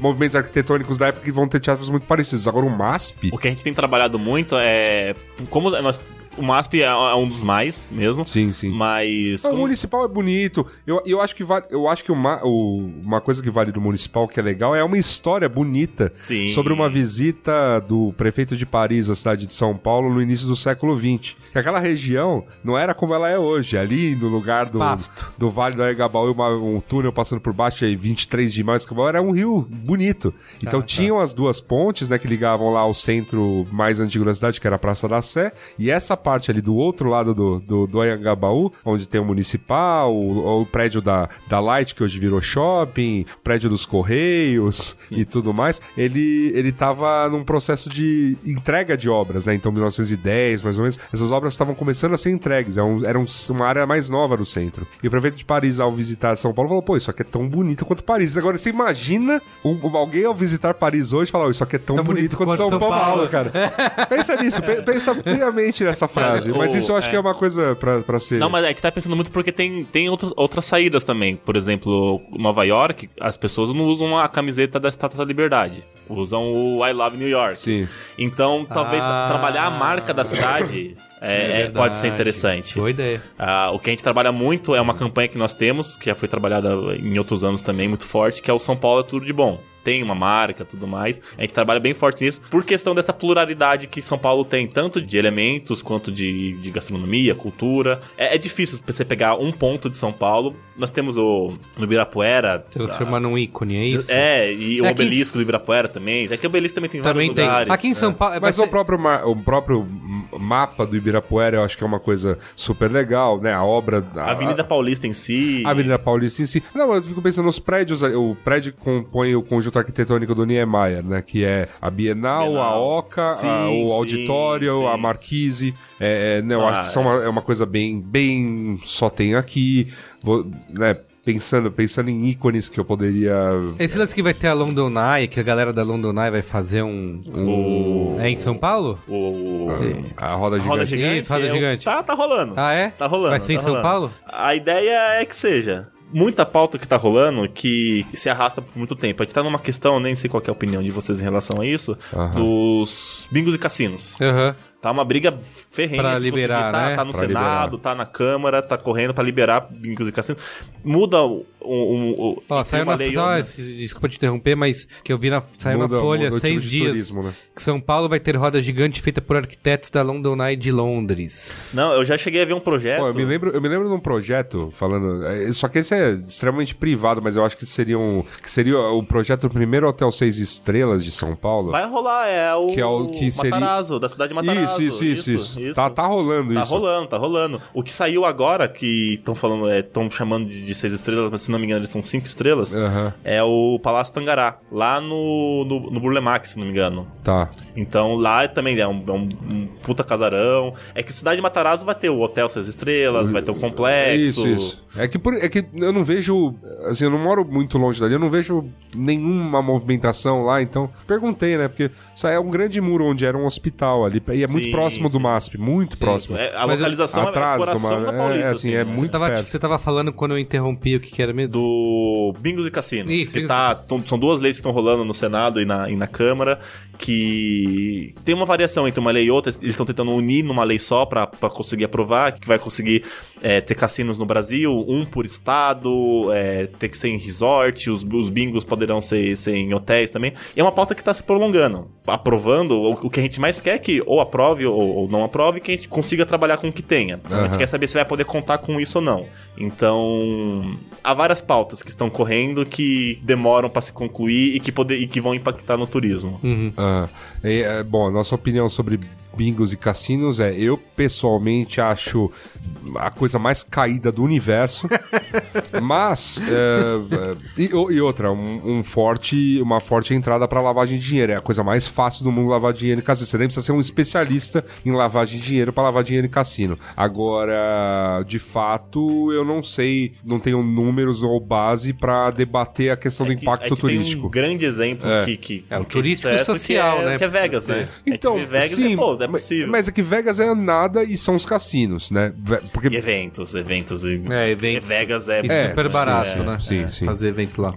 Speaker 2: movimentos arquitetônicos da época que vão ter teatros muito parecidos. Agora o MASP,
Speaker 3: o que a gente tem trabalhado muito é. Como nós. O MASP é, é um dos mais mesmo.
Speaker 2: sim, sim.
Speaker 3: Mas.
Speaker 2: O
Speaker 3: como-
Speaker 2: municipal é bonito. Eu, eu acho que vale, eu acho que uma, o- uma coisa que vale do municipal que é legal é uma história bonita
Speaker 3: Sim.
Speaker 2: sobre uma visita do prefeito de Paris à cidade de São Paulo no início do século XX. Que aquela região não era como ela é hoje. Ali no lugar do,
Speaker 1: Pasto.
Speaker 2: do Vale do Aigabaú, uma- um túnel passando por baixo aí 23 de maio, era um rio bonito. Então tinham as duas pontes, né, que ligavam lá ao centro mais antigo da cidade, que era a Praça da Sé, e essa parte ali do outro lado do, do, do Anhangabaú, onde tem o municipal, o, o prédio da, da Light, que hoje virou shopping, o prédio dos Correios e tudo mais, ele, ele tava num processo de entrega de obras, né? Então, 1910, mais ou menos, essas obras estavam começando a ser entregues, era, um- era um- uma área mais nova do centro. E o prefeito de Paris, ao visitar São Paulo, falou: pô, isso aqui é tão bonito quanto Paris. Agora, você imagina um- alguém ao visitar Paris hoje falar: "Ó, isso aqui é tão, bonito, quanto, São, Paulo, cara. pensa nisso, pe- pensa friamente nessa frase. Mas isso eu acho
Speaker 3: é.
Speaker 2: que é uma coisa pra, pra ser.
Speaker 3: Não, mas a gente tá pensando muito porque tem, tem outras, outras saídas também. Por exemplo, Nova York, as pessoas não usam a camiseta da Estátua da Liberdade. Usam o I Love New York.
Speaker 2: Sim.
Speaker 3: Então, talvez
Speaker 1: Ah.
Speaker 3: trabalhar a marca da cidade é- é- pode ser interessante.
Speaker 1: Boa ideia.
Speaker 3: Ah, o que a gente trabalha muito é uma campanha que nós temos, que já foi trabalhada em outros anos também, muito forte, que é o São Paulo é tudo de bom. Tem uma marca, tudo mais. A gente trabalha bem forte nisso por questão dessa pluralidade que São Paulo tem, tanto de elementos quanto de, de gastronomia, cultura. É, é difícil você pegar um ponto de São Paulo. Nós temos o no Ibirapuera.
Speaker 1: Transformar num ícone, é isso?
Speaker 3: É, e o
Speaker 1: É que em-
Speaker 3: obelisco do Ibirapuera também. É que o obelisco também tem
Speaker 1: Também
Speaker 3: vários
Speaker 1: tem.
Speaker 3: lugares.
Speaker 1: Aqui em São
Speaker 3: é.
Speaker 1: Paulo. vai
Speaker 2: Mas o próprio, o próprio mapa do Ibirapuera eu acho que é uma coisa super legal, né? A obra.
Speaker 3: A Avenida Paulista em si.
Speaker 2: A Avenida Paulista em si. Não, eu fico pensando nos prédios. O prédio que compõe o conjunto arquitetônico do Niemeyer, né? Que é a Bienal,
Speaker 3: Bienal.
Speaker 2: a Oca, a-
Speaker 3: Sim,
Speaker 2: o
Speaker 3: sim,
Speaker 2: Auditório,
Speaker 3: sim.
Speaker 2: a Marquise. É, é, né, eu
Speaker 3: Ah,
Speaker 2: acho que são uma- é uma coisa bem, bem só tem aqui. Vou, né? Pensando, pensando em ícones que eu poderia.
Speaker 1: Esse lance que vai ter a London Eye, que a galera da London Eye vai fazer um.
Speaker 3: O-
Speaker 1: É em São Paulo?
Speaker 3: O,
Speaker 2: A roda
Speaker 3: a
Speaker 2: gigante.
Speaker 3: roda gigante.
Speaker 1: Isso, roda
Speaker 3: é
Speaker 1: gigante.
Speaker 3: Tá, tá rolando.
Speaker 1: Ah, é?
Speaker 3: Tá rolando.
Speaker 1: Vai ser em
Speaker 3: tá
Speaker 1: São
Speaker 3: rolando.
Speaker 1: Paulo?
Speaker 3: A ideia é que seja. Muita pauta que tá rolando que se arrasta por muito tempo. A gente tá numa questão, nem sei qual que é a opinião de vocês em relação a isso, dos bingos e cassinos.
Speaker 1: Aham.
Speaker 3: Tá uma briga ferrenha
Speaker 1: Pra
Speaker 3: de
Speaker 1: liberar,
Speaker 3: conseguir- tá,
Speaker 1: né?
Speaker 3: tá no
Speaker 2: Pra
Speaker 3: Senado, tá na Câmara, tá correndo pra liberar bingos e cassinos. Muda o. o, o,
Speaker 1: Ó, saiu
Speaker 3: uma
Speaker 1: na.
Speaker 3: lei
Speaker 1: Só, desculpa te interromper, mas que eu vi na. Saiu
Speaker 2: Muda-
Speaker 1: na Folha
Speaker 2: muda
Speaker 1: seis
Speaker 2: tipo
Speaker 1: dias.
Speaker 2: turismo, né?
Speaker 1: Que São Paulo vai ter roda gigante feita por arquitetos da London Eye de Londres.
Speaker 3: Não, eu já cheguei a ver um projeto.
Speaker 2: Pô, eu me lembro, eu me lembro de um projeto falando. é, Só que esse é extremamente privado, mas eu acho que seria um. Que seria o projeto do primeiro hotel seis estrelas de São Paulo.
Speaker 3: Vai rolar, é o,
Speaker 2: Que é o que seria-
Speaker 3: Matarazzo, da cidade de Matarazzo.
Speaker 2: Isso, isso, isso, isso. Tá, tá rolando
Speaker 3: Tá
Speaker 2: isso.
Speaker 3: rolando, tá rolando. O que saiu agora, que estão falando, estão chamando de, de seis estrelas, mas se não me engano eles são cinco estrelas,
Speaker 2: Aham.
Speaker 3: é o Palácio Tangará, lá no, no, no Burlemax, se não me engano.
Speaker 2: Tá.
Speaker 3: Então lá também é um, é um- um puta casarão. É que Cidade de Matarazzo vai ter o Hotel Seis Estrelas, vai ter um complexo.
Speaker 2: Isso, isso. É que, por- é que eu não vejo. Assim, eu não moro muito longe dali, eu não vejo nenhuma movimentação lá, então. Perguntei, né? Porque só é um grande muro onde era um hospital ali. E é muito
Speaker 3: Sim,
Speaker 2: próximo do
Speaker 3: sim.
Speaker 2: MASP, muito próximo.
Speaker 3: É, a
Speaker 1: Mas
Speaker 3: localização é
Speaker 2: atrás
Speaker 3: o
Speaker 2: do
Speaker 3: coração
Speaker 2: mar-
Speaker 3: da Paulista.
Speaker 2: é, assim, é
Speaker 3: né?
Speaker 2: muito
Speaker 1: Tava-
Speaker 2: perto.
Speaker 1: você tava falando quando eu interrompi o que, que era mesmo?
Speaker 3: Do Bingos e Cassinos.
Speaker 1: Isso,
Speaker 3: que
Speaker 1: isso.
Speaker 3: tá, são duas leis que estão rolando no Senado e na, e na Câmara, que tem uma variação entre uma lei e outra. Eles estão tentando unir numa lei só pra pra conseguir aprovar, que vai conseguir é, ter cassinos no Brasil, um por estado, é, ter que ser em resort, os, os bingos poderão ser, ser em hotéis também. E é uma pauta que tá se prolongando. Aprovando, o, o que a gente mais quer é que ou aprove ou, ou não aprove, que a gente consiga trabalhar com o que tenha. Então, a gente quer saber se vai poder contar com isso ou não. Então, há várias pautas que estão correndo que demoram pra se concluir e que, poder, e que vão impactar no turismo.
Speaker 2: Ah, é, é, bom, a nossa opinião sobre bingos e cassinos é: eu pessoalmente acho a coisa mais caída do universo, mas é, é, e, e outra, um, um forte, uma forte entrada para lavagem de dinheiro. É a coisa mais fácil do mundo lavar dinheiro em cassino. Você nem precisa ser um especialista em lavagem de dinheiro para lavar dinheiro em cassino. Agora, de fato, eu não sei, não tenho números ou base para debater a questão do
Speaker 3: É que
Speaker 2: impacto
Speaker 3: gente
Speaker 2: turístico.
Speaker 3: Tem um grande exemplo
Speaker 2: É.
Speaker 3: que, que
Speaker 1: É, o
Speaker 3: que
Speaker 1: turístico social,
Speaker 3: que é,
Speaker 1: né?
Speaker 3: Que é Vegas, né?
Speaker 2: Então,
Speaker 3: Vegas
Speaker 2: sim,
Speaker 3: e, pô, é
Speaker 2: mas-
Speaker 3: possível.
Speaker 2: Mas é que Vegas é nada e são os cassinos, né? Porque
Speaker 3: E eventos, eventos. E...
Speaker 1: É, eventos.
Speaker 3: Vegas é...
Speaker 1: E
Speaker 2: É,
Speaker 1: super barato,
Speaker 2: é,
Speaker 1: né?
Speaker 2: sim, sim.
Speaker 1: Fazer evento lá.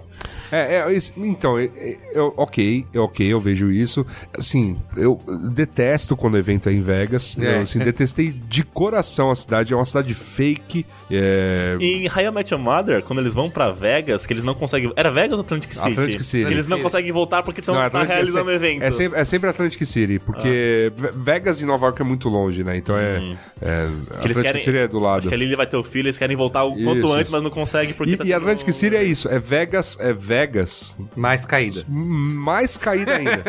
Speaker 2: É, é, então, é, é, eu- ok, é ok, eu vejo isso. Assim, eu detesto quando o evento é em Vegas.
Speaker 1: É.
Speaker 2: Eu, assim, detestei de coração a cidade. É uma cidade fake. É,
Speaker 3: E em How I Met Your Mother, quando eles vão pra Vegas, que eles não conseguem... Era Vegas ou Atlantic City?
Speaker 2: Atlantic City.
Speaker 3: Que eles não conseguem voltar porque estão tá
Speaker 2: Atlantic-
Speaker 3: realizando
Speaker 2: é,
Speaker 3: o evento.
Speaker 2: É sempre, é sempre Atlantic City, porque Ve- Vegas e Nova York é muito longe, né? Então é. é.
Speaker 3: Que eles
Speaker 2: Atlantic
Speaker 3: querem,
Speaker 2: City é do lado.
Speaker 3: Acho que a Lily vai ter o filho, eles querem voltar o quanto
Speaker 2: Isso,
Speaker 3: antes,
Speaker 2: isso.
Speaker 3: mas não conseguem porque
Speaker 2: E,
Speaker 3: tá
Speaker 2: e Atlantic City é isso, é Vegas, é Vegas
Speaker 1: Mais caída.
Speaker 2: mais caída ainda.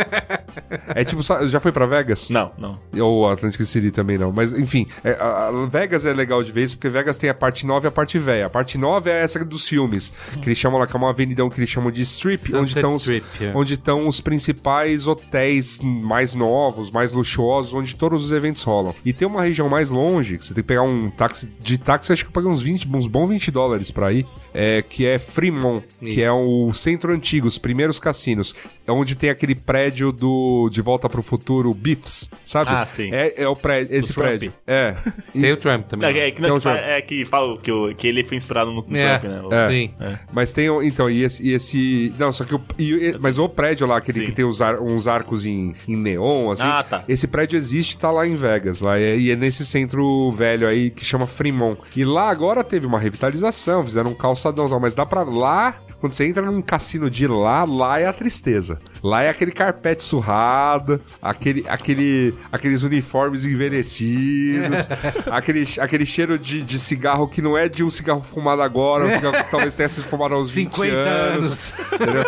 Speaker 2: é tipo, já foi pra Vegas?
Speaker 3: Não, não.
Speaker 2: Ou Atlantic City também não. Mas, enfim, é, a, a Vegas é legal de isso, porque Vegas tem a parte nova e a parte velha. A parte nova é essa dos filmes, que eles chamam lá, que é uma avenidão que eles chamam de Strip,
Speaker 1: Sunset
Speaker 2: onde estão os,
Speaker 1: é.
Speaker 2: onde estão os principais hotéis mais novos, mais luxuosos, onde todos os eventos rolam. E tem uma região mais longe, que você tem que pegar um táxi, de táxi acho que paga uns 20, uns bons 20 dólares pra ir, é, que é Fremont, que é o centro antigo, os primeiros cassinos. É onde tem aquele prédio do De Volta pro Futuro, Biffs, sabe?
Speaker 3: Ah, sim.
Speaker 2: É, é o prédio, esse
Speaker 3: Trump.
Speaker 2: prédio. É.
Speaker 1: Tem o Trump também.
Speaker 3: É, é, que, não, que,
Speaker 2: Trump.
Speaker 3: é que fala que, o- que ele foi inspirado no, no
Speaker 1: É.
Speaker 3: Trump, né? O-
Speaker 2: É.
Speaker 1: Sim.
Speaker 2: Mas tem, o- então, e esse, e esse- não, só que o, e- e- mas o prédio lá, aquele
Speaker 3: Sim.
Speaker 2: que tem os ar- uns arcos em, em neon, assim,
Speaker 3: Ah, tá.
Speaker 2: esse prédio existe, tá lá em Vegas, lá, é- e é nesse centro velho aí que chama Fremont. E lá agora teve uma revitalização, fizeram um calçadão, e tal, mas dá pra lá, quando você entra num cassino de lá, lá é a tristeza. Lá é aquele carpete surrado, aquele, aquele, aqueles uniformes envelhecidos, aquele, aquele cheiro de, de cigarro que não é de um cigarro fumado agora, um cigarro que talvez tenha sido fumado aos 20
Speaker 1: 50
Speaker 2: anos. entendeu?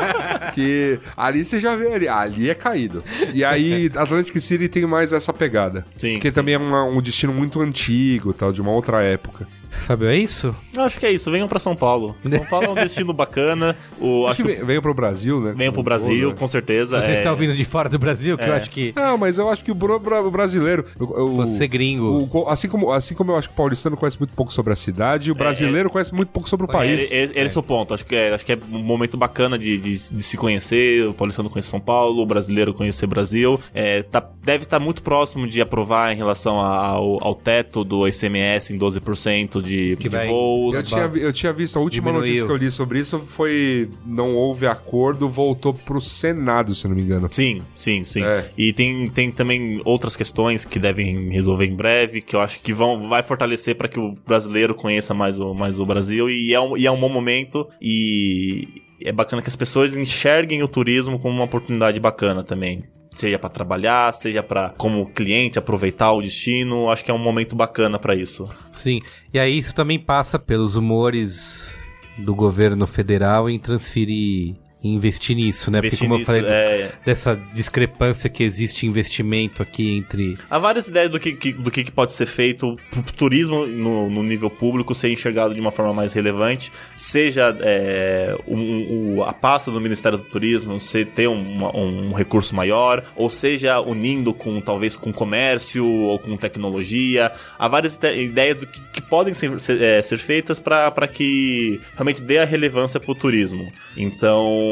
Speaker 2: Que ali você já vê ali, ali é caído. E aí, Atlantic City tem mais essa pegada.
Speaker 3: Sim,
Speaker 2: Porque
Speaker 3: sim.
Speaker 2: também é uma- um destino muito antigo, tal, de uma outra época.
Speaker 1: Fábio, é isso?
Speaker 3: Eu acho que é isso, venham pra São Paulo. São Paulo é um destino bacana. O,
Speaker 2: Acho
Speaker 3: acho
Speaker 2: que
Speaker 3: que
Speaker 2: ve- veio pro Brasil, né?
Speaker 3: venham pro Brasil,
Speaker 2: Né?
Speaker 3: com certeza.
Speaker 1: Você
Speaker 3: é...
Speaker 1: está ouvindo de fora do Brasil, que eu
Speaker 3: É.
Speaker 1: acho que
Speaker 2: Não, mas eu acho que o, brasileiro. o- o-
Speaker 1: você gringo.
Speaker 2: o- assim, como, assim como eu acho que o paulistano conhece muito pouco sobre a cidade, o brasileiro conhece muito pouco sobre o
Speaker 3: É,
Speaker 2: país.
Speaker 3: esse esse é o ponto. Acho que é, acho que é um momento bacana de, de, de se conhecer. O paulistano conhece São Paulo, o brasileiro conhecer Brasil. É, tá- deve estar muito próximo de aprovar em relação ao, ao teto do ICMS em 12% de,
Speaker 1: Que
Speaker 3: de voos.
Speaker 2: Eu tinha, eu tinha visto, a última
Speaker 1: Diminuiu.
Speaker 2: notícia que eu li sobre isso foi não houve acordo, voltou pro Senado, se não me engano.
Speaker 3: Sim, sim, sim.
Speaker 2: É.
Speaker 3: E tem, tem também outras questões que devem resolver em breve, que eu acho que vão, vai fortalecer para que o brasileiro conheça mais o, mais o Brasil. E é, um, e é um bom momento. E é bacana que as pessoas enxerguem o turismo como uma oportunidade bacana também. Seja para trabalhar, seja para como cliente aproveitar o destino, acho que é um momento bacana para isso.
Speaker 1: Sim. E aí isso também passa pelos humores do governo federal em transferir investir nisso, né?
Speaker 3: Investir
Speaker 1: Porque como
Speaker 3: nisso,
Speaker 1: eu falei,
Speaker 3: é.
Speaker 1: dessa discrepância que existe em investimento aqui entre...
Speaker 3: Há várias ideias do que, que- do que, pode ser feito pro turismo no, no nível público ser enxergado de uma forma mais relevante, seja é, um- um- a pasta do Ministério do Turismo, você ter uma- um, recurso maior, ou seja, unindo com talvez com comércio ou com tecnologia. Há várias ide- ideias do que, que podem ser, ser, é, ser feitas para que realmente dê a relevância para o turismo. Então,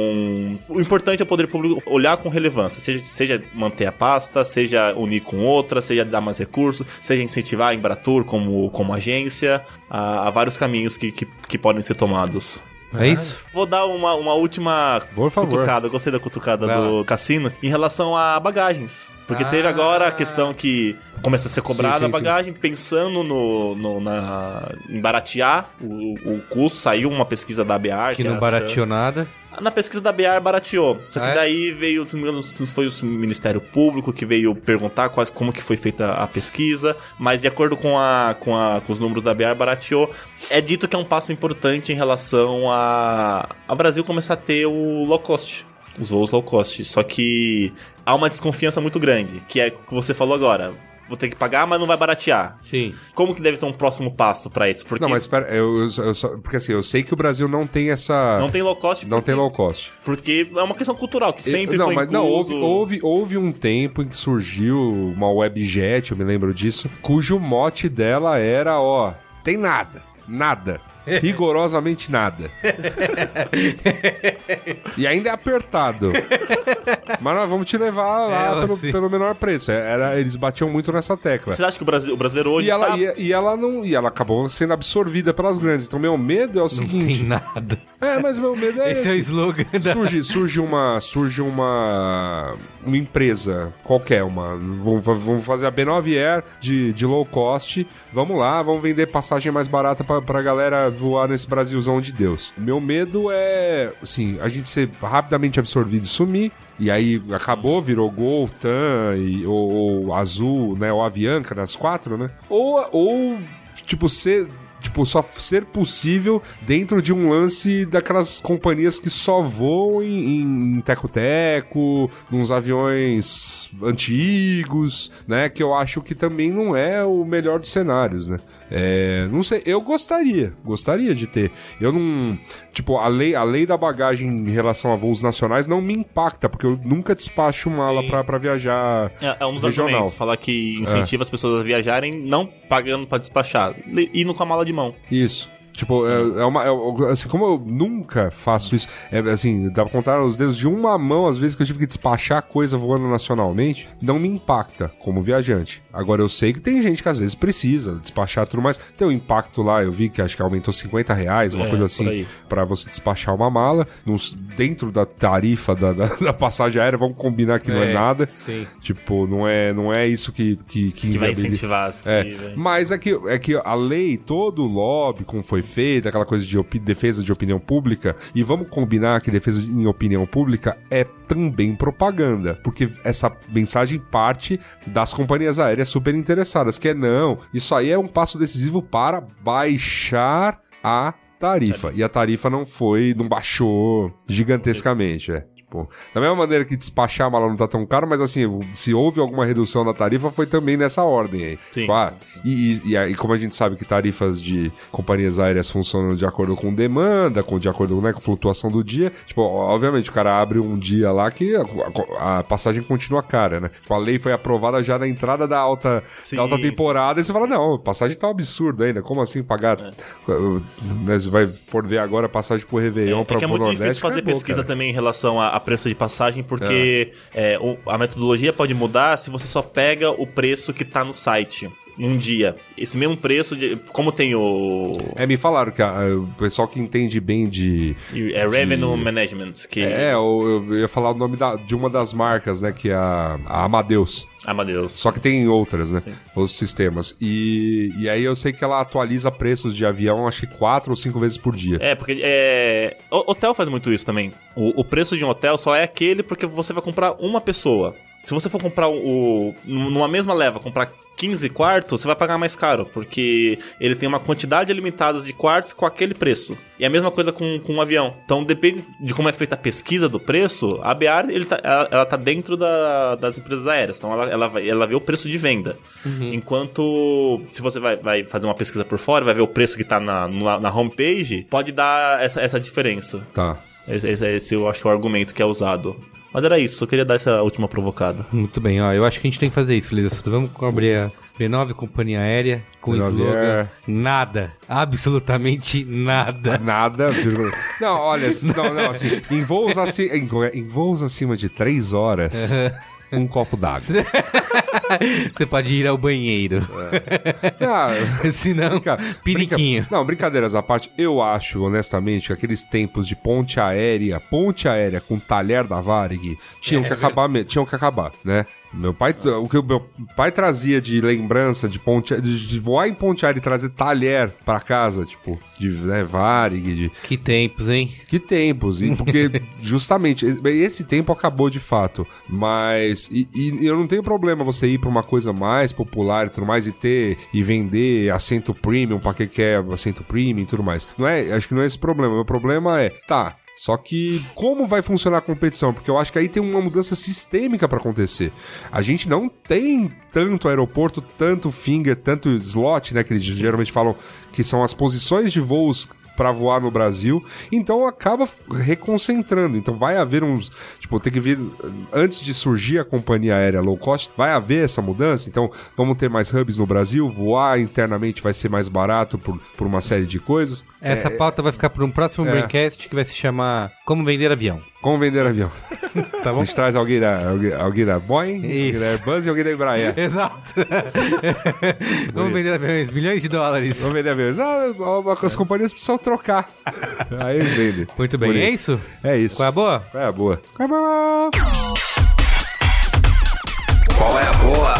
Speaker 3: o importante é o poder público olhar com relevância, seja, seja manter a pasta, seja unir com outra, seja dar mais recursos, seja incentivar a Embratur como, como agência. Há, há vários caminhos que, que, que podem ser tomados.
Speaker 1: É isso?
Speaker 3: Vou dar uma, uma última
Speaker 2: Por favor.
Speaker 3: cutucada, eu gostei da cutucada
Speaker 1: Vai
Speaker 3: do
Speaker 1: lá.
Speaker 3: Cassino, em relação a bagagens. Porque
Speaker 1: Ah.
Speaker 3: teve agora a questão que começa a ser cobrada
Speaker 2: sim,
Speaker 3: a
Speaker 2: sim.
Speaker 3: bagagem, pensando no, no- na, em baratear o, o custo. Saiu uma pesquisa da ABR.
Speaker 1: Que
Speaker 3: é
Speaker 1: não
Speaker 3: a-
Speaker 1: barateou nada.
Speaker 3: Na pesquisa da BR barateou. Só que
Speaker 1: Ah, é?
Speaker 3: daí veio, se não me engano, foi o Ministério Público que veio perguntar quais, como que foi feita a pesquisa. Mas de acordo com, a, com, a, com os números da BR barateou, é dito que é um passo importante em relação a, a Brasil começar a ter o low cost. Os voos low cost. Só que há uma desconfiança muito grande, que é o que você falou agora. Vou ter que pagar, mas não vai baratear.
Speaker 1: Sim.
Speaker 3: Como que deve ser um próximo passo pra isso? Porque
Speaker 2: Não, mas espera, eu, eu, eu só- porque assim, eu sei que o Brasil não tem essa.
Speaker 3: não tem low cost
Speaker 2: não
Speaker 3: porque,
Speaker 2: tem low cost.
Speaker 3: porque é uma questão cultural, que sempre
Speaker 2: não,
Speaker 3: foi
Speaker 2: mas
Speaker 3: incluso...
Speaker 2: não, houve, houve, houve um tempo em que surgiu uma webjet, eu me lembro disso, cujo mote dela era, ó, tem nada, nada. Rigorosamente nada. e ainda é apertado. Mas nós vamos te levar lá
Speaker 1: Ela,
Speaker 2: pelo, pelo menor preço. Era, eles batiam muito nessa tecla.
Speaker 3: Você acha que o, Brasil, o brasileiro hoje
Speaker 2: E ela,
Speaker 3: tá...
Speaker 2: e, e ela não. E ela acabou sendo absorvida pelas grandes. Então, meu medo é o
Speaker 1: Não
Speaker 2: seguinte.
Speaker 1: tem nada.
Speaker 2: É, mas meu medo é
Speaker 1: Esse é o
Speaker 2: esse.
Speaker 1: slogan da...
Speaker 2: Surge, surge uma. Surge uma. Uma empresa qualquer, uma. Vamos, vamos fazer a B9 Air de, de low cost. Vamos lá, vamos vender passagem mais barata pra, pra galera voar nesse Brasilzão de Deus. Meu medo é, assim, a gente ser rapidamente absorvido e sumir. E aí acabou, virou Gol, TAM, e, ou, ou Azul, né? Ou Avianca nas quatro, né? Ou, ou tipo, ser tipo, só ser possível dentro de um lance daquelas companhias que só voam em teco-teco, nos aviões antigos, né? Que eu acho que também não é o melhor dos cenários, né? É, não sei, eu gostaria, gostaria de ter. Eu não. Tipo, a lei, a lei da bagagem em relação a voos nacionais não me impacta, porque eu nunca despacho mala pra, pra viajar.
Speaker 3: É, é um dos
Speaker 2: regional.
Speaker 3: argumentos, falar que incentiva as pessoas a viajarem não pagando pra despachar, indo com a mala de mão.
Speaker 2: Isso. Tipo, é, é uma. é- assim, como eu nunca faço isso, é, assim, dá pra contar os dedos de uma mão, às vezes que eu tive que despachar coisa voando nacionalmente, não me impacta como viajante. Agora eu sei que tem gente que às vezes precisa despachar tudo mais. Tem um impacto lá, eu vi que acho que aumentou 50 reais, uma
Speaker 3: É,
Speaker 2: coisa assim, pra você despachar uma mala. Nos- dentro da tarifa da, da, da passagem aérea, vamos combinar que não é
Speaker 1: É,
Speaker 2: nada.
Speaker 1: sim.
Speaker 2: Tipo, não é, não é isso que, que, que,
Speaker 3: Que vai incentivar as
Speaker 2: é, mas é que, é que a lei, todo o lobby, como foi feita, aquela coisa de defesa de opinião pública, e vamos combinar que defesa em opinião pública é também propaganda, porque essa mensagem parte das companhias aéreas super interessadas, que é não, isso aí é um passo decisivo para baixar a tarifa. E a tarifa não foi, não baixou gigantescamente, é. Tipo, da mesma maneira que despachar a mala não tá tão caro, mas assim, se houve alguma redução na tarifa, foi também nessa ordem aí.
Speaker 3: Sim.
Speaker 2: Tipo, ah, e, e, e aí, como a gente sabe que tarifas de companhias aéreas funcionam de acordo com demanda, com, de acordo né, com flutuação do dia, tipo, obviamente o cara abre um dia lá que a, a- a passagem continua cara, né? Tipo, a lei foi aprovada já na entrada da alta,
Speaker 3: Sim,
Speaker 2: da alta
Speaker 3: sim.
Speaker 2: temporada, e você fala, não, a passagem tá um absurdo ainda, como assim pagar? Uh, né, vai for ver agora a passagem pro Réveillon
Speaker 3: É
Speaker 2: pra
Speaker 3: que é muito
Speaker 2: Nordeste,
Speaker 3: difícil fazer
Speaker 2: acabou,
Speaker 3: pesquisa
Speaker 2: cara.
Speaker 3: também em relação a, a preço de passagem, porque é, o- a metodologia pode mudar se você só pega o preço que tá no site num dia. Esse mesmo preço, de, como tem o
Speaker 2: É, me falaram que a- o pessoal que entende bem de.
Speaker 3: é Revenue Management, que...
Speaker 2: É, eu, eu ia falar o nome da- de uma das marcas, né? Que é a, a Amadeus.
Speaker 3: Amadeus.
Speaker 2: Só que tem outras, né? Outros sistemas. E, e aí eu sei que ela atualiza preços de avião, acho que quatro ou cinco vezes por dia.
Speaker 3: É, porque é, o- hotel faz muito isso também. O, o preço de um hotel só é aquele porque você vai comprar uma pessoa. Se você for comprar o, o- numa mesma leva, comprar 15 quartos, você vai pagar mais caro, porque ele tem uma quantidade limitada de quartos com aquele preço. E a mesma coisa com, com um avião. Então, depende de como é feita a pesquisa do preço, a BR ele tá, ela, ela tá dentro da- das empresas aéreas. Então, ela, ela, ela vê o preço de venda. Enquanto, se você vai, vai fazer uma pesquisa por fora, vai ver o preço que tá na, na, na homepage, pode dar essa, essa diferença.
Speaker 2: Tá.
Speaker 3: Esse, esse, esse eu acho que é o argumento que é usado. Mas era isso, só queria dar essa última provocada.
Speaker 1: Muito bem, ó. Eu acho que a gente tem que fazer isso, Feliz. Vamos abrir a B9 Companhia Aérea com
Speaker 2: B9
Speaker 1: slogan
Speaker 2: Air.
Speaker 1: nada. Absolutamente nada.
Speaker 2: Nada. vírgula. Não, olha, não, não, assim, em voos, aci- em, em voos acima de 3 horas, um copo d'água.
Speaker 1: Você pode ir ao banheiro.
Speaker 2: Ah,
Speaker 1: Senão,
Speaker 2: Brinca-
Speaker 1: piniquinho.
Speaker 2: brinca- Não, brincadeiras à parte, eu acho, honestamente, que aqueles tempos de ponte aérea, ponte aérea com talher da Varig, tinham que acabar, tinham que acabar, né? Meu pai, o que o meu pai trazia de lembrança de ponte, de, de voar em ponte aérea e trazer talher pra casa, tipo, de né, Varig, de
Speaker 1: Que tempos, hein?
Speaker 2: que tempos, e porque justamente esse tempo acabou de fato. Mas e, e eu não tenho problema você ir pra uma coisa mais popular e tudo mais e ter e vender assento premium pra quem quer assento premium e tudo mais. Não é, acho que não é esse problema. Meu problema é, tá, só que como vai funcionar a competição? Porque eu acho que aí tem uma mudança sistêmica pra acontecer. A gente não tem tanto aeroporto, tanto finger, tanto slot, né? Que eles geralmente falam que são as posições de voos para voar no Brasil, então acaba reconcentrando. Então vai haver uns, tipo, tem que vir antes de surgir a companhia aérea low cost, vai haver essa mudança. Então vamos ter mais hubs no Brasil, voar internamente vai ser mais barato por, por uma série de coisas.
Speaker 1: Essa pauta vai ficar para um próximo
Speaker 2: É.
Speaker 1: Braincast que vai se chamar Como Vender Avião.
Speaker 2: Como vender avião?
Speaker 1: Tá
Speaker 2: A
Speaker 1: bom?
Speaker 2: gente traz alguém da, alguém, alguém da Boeing, alguém
Speaker 1: Isso.
Speaker 2: da Airbus e alguém da Embraer.
Speaker 1: Exato. Como vender aviões? Milhões de dólares.
Speaker 2: Vamos vender aviões. Ah, as companhias precisam trocar. Aí vende.
Speaker 1: Muito bem,
Speaker 2: Bonito.
Speaker 1: é isso?
Speaker 2: É isso.
Speaker 1: Qual é a boa?
Speaker 2: Qual é a boa? Qual é a boa?
Speaker 4: Qual é a boa?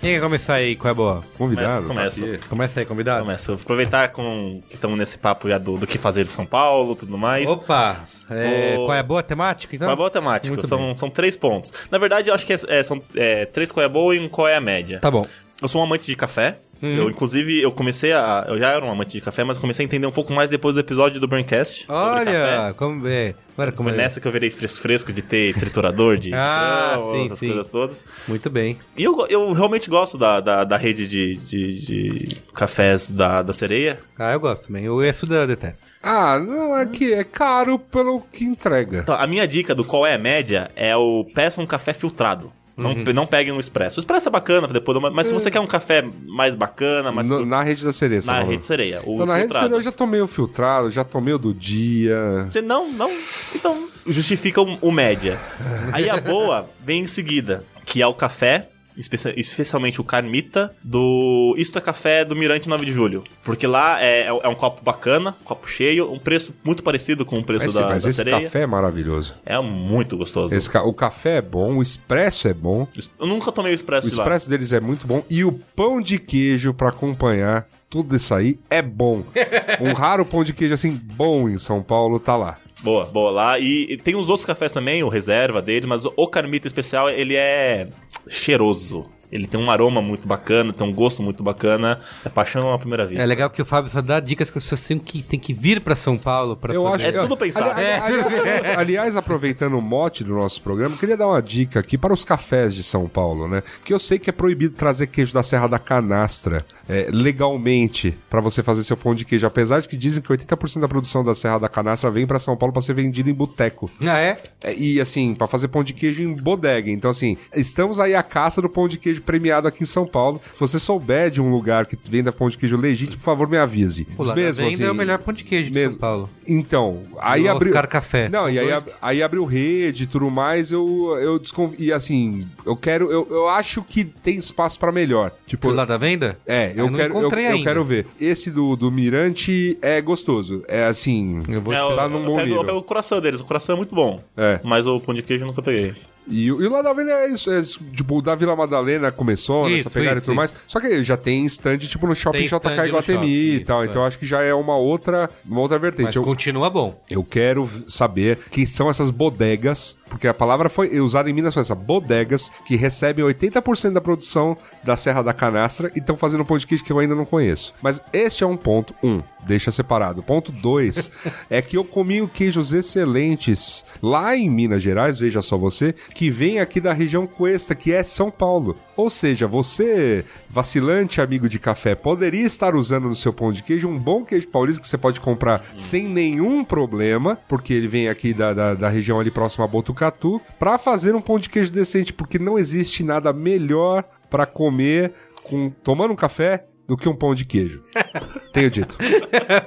Speaker 1: Quem quer começar aí? Qual é a boa?
Speaker 2: Convidado.
Speaker 3: Começa,
Speaker 2: tá
Speaker 3: começa.
Speaker 2: aqui.
Speaker 1: Começa aí, convidado.
Speaker 3: Começa. Aproveitar com, que estamos nesse papo já do, do que fazer em São Paulo tudo mais.
Speaker 1: Opa! É,
Speaker 3: Vou-
Speaker 1: qual é a boa temática, então?
Speaker 3: Qual é a boa temática?
Speaker 1: Muito
Speaker 3: São,
Speaker 1: bem.
Speaker 3: são três pontos. Na verdade, eu acho que é- é, são é, três qual é a boa e um qual é a média.
Speaker 1: Tá bom.
Speaker 3: Eu sou um amante de café.
Speaker 1: Uhum.
Speaker 3: Eu, inclusive, eu comecei a. Eu já era um amante de café, mas comecei a entender um pouco mais depois do episódio do Braincast. sobre café.
Speaker 1: Olha, como é. Agora, como
Speaker 3: Foi
Speaker 1: é.
Speaker 3: nessa que eu virei fresco, fresco de ter triturador de,
Speaker 1: Ah,
Speaker 3: grão,
Speaker 1: sim,
Speaker 3: essas
Speaker 1: sim.
Speaker 3: coisas todas.
Speaker 1: Muito bem.
Speaker 3: E eu, eu realmente gosto da, da, da rede de, de, de cafés da, da sereia.
Speaker 1: Ah, eu gosto também. O Essuda eu detesto.
Speaker 2: Ah, não, é que é caro pelo que entrega.
Speaker 3: Então, a minha dica do qual é a média é o peça um café filtrado. Não,
Speaker 1: Uhum.
Speaker 3: não peguem um expresso. O expresso é bacana pra depois, mas se você quer um café mais bacana, mais
Speaker 2: No- na rede da sereia, tá
Speaker 3: na
Speaker 2: falando.
Speaker 3: rede sereia,
Speaker 2: Então, na rede
Speaker 3: filtrado.
Speaker 2: sereia eu já tomei o filtrado, já tomei o do dia.
Speaker 3: Você não, não, então justifica o, o média. Aí a boa vem em seguida, que é o café, especia- especialmente o Carmita, do Isto é Café do Mirante 9 de Julho. Porque lá é, é um copo bacana, copo cheio, um preço muito parecido com o preço
Speaker 2: Mas,
Speaker 3: da,
Speaker 2: mas
Speaker 3: da
Speaker 2: esse
Speaker 3: sereia.
Speaker 2: café é maravilhoso.
Speaker 3: É muito gostoso.
Speaker 2: Esse o café é bom, o expresso é bom.
Speaker 3: Eu nunca tomei o expresso
Speaker 2: O
Speaker 3: de lá.
Speaker 2: expresso deles é muito bom. E o pão de queijo pra acompanhar tudo isso aí é bom. um raro pão de queijo assim bom em São Paulo tá lá.
Speaker 3: Boa, boa lá. E, e tem os outros cafés também, o reserva deles, mas o Carmita especial, ele é cheiroso. Ele tem um aroma muito bacana, tem um gosto muito bacana. É paixão à primeira vista.
Speaker 1: É legal que o Fábio só dá dicas que as pessoas têm que, têm que vir pra São Paulo pra
Speaker 2: Eu
Speaker 1: poder...
Speaker 2: acho
Speaker 3: É tudo pensado.
Speaker 2: Ali- ali- aliás, aliás, aproveitando o mote do nosso programa, eu queria dar uma dica aqui para os cafés de São Paulo, né? Que eu sei que é proibido trazer queijo da Serra da Canastra é, legalmente para você fazer seu pão de queijo, apesar de que dizem que 80% da produção da Serra da Canastra vem para São Paulo para ser vendida em boteco.
Speaker 1: Ah, é?
Speaker 2: É, E assim, pra fazer pão de queijo em bodega. Então, assim, estamos aí à caça do pão de queijo premiado aqui em São Paulo. Se você souber de um lugar que venda pão de queijo legítimo, por favor, me avise.
Speaker 1: O Lá da Venda é o melhor pão de queijo de
Speaker 2: mesmo.
Speaker 1: São Paulo.
Speaker 2: Então, aí
Speaker 1: o
Speaker 2: abriu.
Speaker 1: Oscar Café,
Speaker 2: Não,
Speaker 1: são
Speaker 2: e aí, ab- aí abriu rede e tudo mais. Eu, eu desconfio. E assim, eu quero. Eu, eu acho que tem espaço pra melhor. Tipo,
Speaker 1: lá da venda?
Speaker 2: é, eu
Speaker 1: não
Speaker 2: quero, eu,
Speaker 1: encontrei
Speaker 2: eu
Speaker 1: ainda.
Speaker 2: quero ver. Esse do, do Mirante é gostoso. É assim.
Speaker 1: Eu vou
Speaker 3: É,
Speaker 1: esperar.
Speaker 2: tá
Speaker 3: eu,
Speaker 2: num
Speaker 3: eu
Speaker 2: bom
Speaker 3: pego,
Speaker 2: nível.
Speaker 3: eu pego o coração deles, o coração é muito bom.
Speaker 2: É.
Speaker 3: Mas o pão de queijo eu nunca peguei.
Speaker 2: E, o- e lá da Vila é isso, é isso, tipo, o da Vila Madalena começou
Speaker 1: Isso,
Speaker 2: nessa pegada
Speaker 1: isso,
Speaker 2: e tudo mais.
Speaker 1: isso.
Speaker 2: Só que já tem stand, tipo, no Shopping JK Iguatemi e
Speaker 1: isso,
Speaker 2: tal.
Speaker 1: é.
Speaker 2: Então acho que já é uma outra, uma outra vertente.
Speaker 1: Mas
Speaker 2: Eu-
Speaker 1: continua bom.
Speaker 2: eu quero saber quem são essas bodegas, porque a palavra foi usada em Minas foi essa, bodegas, que recebem 80% da produção da Serra da Canastra e estão fazendo um queijo que eu ainda não conheço. Mas este é um ponto, um, deixa separado. Ponto dois, é que eu comi queijos excelentes lá em Minas Gerais, veja só você, que vem aqui da região Cuesta, que é São Paulo. Ou seja, você, vacilante amigo de café, poderia estar usando no seu pão de queijo um bom queijo paulista que você pode comprar sem nenhum problema, porque ele vem aqui da, da, da região ali próxima a Botucatu, para fazer um pão de queijo decente, porque não existe nada melhor para comer com tomando um café do que um pão de queijo. Tenho dito.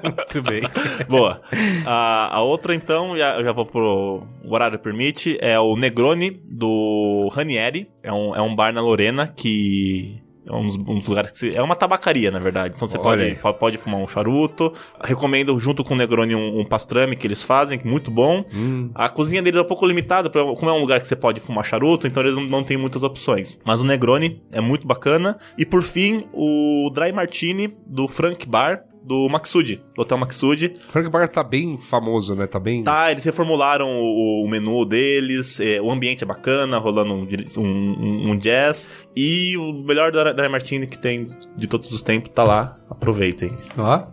Speaker 1: Muito bem.
Speaker 3: Boa. A, a outra, então, já, eu já vou pro o horário permite, é o Negroni do Ranieri. É um, é um bar na Lorena que. É uns, uns lugares que se- é uma tabacaria, na verdade. Então você
Speaker 2: Olha
Speaker 3: pode, pode fumar um charuto. Recomendo, junto com o Negroni, um, um pastrame que eles fazem, que é muito bom. A cozinha deles é um pouco limitada, pra- como é um lugar que você pode fumar charuto, então eles não, não têm muitas opções. Mas o Negroni é muito bacana. E por fim, o Dry Martini do Frank Bar, do Maxud, do Hotel Maxud.
Speaker 2: Frank Bar tá bem famoso, né? Tá bem.
Speaker 3: Tá, eles reformularam o, o menu deles, é, o ambiente é bacana, rolando um, um- um- jazz. E o melhor da Dry Martini que tem de todos os tempos tá lá. Aproveitem.
Speaker 1: Ó,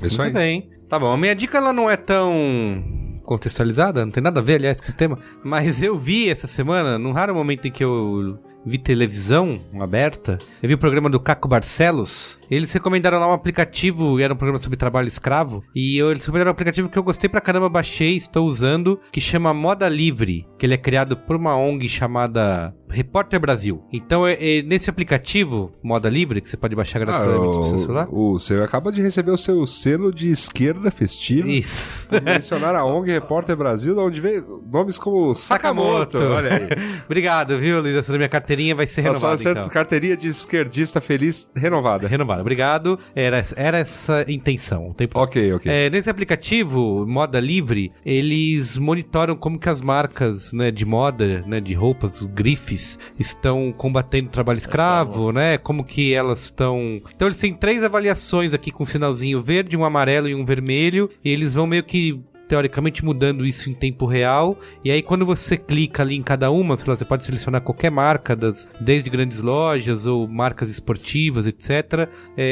Speaker 2: É Isso aí.
Speaker 1: muito bem. Tá bom, a minha dica ela não é tão contextualizada, não tem nada a ver, aliás, com o tema. Mas eu vi essa semana, num raro momento em que eu vi televisão aberta, eu vi o programa do Caco Barcelos. Eles recomendaram lá um aplicativo, era um programa sobre trabalho escravo, e eu- eles recomendaram um aplicativo que eu gostei pra caramba, baixei, estou usando, que chama Moda Livre, que ele é criado por uma ONG chamada Repórter Brasil. Então, é- é nesse aplicativo, Moda Livre, que você pode baixar
Speaker 2: Ah,
Speaker 1: gratuitamente no seu celular.
Speaker 2: o, o, você acaba de receber o seu selo de esquerda festiva.
Speaker 1: Isso.
Speaker 2: Mencionar a ONG Repórter Brasil, onde vem nomes como Sakamoto.
Speaker 1: Sakamoto.
Speaker 2: Olha aí.
Speaker 1: Obrigado, viu, Luiz? Essa minha carteirinha vai ser renovada, então.
Speaker 2: carteirinha de esquerdista feliz renovada.
Speaker 1: Renovada, obrigado. Era, era essa a intenção. o tempo
Speaker 2: Ok, ok.
Speaker 1: É, nesse aplicativo, Moda Livre, eles monitoram como que as marcas né, de moda, né, de roupas, grifes, estão combatendo o trabalho escravo, né? Como que elas estão... Então eles têm três avaliações aqui com um sinalzinho verde, um amarelo e um vermelho, e eles vão meio que teoricamente mudando isso em tempo real. E aí, quando você clica ali em cada uma, lá, você pode selecionar qualquer marca, das, desde grandes lojas ou marcas esportivas, etc. É,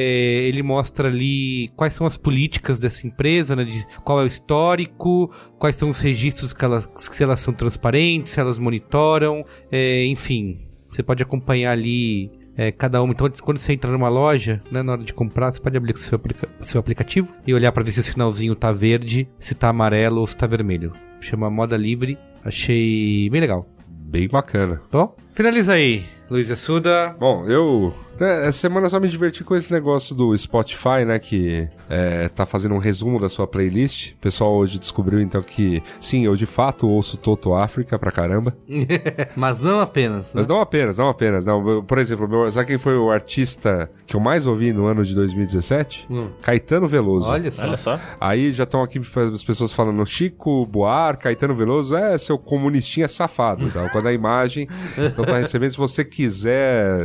Speaker 1: ele mostra ali quais são as políticas dessa empresa, né, de qual é o histórico, quais são os registros que elas, se elas são transparentes, se elas monitoram, é, enfim. Você pode acompanhar ali é, cada uma. Então, quando você entra numa loja, né, na hora de comprar, você pode abrir seu, aplica- seu aplicativo e olhar para ver se o sinalzinho tá verde, se tá amarelo ou se tá vermelho. Chama Moda Livre. Achei bem legal.
Speaker 2: Bem bacana.
Speaker 1: Bom, finaliza aí, Luiz Assuda.
Speaker 2: Bom, eu. né, essa semana eu só me diverti com esse negócio do Spotify, né? Que é, tá fazendo um resumo da sua playlist. O pessoal hoje descobriu então que, sim, eu de fato ouço Toto África pra caramba.
Speaker 1: Mas não apenas.
Speaker 2: Mas não apenas, não apenas. Não. Por exemplo, meu, sabe quem foi o artista que eu mais ouvi no ano de 2017?
Speaker 1: Hum.
Speaker 2: Caetano Veloso.
Speaker 1: Olha só.
Speaker 3: Olha só.
Speaker 2: Aí já estão aqui as pessoas falando Chico Buarque, Caetano Veloso, é seu comunistinha safado, tá? Quando a imagem recebendo, se você quiser,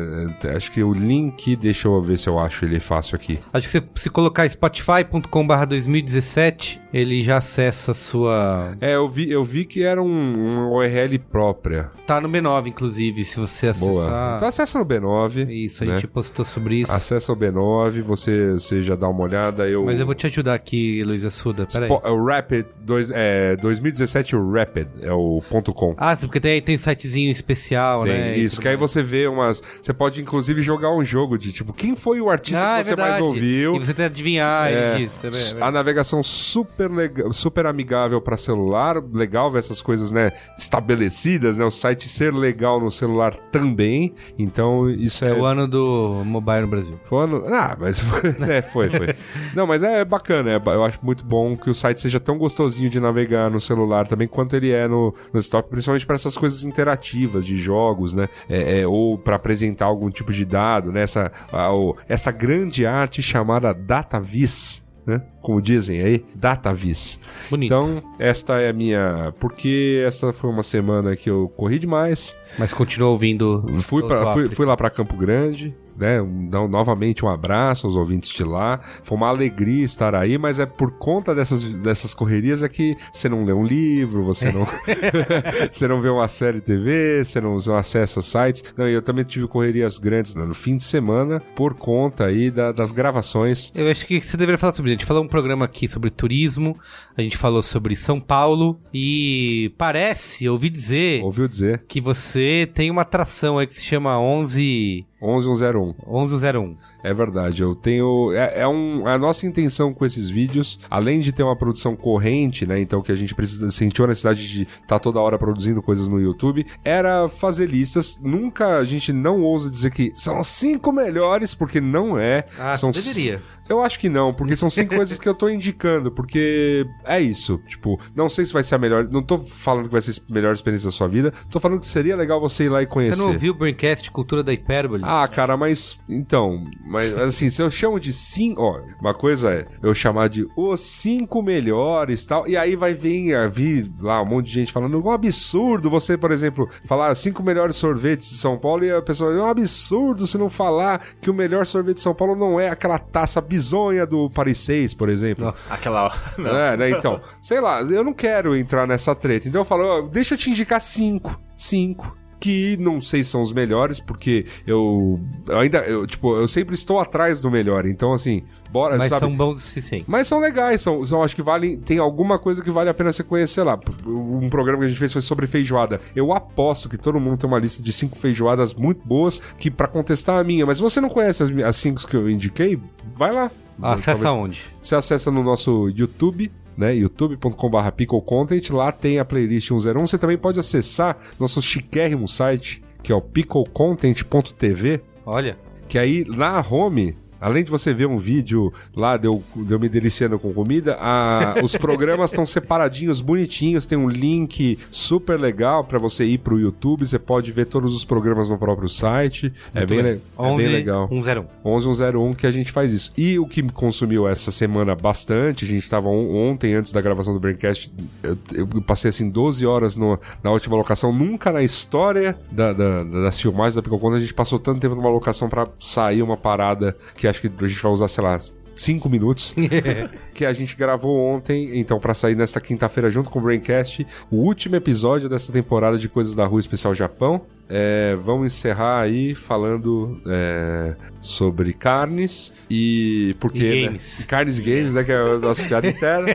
Speaker 2: eh, acho que o link, deixa eu ver se eu acho ele fácil aqui.
Speaker 1: Acho que se, se colocar spotify.com.br 2017, ele já acessa a sua.
Speaker 2: É, eu vi, eu vi que era um, um URL própria.
Speaker 1: Tá no B9, inclusive, se você
Speaker 2: Boa.
Speaker 1: acessar.
Speaker 2: Então acessa no B9.
Speaker 1: Isso, a
Speaker 2: né?
Speaker 1: gente postou sobre isso.
Speaker 2: Acessa o B9, você, você já dá uma olhada. Eu...
Speaker 1: Mas eu vou te ajudar aqui, Luiz Assuda. Pera aí.
Speaker 2: Spo- é o Rapid, dois, é, 2017 o Rapid, é o ponto .com.
Speaker 1: Ah, sim, porque tem, tem um sitezinho especial,
Speaker 2: Tem
Speaker 1: né?
Speaker 2: isso, que aí
Speaker 1: mais.
Speaker 2: você vê umas. Você pode inclusive jogar um jogo de tipo, quem foi o artista
Speaker 1: Ah,
Speaker 2: que
Speaker 1: é
Speaker 2: você mais
Speaker 1: verdade.
Speaker 2: ouviu?
Speaker 1: E você tem que adivinhar
Speaker 2: É,
Speaker 1: disso. É é bem-
Speaker 2: a navegação super legal, super amigável para celular, legal ver essas coisas, né, estabelecidas, né, o site ser legal no celular também. Então, isso é,
Speaker 1: É o ano do mobile no Brasil.
Speaker 2: foi ano... Ah, mas é, foi, foi. Não, mas é bacana, é eu acho muito bom que o site seja tão gostosinho de navegar no celular também quanto ele é no, no desktop, principalmente para essas coisas interativas de jogos, né? É, é, ou para apresentar algum tipo de dado, né? Essa, a- o- essa grande arte chamada DataVis. né? Como dizem aí, datavis.
Speaker 1: Bonito.
Speaker 2: Então, esta é a minha. Porque esta foi uma semana que eu corri demais.
Speaker 1: Mas continua ouvindo.
Speaker 2: Fui, pra, fui, fui lá pra Campo Grande. Né, Dar novamente um abraço aos ouvintes de lá. Foi uma alegria estar aí, mas é por conta dessas, dessas correrias é que você não lê um livro, você não, você não vê uma série TV, você não, você não acessa sites. Não, eu também tive correrias grandes né, no fim de semana por conta aí da- das gravações.
Speaker 1: Eu acho que você deveria falar sobre gente falou um programa aqui sobre turismo, a gente falou sobre São Paulo e parece, ouvi dizer,
Speaker 2: Ouviu dizer?
Speaker 1: que você tem uma atração aí que se chama 11
Speaker 2: 11101.
Speaker 1: 1101.
Speaker 2: É verdade, eu tenho. É, é um, a nossa intenção com esses vídeos, além de ter uma produção corrente, né? Então que a gente precisa sentiu a necessidade de estar tá toda hora produzindo coisas no YouTube, era fazer listas. Nunca a gente não ousa dizer que são as cinco melhores, porque não é.
Speaker 1: Ah,
Speaker 2: são
Speaker 1: deveria.
Speaker 2: Eu acho que não, porque são cinco coisas que eu tô indicando, porque é isso. Tipo, não sei se vai ser a melhor. Não tô falando que vai ser a melhor experiência da sua vida, tô falando que seria legal você ir lá e conhecer.
Speaker 1: Você não ouviu o Braincast Cultura da Hipérbole?
Speaker 2: Ah, cara, mas então, mas assim, se eu chamo de cinco, ó, uma coisa é eu chamar de os cinco melhores tal, e aí vai vir, vir lá um monte de gente falando, é um absurdo você, por exemplo, falar cinco melhores sorvetes de São Paulo e a pessoa, é um absurdo você não falar que o melhor sorvete de São Paulo não é aquela taça bizonha do Paris 6, por exemplo.
Speaker 1: Nossa.
Speaker 3: Aquela. Não.
Speaker 2: É, né? Então, sei lá, eu não quero entrar nessa treta. Então eu falo, ó, deixa eu te indicar cinco. Cinco. Que não sei se são os melhores, porque eu, eu ainda, eu, tipo, eu sempre estou atrás do melhor. Então, assim, bora,
Speaker 1: Mas
Speaker 2: sabe?
Speaker 1: são bons o suficiente.
Speaker 2: Mas são legais, são, são acho que valem. Tem alguma coisa que vale a pena você conhecer lá. Um programa que a gente fez foi sobre feijoada. Eu aposto que todo mundo tem uma lista de cinco feijoadas muito boas que para contestar a minha. Mas se você não conhece as, as cinco que eu indiquei, vai lá.
Speaker 1: Acessa
Speaker 2: Talvez-
Speaker 1: onde?
Speaker 2: você acessa no nosso YouTube, né? youtube.com.br picklecontent. Lá tem a playlist 101. Você também pode acessar nosso chiquérrimo site, que é o picklecontent.tv,
Speaker 1: Olha.
Speaker 2: que aí na home. Além de você ver um vídeo lá de eu, de eu me deliciando com comida, a- os programas estão separadinhos, bonitinhos. Tem um link super legal pra você ir pro YouTube. Você pode ver todos os programas no próprio site. É bem, é
Speaker 1: 11
Speaker 2: bem legal.
Speaker 1: 101.
Speaker 2: 1101 que a gente faz isso. E o que me consumiu essa semana bastante, a gente tava on- ontem, antes da gravação do Braincast, eu, eu passei assim 12 horas no- na última locação. Nunca na história da, da- da- das filmagens da Pico Conta a gente passou tanto tempo numa locação pra sair uma parada que acho que a gente vai usar, sei lá, 5 minutos. que a gente gravou ontem, então pra sair nesta quinta-feira junto com o Braincast, o último episódio dessa temporada de Coisas da Rua Especial Japão. É, vamos encerrar aí falando é, sobre carnes e porque
Speaker 1: E
Speaker 2: né,
Speaker 1: games.
Speaker 2: e carnes e games, né, que é a nossa piada interna.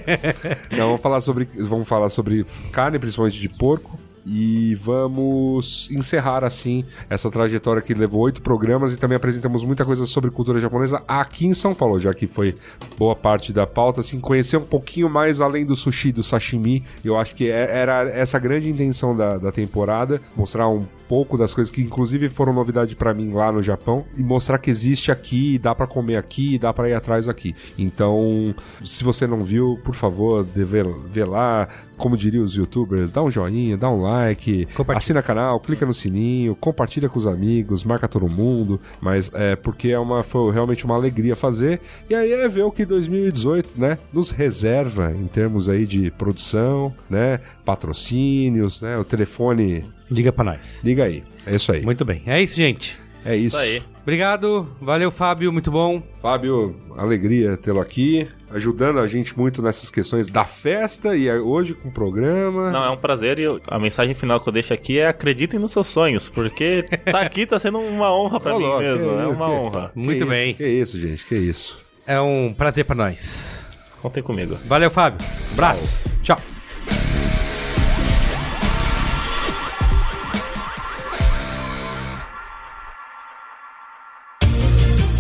Speaker 2: Não, vamos falar sobre vamos falar sobre carne, principalmente de porco. E vamos encerrar assim essa trajetória que levou oito programas e também apresentamos muita coisa sobre cultura japonesa aqui em São Paulo, já que foi boa parte da pauta, assim, conhecer um pouquinho mais além do sushi do sashimi. Eu acho que é- era essa grande intenção da, da temporada, mostrar um pouco das coisas que inclusive foram novidade pra mim lá no Japão e mostrar que existe aqui, dá pra comer aqui, dá pra ir atrás aqui. Então, se você não viu, por favor, dê ver, lá, como diriam os youtubers, dá um joinha, dá um like, assina canal, clica no sininho, compartilha com os amigos, marca todo mundo, mas é porque é uma foi realmente uma alegria fazer. E aí é ver o que 2018, né, nos reserva em termos aí de produção, né, patrocínios, né, o telefone
Speaker 1: Liga pra nós.
Speaker 2: Liga aí. É isso aí.
Speaker 1: Muito bem. É isso, gente.
Speaker 2: É isso.
Speaker 3: Isso aí.
Speaker 1: Obrigado. Valeu, Fábio. Muito bom.
Speaker 2: Fábio, alegria tê-lo aqui, ajudando a gente muito nessas questões da festa e hoje com o programa.
Speaker 3: Não, é um prazer e eu- a mensagem final que eu deixo aqui é acreditem nos seus sonhos, porque tá aqui tá sendo uma honra pra
Speaker 2: Ô,
Speaker 3: mim
Speaker 2: louco,
Speaker 3: mesmo,
Speaker 2: que-
Speaker 3: é uma
Speaker 2: que-
Speaker 3: honra.
Speaker 2: que
Speaker 1: Muito
Speaker 2: isso,
Speaker 1: bem.
Speaker 2: Que isso, gente, que isso.
Speaker 1: É um prazer pra nós.
Speaker 3: Contem comigo.
Speaker 1: Valeu, Fábio. Abraço. Tchau.